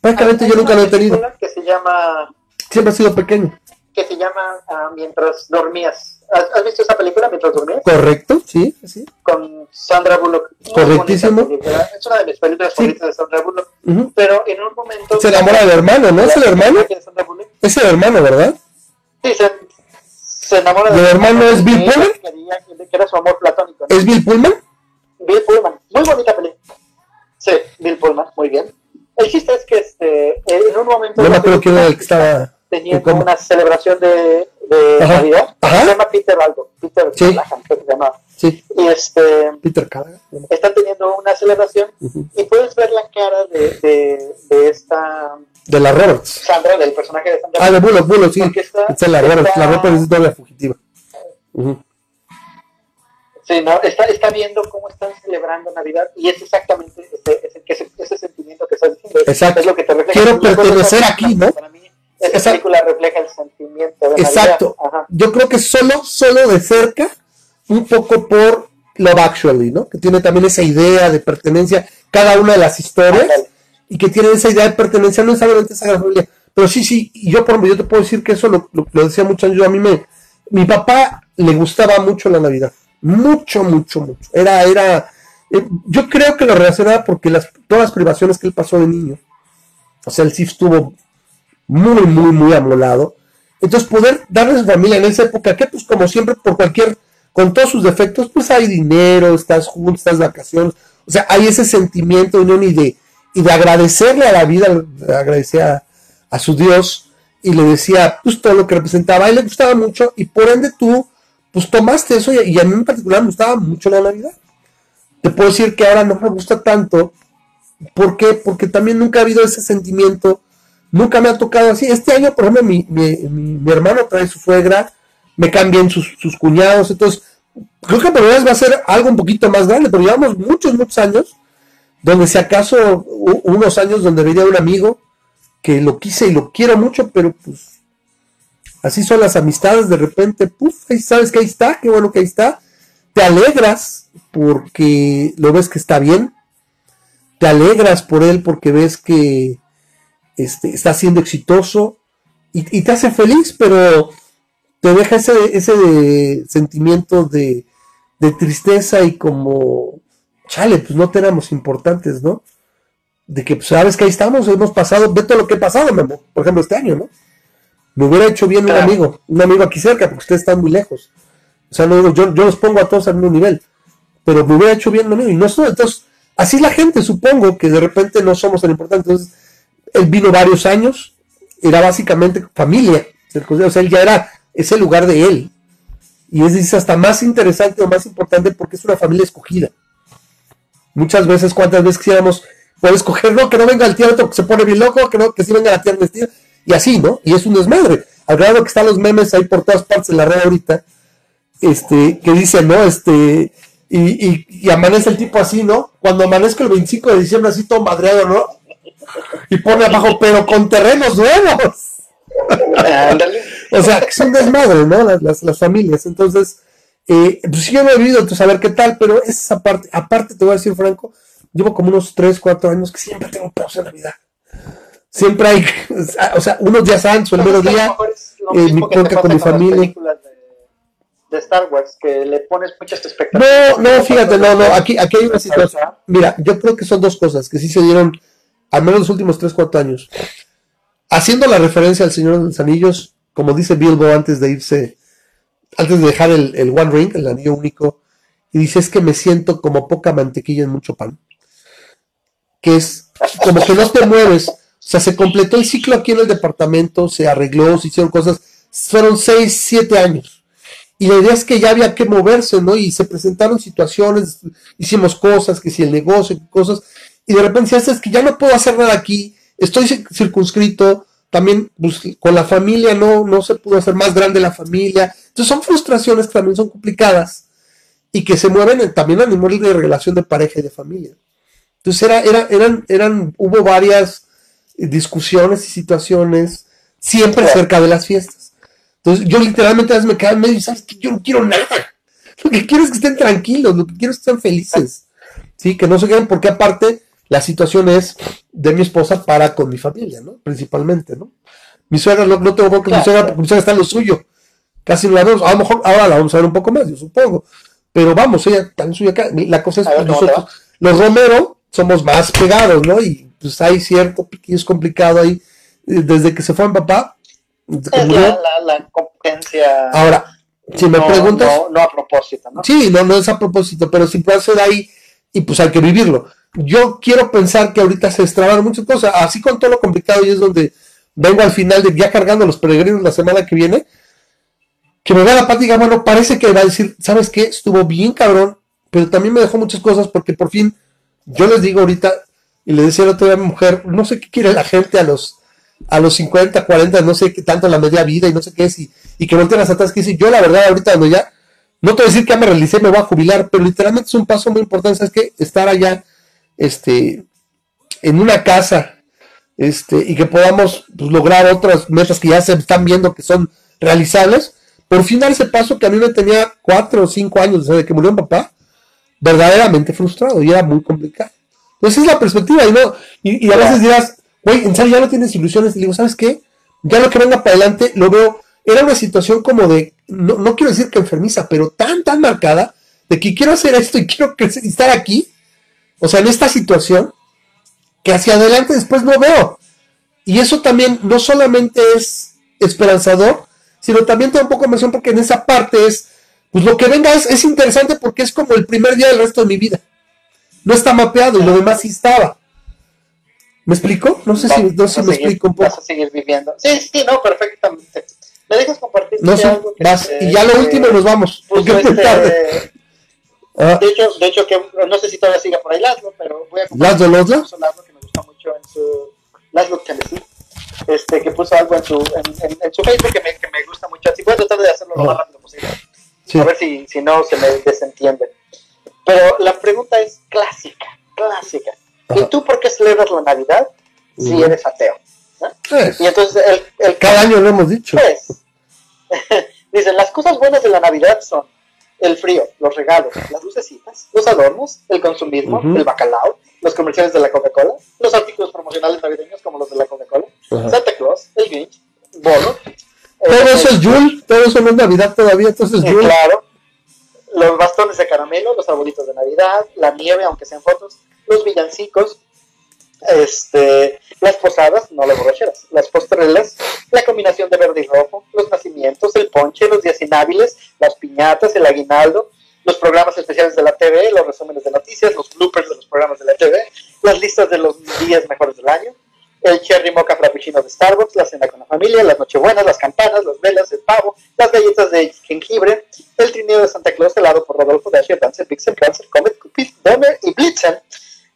prácticamente yo nunca lo he tenido, Que se llama, siempre ha sido pequeño. que se llama ah, Mientras dormías. ¿Has, visto esa película, Mientras dormías? ¿Correcto? Sí, sí. Con Sandra Bullock. Correctísimo. Es una de mis películas Sí. favoritas de Sandra Bullock. Ujú. Pero en un momento... Se enamora del hermano, ¿no? ¿Es el hermano? ¿Quién es el hermano, ¿verdad? Sí, se, se enamora ¿Y el hermano es Bill Pullman? quería que- era su amor platónico. ¿no? ¿Es Bill Pullman? Bill Pullman. Muy bonita película. Sí, Bill Pullman. Muy bien. El chiste es que este, en un momento... No me acuerdo quién era el que estaba. Teniendo una celebración de, de Ajá. Navidad. Ajá. Se llama Peter algo. Peter Sí. Callahan, creo que se llama. Sí, Y este, Peter Callaghan. están teniendo una celebración y puedes ver la cara de, de, de esta De la Roberts. Sandra, del personaje de Sandra. Ah, de Bullock, Bullock, sí. Está- Es la Roberts. está- La Roberts es doble fugitiva. Sí, no, está, está viendo cómo están celebrando Navidad y es exactamente ese, ese, ese, ese sentimiento que estás diciendo. Exacto. Es lo que te. Quiero pertenecer aquí, ¿no? Esa Exacto. película refleja el sentimiento de Exacto. Ajá. Yo creo que solo, solo de cerca, un poco por Love Actually, ¿no? Que tiene también esa idea de pertenencia, cada una de las historias, y que tiene esa idea de pertenencia, no necesariamente esa gran familia. Pero sí, sí, y yo por ejemplo, yo te puedo decir que eso lo, lo, lo decía mucho yo a mí me, mi papá le gustaba mucho la Navidad, mucho, mucho, mucho. Era, era, eh, yo creo que lo relacionaba porque las, todas las privaciones que él pasó de niño, O sea, el CIF estuvo muy, muy, muy amolado. Entonces, poder darle a su familia en esa época, que pues como siempre, por cualquier, con todos sus defectos, pues hay dinero, estás juntos, estás vacaciones. O sea, hay ese sentimiento de unión y de, y de agradecerle a la vida, agradecer a, a su Dios y le decía pues todo lo que representaba, él le gustaba mucho y por ende tú pues tomaste eso y, a mí en particular me gustaba mucho la Navidad. Te puedo decir que ahora no me gusta tanto, ¿por qué? Porque también nunca ha habido ese sentimiento, nunca me ha tocado así. Este año, por ejemplo, mi, mi, hermano trae su suegra, me cambian sus, sus cuñados, entonces creo que por vez va a ser algo un poquito más grande, pero llevamos muchos, muchos años, donde si acaso unos años donde vería un amigo, que lo quise y lo quiero mucho, pero pues así son las amistades, de repente, puf, ahí sabes que ahí está, qué bueno que ahí está, te alegras porque lo ves que está bien, te alegras por él porque ves que este, está siendo exitoso y, te hace feliz, pero te deja ese, ese sentimiento de, de tristeza y como, chale, pues no tenemos importantes, ¿no? de que pues, sabes que ahí estamos, hemos pasado, ve todo lo que he pasado, por ejemplo, este año, ¿no? Me hubiera hecho bien un amigo, un amigo aquí cerca, porque ustedes están muy lejos. O sea, no digo, yo, yo los pongo a todos al mismo nivel, pero me hubiera hecho bien un amigo. Y no entonces, así la gente, supongo que de repente no somos tan importantes. Entonces, él vino varios años, era básicamente familia, o sea, él ya era ese lugar de él. Y es hasta más interesante o más importante porque es una familia escogida. Muchas veces, cuántas veces quisiéramos puedes escoger, no, que no venga el tío otro que se pone bien loco, que no, que sí venga la tía vestida, y así, ¿no? Y es un desmadre. Al grado que están los memes ahí por todas partes en la red ahorita, este, que dicen, ¿no? Este, y, amanece el tipo así, ¿no? Cuando amanezca el 25 de diciembre así todo madreado, ¿no? Y pone abajo, pero con terrenos nuevos. o sea, un desmadre, ¿no? Las, las, familias. Entonces, eh, pues yo no he vivido, tú saber qué tal, pero esa parte, aparte te voy a decir, Franco, llevo como unos 3, 4 años que siempre tengo pedos en Navidad. Siempre hay, o sea, unos días antes o el mero día, eh, mi podcast con mi familia. De, Star Wars, que le pones muchas expectativas. No, no, fíjate, no, no, aquí, aquí hay una situación. Mira, yo creo que son dos cosas que sí se dieron, al menos los últimos 3, 4 años. Haciendo la referencia al Señor de los Anillos, como dice Bilbo antes de irse, antes de dejar el, One Ring, el anillo único, y dice, es que me siento como poca mantequilla en mucho pan que es como que no te mueves. O sea, se completó el ciclo aquí en el departamento, se arregló, se hicieron cosas. Fueron seis, siete años. Y la idea es que ya había que moverse, ¿no? Y se presentaron situaciones, hicimos cosas, que si el negocio, cosas. Y de repente, si es que ya no puedo hacer nada aquí, estoy circunscrito, también pues, con la familia no, no se pudo hacer más grande la familia. Entonces son frustraciones que también son complicadas y que se mueven también a nivel de relación de pareja y de familia. Entonces era, era, eran, eran, hubo varias discusiones y situaciones siempre cerca de las fiestas. Entonces yo literalmente a veces me quedaba medio y sabes que yo no quiero nada. Lo que quiero es que estén tranquilos, lo que quiero es que estén felices. Sí, que no se queden porque aparte la situación es de mi esposa para con mi familia, ¿no? Principalmente, ¿no? Mi suegra, no, no tengo que mi suegra, porque mi suegra está en lo suyo. Casi no la vemos. A lo mejor ahora la vamos a ver un poco más, yo supongo. Pero vamos, ella está en suyo acá. La cosa es que nosotros, los Romero, somos más pegados, ¿no? Y pues hay cierto es complicado ahí. Eh, desde que se fue mi papá. La, la, competencia. Ahora, si me preguntas. No, a propósito, ¿no? Sí, no, no es a propósito, pero si puede ser ahí y pues hay que vivirlo. Yo quiero pensar que ahorita se extraban muchas cosas, así con todo lo complicado y es donde vengo al final de ya cargando los peregrinos la semana que viene, que me da la diga, bueno, parece que va a decir, ¿sabes qué? Estuvo bien cabrón, pero también me dejó muchas cosas porque por fin yo les digo ahorita, y le decía el otro día a mujer, no sé qué quiere la gente a los, a los 50, 40, no sé qué tanto la media vida y no sé qué es, y, y que volteen las atrás, que dice, yo la verdad ahorita cuando ya, no te voy a decir que ya me realicé, me voy a jubilar, pero literalmente es un paso muy importante, ¿sabes qué? Estar allá, este, en una casa, este, y que podamos pues, lograr otras metas que ya se están viendo que son realizables, por fin dar ese paso que a mí me tenía cuatro o cinco años desde que murió mi papá, verdaderamente frustrado y era muy complicado. Entonces es la perspectiva y no, y, a veces dirás, güey, en serio ya no tienes ilusiones. Y digo, ¿sabes qué? Ya lo que venga para adelante lo veo, era una situación como de, no, no quiero decir que enfermiza, pero tan, tan marcada de que quiero hacer esto y quiero estar aquí, o sea, en esta situación, que hacia adelante después no veo. Y eso también no solamente es esperanzador, sino también te da un poco emoción porque en esa parte es, pues lo que venga es, es interesante porque es como el primer día del resto de mi vida. No está mapeado y lo demás sí estaba. ¿Me explico? No sé si, no sé si me explico un poco. Vas a seguir viviendo. Sí, sí, no, perfectamente. ¿Me dejas compartir? No sé, vas, y ya lo último nos vamos. puso Porque este- tarde. Ah, De hecho, de hecho que no sé si todavía siga por ahí Laszlo, pero voy a ¿Laszlo puso Laszlo que me gustó mucho en su Laszlo Tennessee, este que puso algo en su en, en- en su Facebook que me, que me gusta mucho. Así voy a tratar de hacerlo lo más rápido posible. Sí. A ver si, si no se me desentiende. Pero la pregunta es clásica, clásica. ¿Y Ajá. tú por qué celebras la Navidad si Ujú. eres ateo? ¿no? Pues, Y entonces el, el cada año lo hemos dicho. pues, dicen, las cosas buenas de la Navidad son el frío, los regalos, las lucecitas, los adornos, el consumismo, el bacalao, los comerciales de la Coca-Cola, los artículos promocionales navideños como los de la Coca-Cola. Santa Claus, el Grinch, Bono. Todo eh, eso es Yule, todo eso no es Navidad todavía, entonces eh, Yule. Claro, los bastones de caramelo, los arbolitos de Navidad, la nieve, aunque sean fotos, los villancicos, este, las posadas, no las borracheras, las postrelas, la combinación de verde y rojo, los nacimientos, el ponche, los días inhábiles, las piñatas, el aguinaldo, los programas especiales de la TV, los resúmenes de noticias, los bloopers de los programas de la TV, las listas de los días mejores del año, el cherry mocha frappuccino de Starbucks, la cena con la familia, las nochebuenas, las campanas, las velas, el pavo, las galletas de jengibre, el trineo de Santa Claus helado por Rodolfo Dasher, Dancer, Pixel, Prancer, Comet, Cupid, Donner y Blitzen,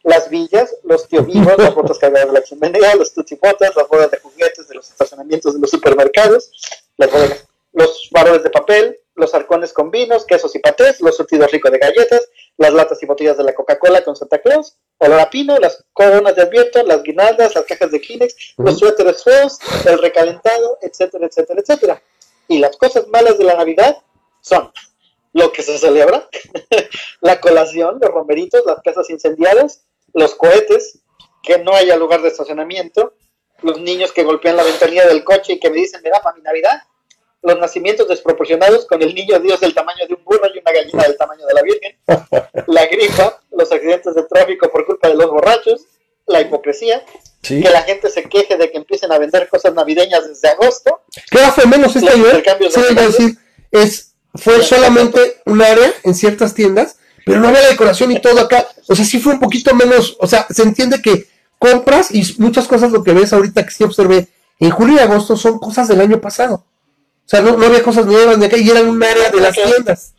las villas, los tío vivos, las botas cargadas de la chimenea, los tuchipotas, las bodas de juguetes de los estacionamientos de los supermercados, las bodegas, los faroles de papel, los arcones con vinos, quesos y patés, los surtidos ricos de galletas, las latas y botellas de la Coca-Cola con Santa Claus, olor a pino, las coronas de advierto, las guirnaldas, las cajas de Kleenex, los suéteres feos, el recalentado, etcétera, etcétera, etcétera. Y las cosas malas de la Navidad son lo que se celebra, la colación, los romeritos, las casas incendiadas, los cohetes, que no haya lugar de estacionamiento, los niños que golpean la ventanilla del coche y que me dicen, me da para mi Navidad, los nacimientos desproporcionados con el niño Dios del tamaño de un burro y una gallina del tamaño de la Virgen, la gripa, los accidentes de tráfico por culpa de los borrachos, la hipocresía, Sí. que la gente se queje de que empiecen a vender cosas navideñas desde agosto, ¿Qué fue menos este año? Sí, decir, es, fue solamente un área en ciertas tiendas, pero no había decoración y todo acá. O sea, sí fue un poquito menos, o sea, se entiende que compras y muchas cosas lo que ves ahorita que sí observé en julio y agosto son cosas del año pasado. O sea, no, no había cosas nuevas de acá y eran un área de las tiendas.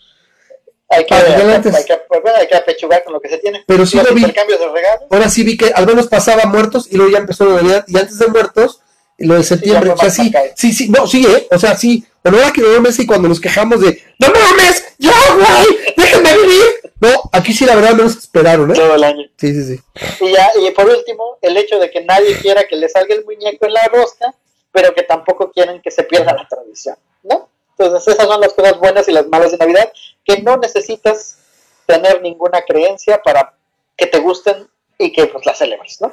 hay que, que hay, antes- hay que, pues, bueno, hay que apechugar con lo que se tiene. Pero sí lo vi. intercambios de regalos, Ahora sí vi que al menos pasaba muertos y luego ya empezó la Navidad y antes de muertos, lo de septiembre, o sea, sí, sí, sí, no, sí, ¿eh? O sea, sí, pero ahora que no y cuando nos quejamos de, no mames, ya, güey, déjenme vivir. No, aquí sí la verdad no nos esperaron, ¿eh? todo el año. Sí, sí, sí. Y, ya, y por último, el hecho de que nadie quiera que le salga el muñeco en la rosca, pero que tampoco quieren que se pierda la tradición, ¿no? Entonces esas son las cosas buenas y las malas de Navidad, que no necesitas tener ninguna creencia para que te gusten y que pues las celebres, ¿no?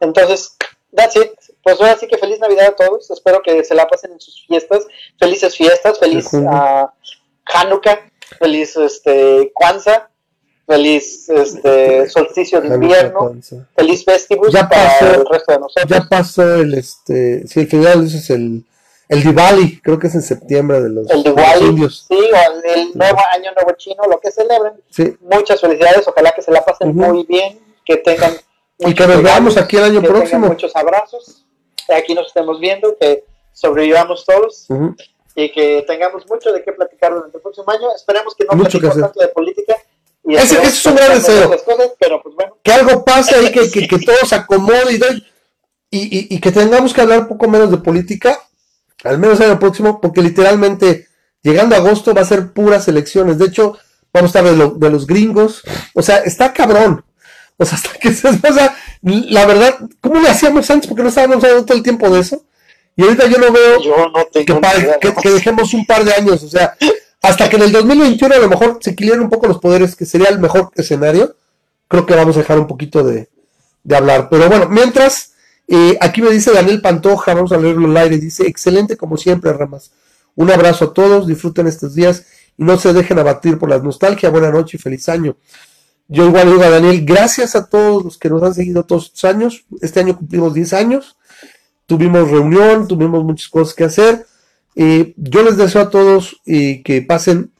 Entonces, that's it. Pues ahora sí que feliz Navidad a todos. Espero que se la pasen en sus fiestas. Felices fiestas, feliz ah, Hanukkah, feliz este Kwanzaa, feliz este solsticio de invierno, feliz Festivus Ya para pasó. el resto de nosotros. Ya pasó el, este, sí, el final, es el, el Diwali, creo que es en septiembre de los, el de los Diwali, indios. sí, o el, el nuevo año nuevo chino, lo que celebren. Sí. Muchas felicidades, ojalá que se la pasen muy bien, que tengan Y que nos veamos aquí el año que próximo. muchos abrazos, aquí nos estemos viendo, que sobrevivamos todos y que tengamos mucho de qué platicar durante el próximo año. Esperemos que no platiquemos tanto de política. Y Ese- es un gran deseo. cosas, pero pues bueno, que algo pase ahí, que, que, que todo se acomode y, y, y- que tengamos que hablar poco menos de política, al menos el año próximo, porque literalmente llegando a agosto va a ser puras elecciones. De hecho, vamos a estar de, lo- de los gringos. O sea, está cabrón. O sea, hasta que se, o sea, la verdad, ¿cómo le hacíamos antes? Porque no estábamos hablando todo el tiempo de eso. Y ahorita yo no veo yo no que, pa- ni idea, que- que dejemos un par de años, o sea, hasta que en el 2021 a lo mejor se equilibren un poco los poderes, que sería el mejor escenario, creo que vamos a dejar un poquito de, de hablar. Pero bueno, mientras, eh, aquí me dice Daniel Pantoja, vamos a leerlo al aire, dice, excelente como siempre, Ramas. Un abrazo a todos, disfruten estos días y no se dejen abatir por la nostalgia. Buena noche y feliz año. Yo igual digo a Daniel, gracias a todos los que nos han seguido todos estos años. Este año cumplimos 10 años. Tuvimos reunión, tuvimos muchas cosas que hacer. Eh, yo les deseo a todos que pasen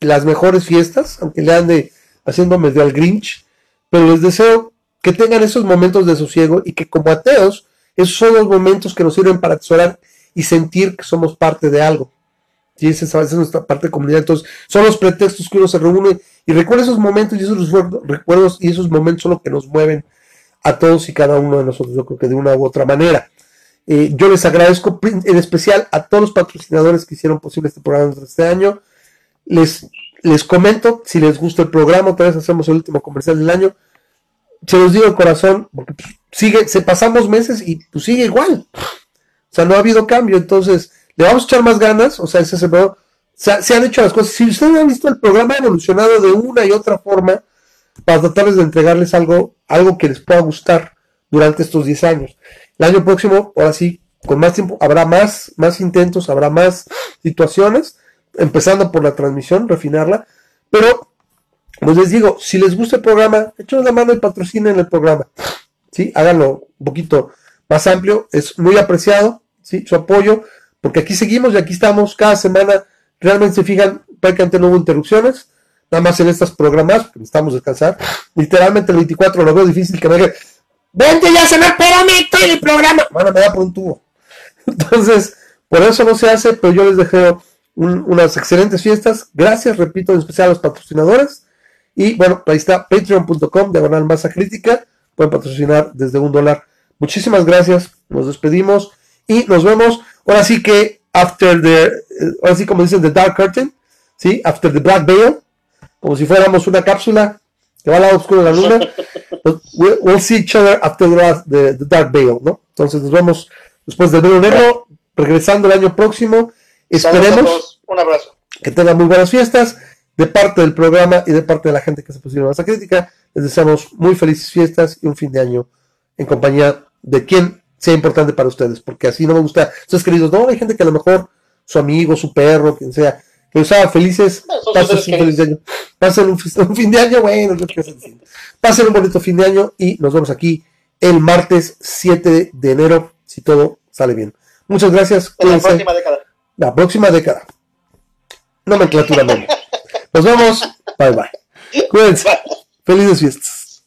las mejores fiestas, aunque le ande haciendo medio al Grinch, pero les deseo que tengan esos momentos de sosiego y que como ateos, esos son los momentos que nos sirven para atesorar y sentir que somos parte de algo. Y esa es nuestra parte de comunidad. Entonces, son los pretextos que uno se reúne y recuerda esos momentos y esos recuerdos y esos momentos son los que nos mueven a todos y cada uno de nosotros, yo creo que de una u otra manera. Eh, yo les agradezco en especial a todos los patrocinadores que hicieron posible este programa este año. Les, les comento, si les gusta el programa, otra vez hacemos el último comercial del año. Se los digo de corazón, porque pues, sigue, se pasamos meses y pues sigue igual. O sea, no ha habido cambio, entonces le vamos a echar más ganas, o sea, ese se, se, han hecho las cosas. Si ustedes han visto el programa ha evolucionado de una y otra forma para tratarles de entregarles algo, algo que les pueda gustar durante estos 10 años. El año próximo, ahora sí, con más tiempo, habrá más, más intentos, habrá más situaciones, empezando por la transmisión, refinarla, pero, pues les digo, si les gusta el programa, echen la mano y patrocinen el programa, ¿sí? Háganlo un poquito más amplio, es muy apreciado, ¿sí? Su apoyo, porque aquí seguimos y aquí estamos cada semana, realmente se fijan, prácticamente no hubo interrupciones, nada más en estas programas, necesitamos descansar, literalmente el 24 lo veo difícil que me diga, vente ya a cenar, espérame, estoy el programa, bueno, me da por un tubo, entonces, por eso no se hace, pero yo les dejé unas excelentes fiestas. Gracias, repito, en especial a los patrocinadores. Y bueno, ahí está patreon.com, diagonal masa crítica. Pueden patrocinar desde un dólar. Muchísimas gracias. Nos despedimos y nos vemos. Ahora sí que, after the, eh, ahora sí como dicen, the dark curtain, ¿sí? After the black veil, como si fuéramos una cápsula que va al lado oscuro de la luna. we'll, see each other after the, the, dark veil, ¿no? Entonces nos vemos después del velo negro, regresando el año próximo. Esperemos un abrazo. que tengan muy buenas fiestas de parte del programa y de parte de la gente que se pusieron a esa crítica. Les deseamos muy felices fiestas y un fin de año en compañía de quien sea importante para ustedes, porque así no me gusta. Ustedes queridos, no, hay gente que a lo mejor su amigo, su perro, quien sea, que haga felices, pasen un feliz año. Pasen un, fin de año, bueno, Pasen un bonito fin de año y nos vemos aquí el martes 7 de enero, si todo sale bien. Muchas gracias. En la próxima década. La próxima década. Nomenclatura, no. Nos vemos. Bye bye. Cuídense. Felices fiestas.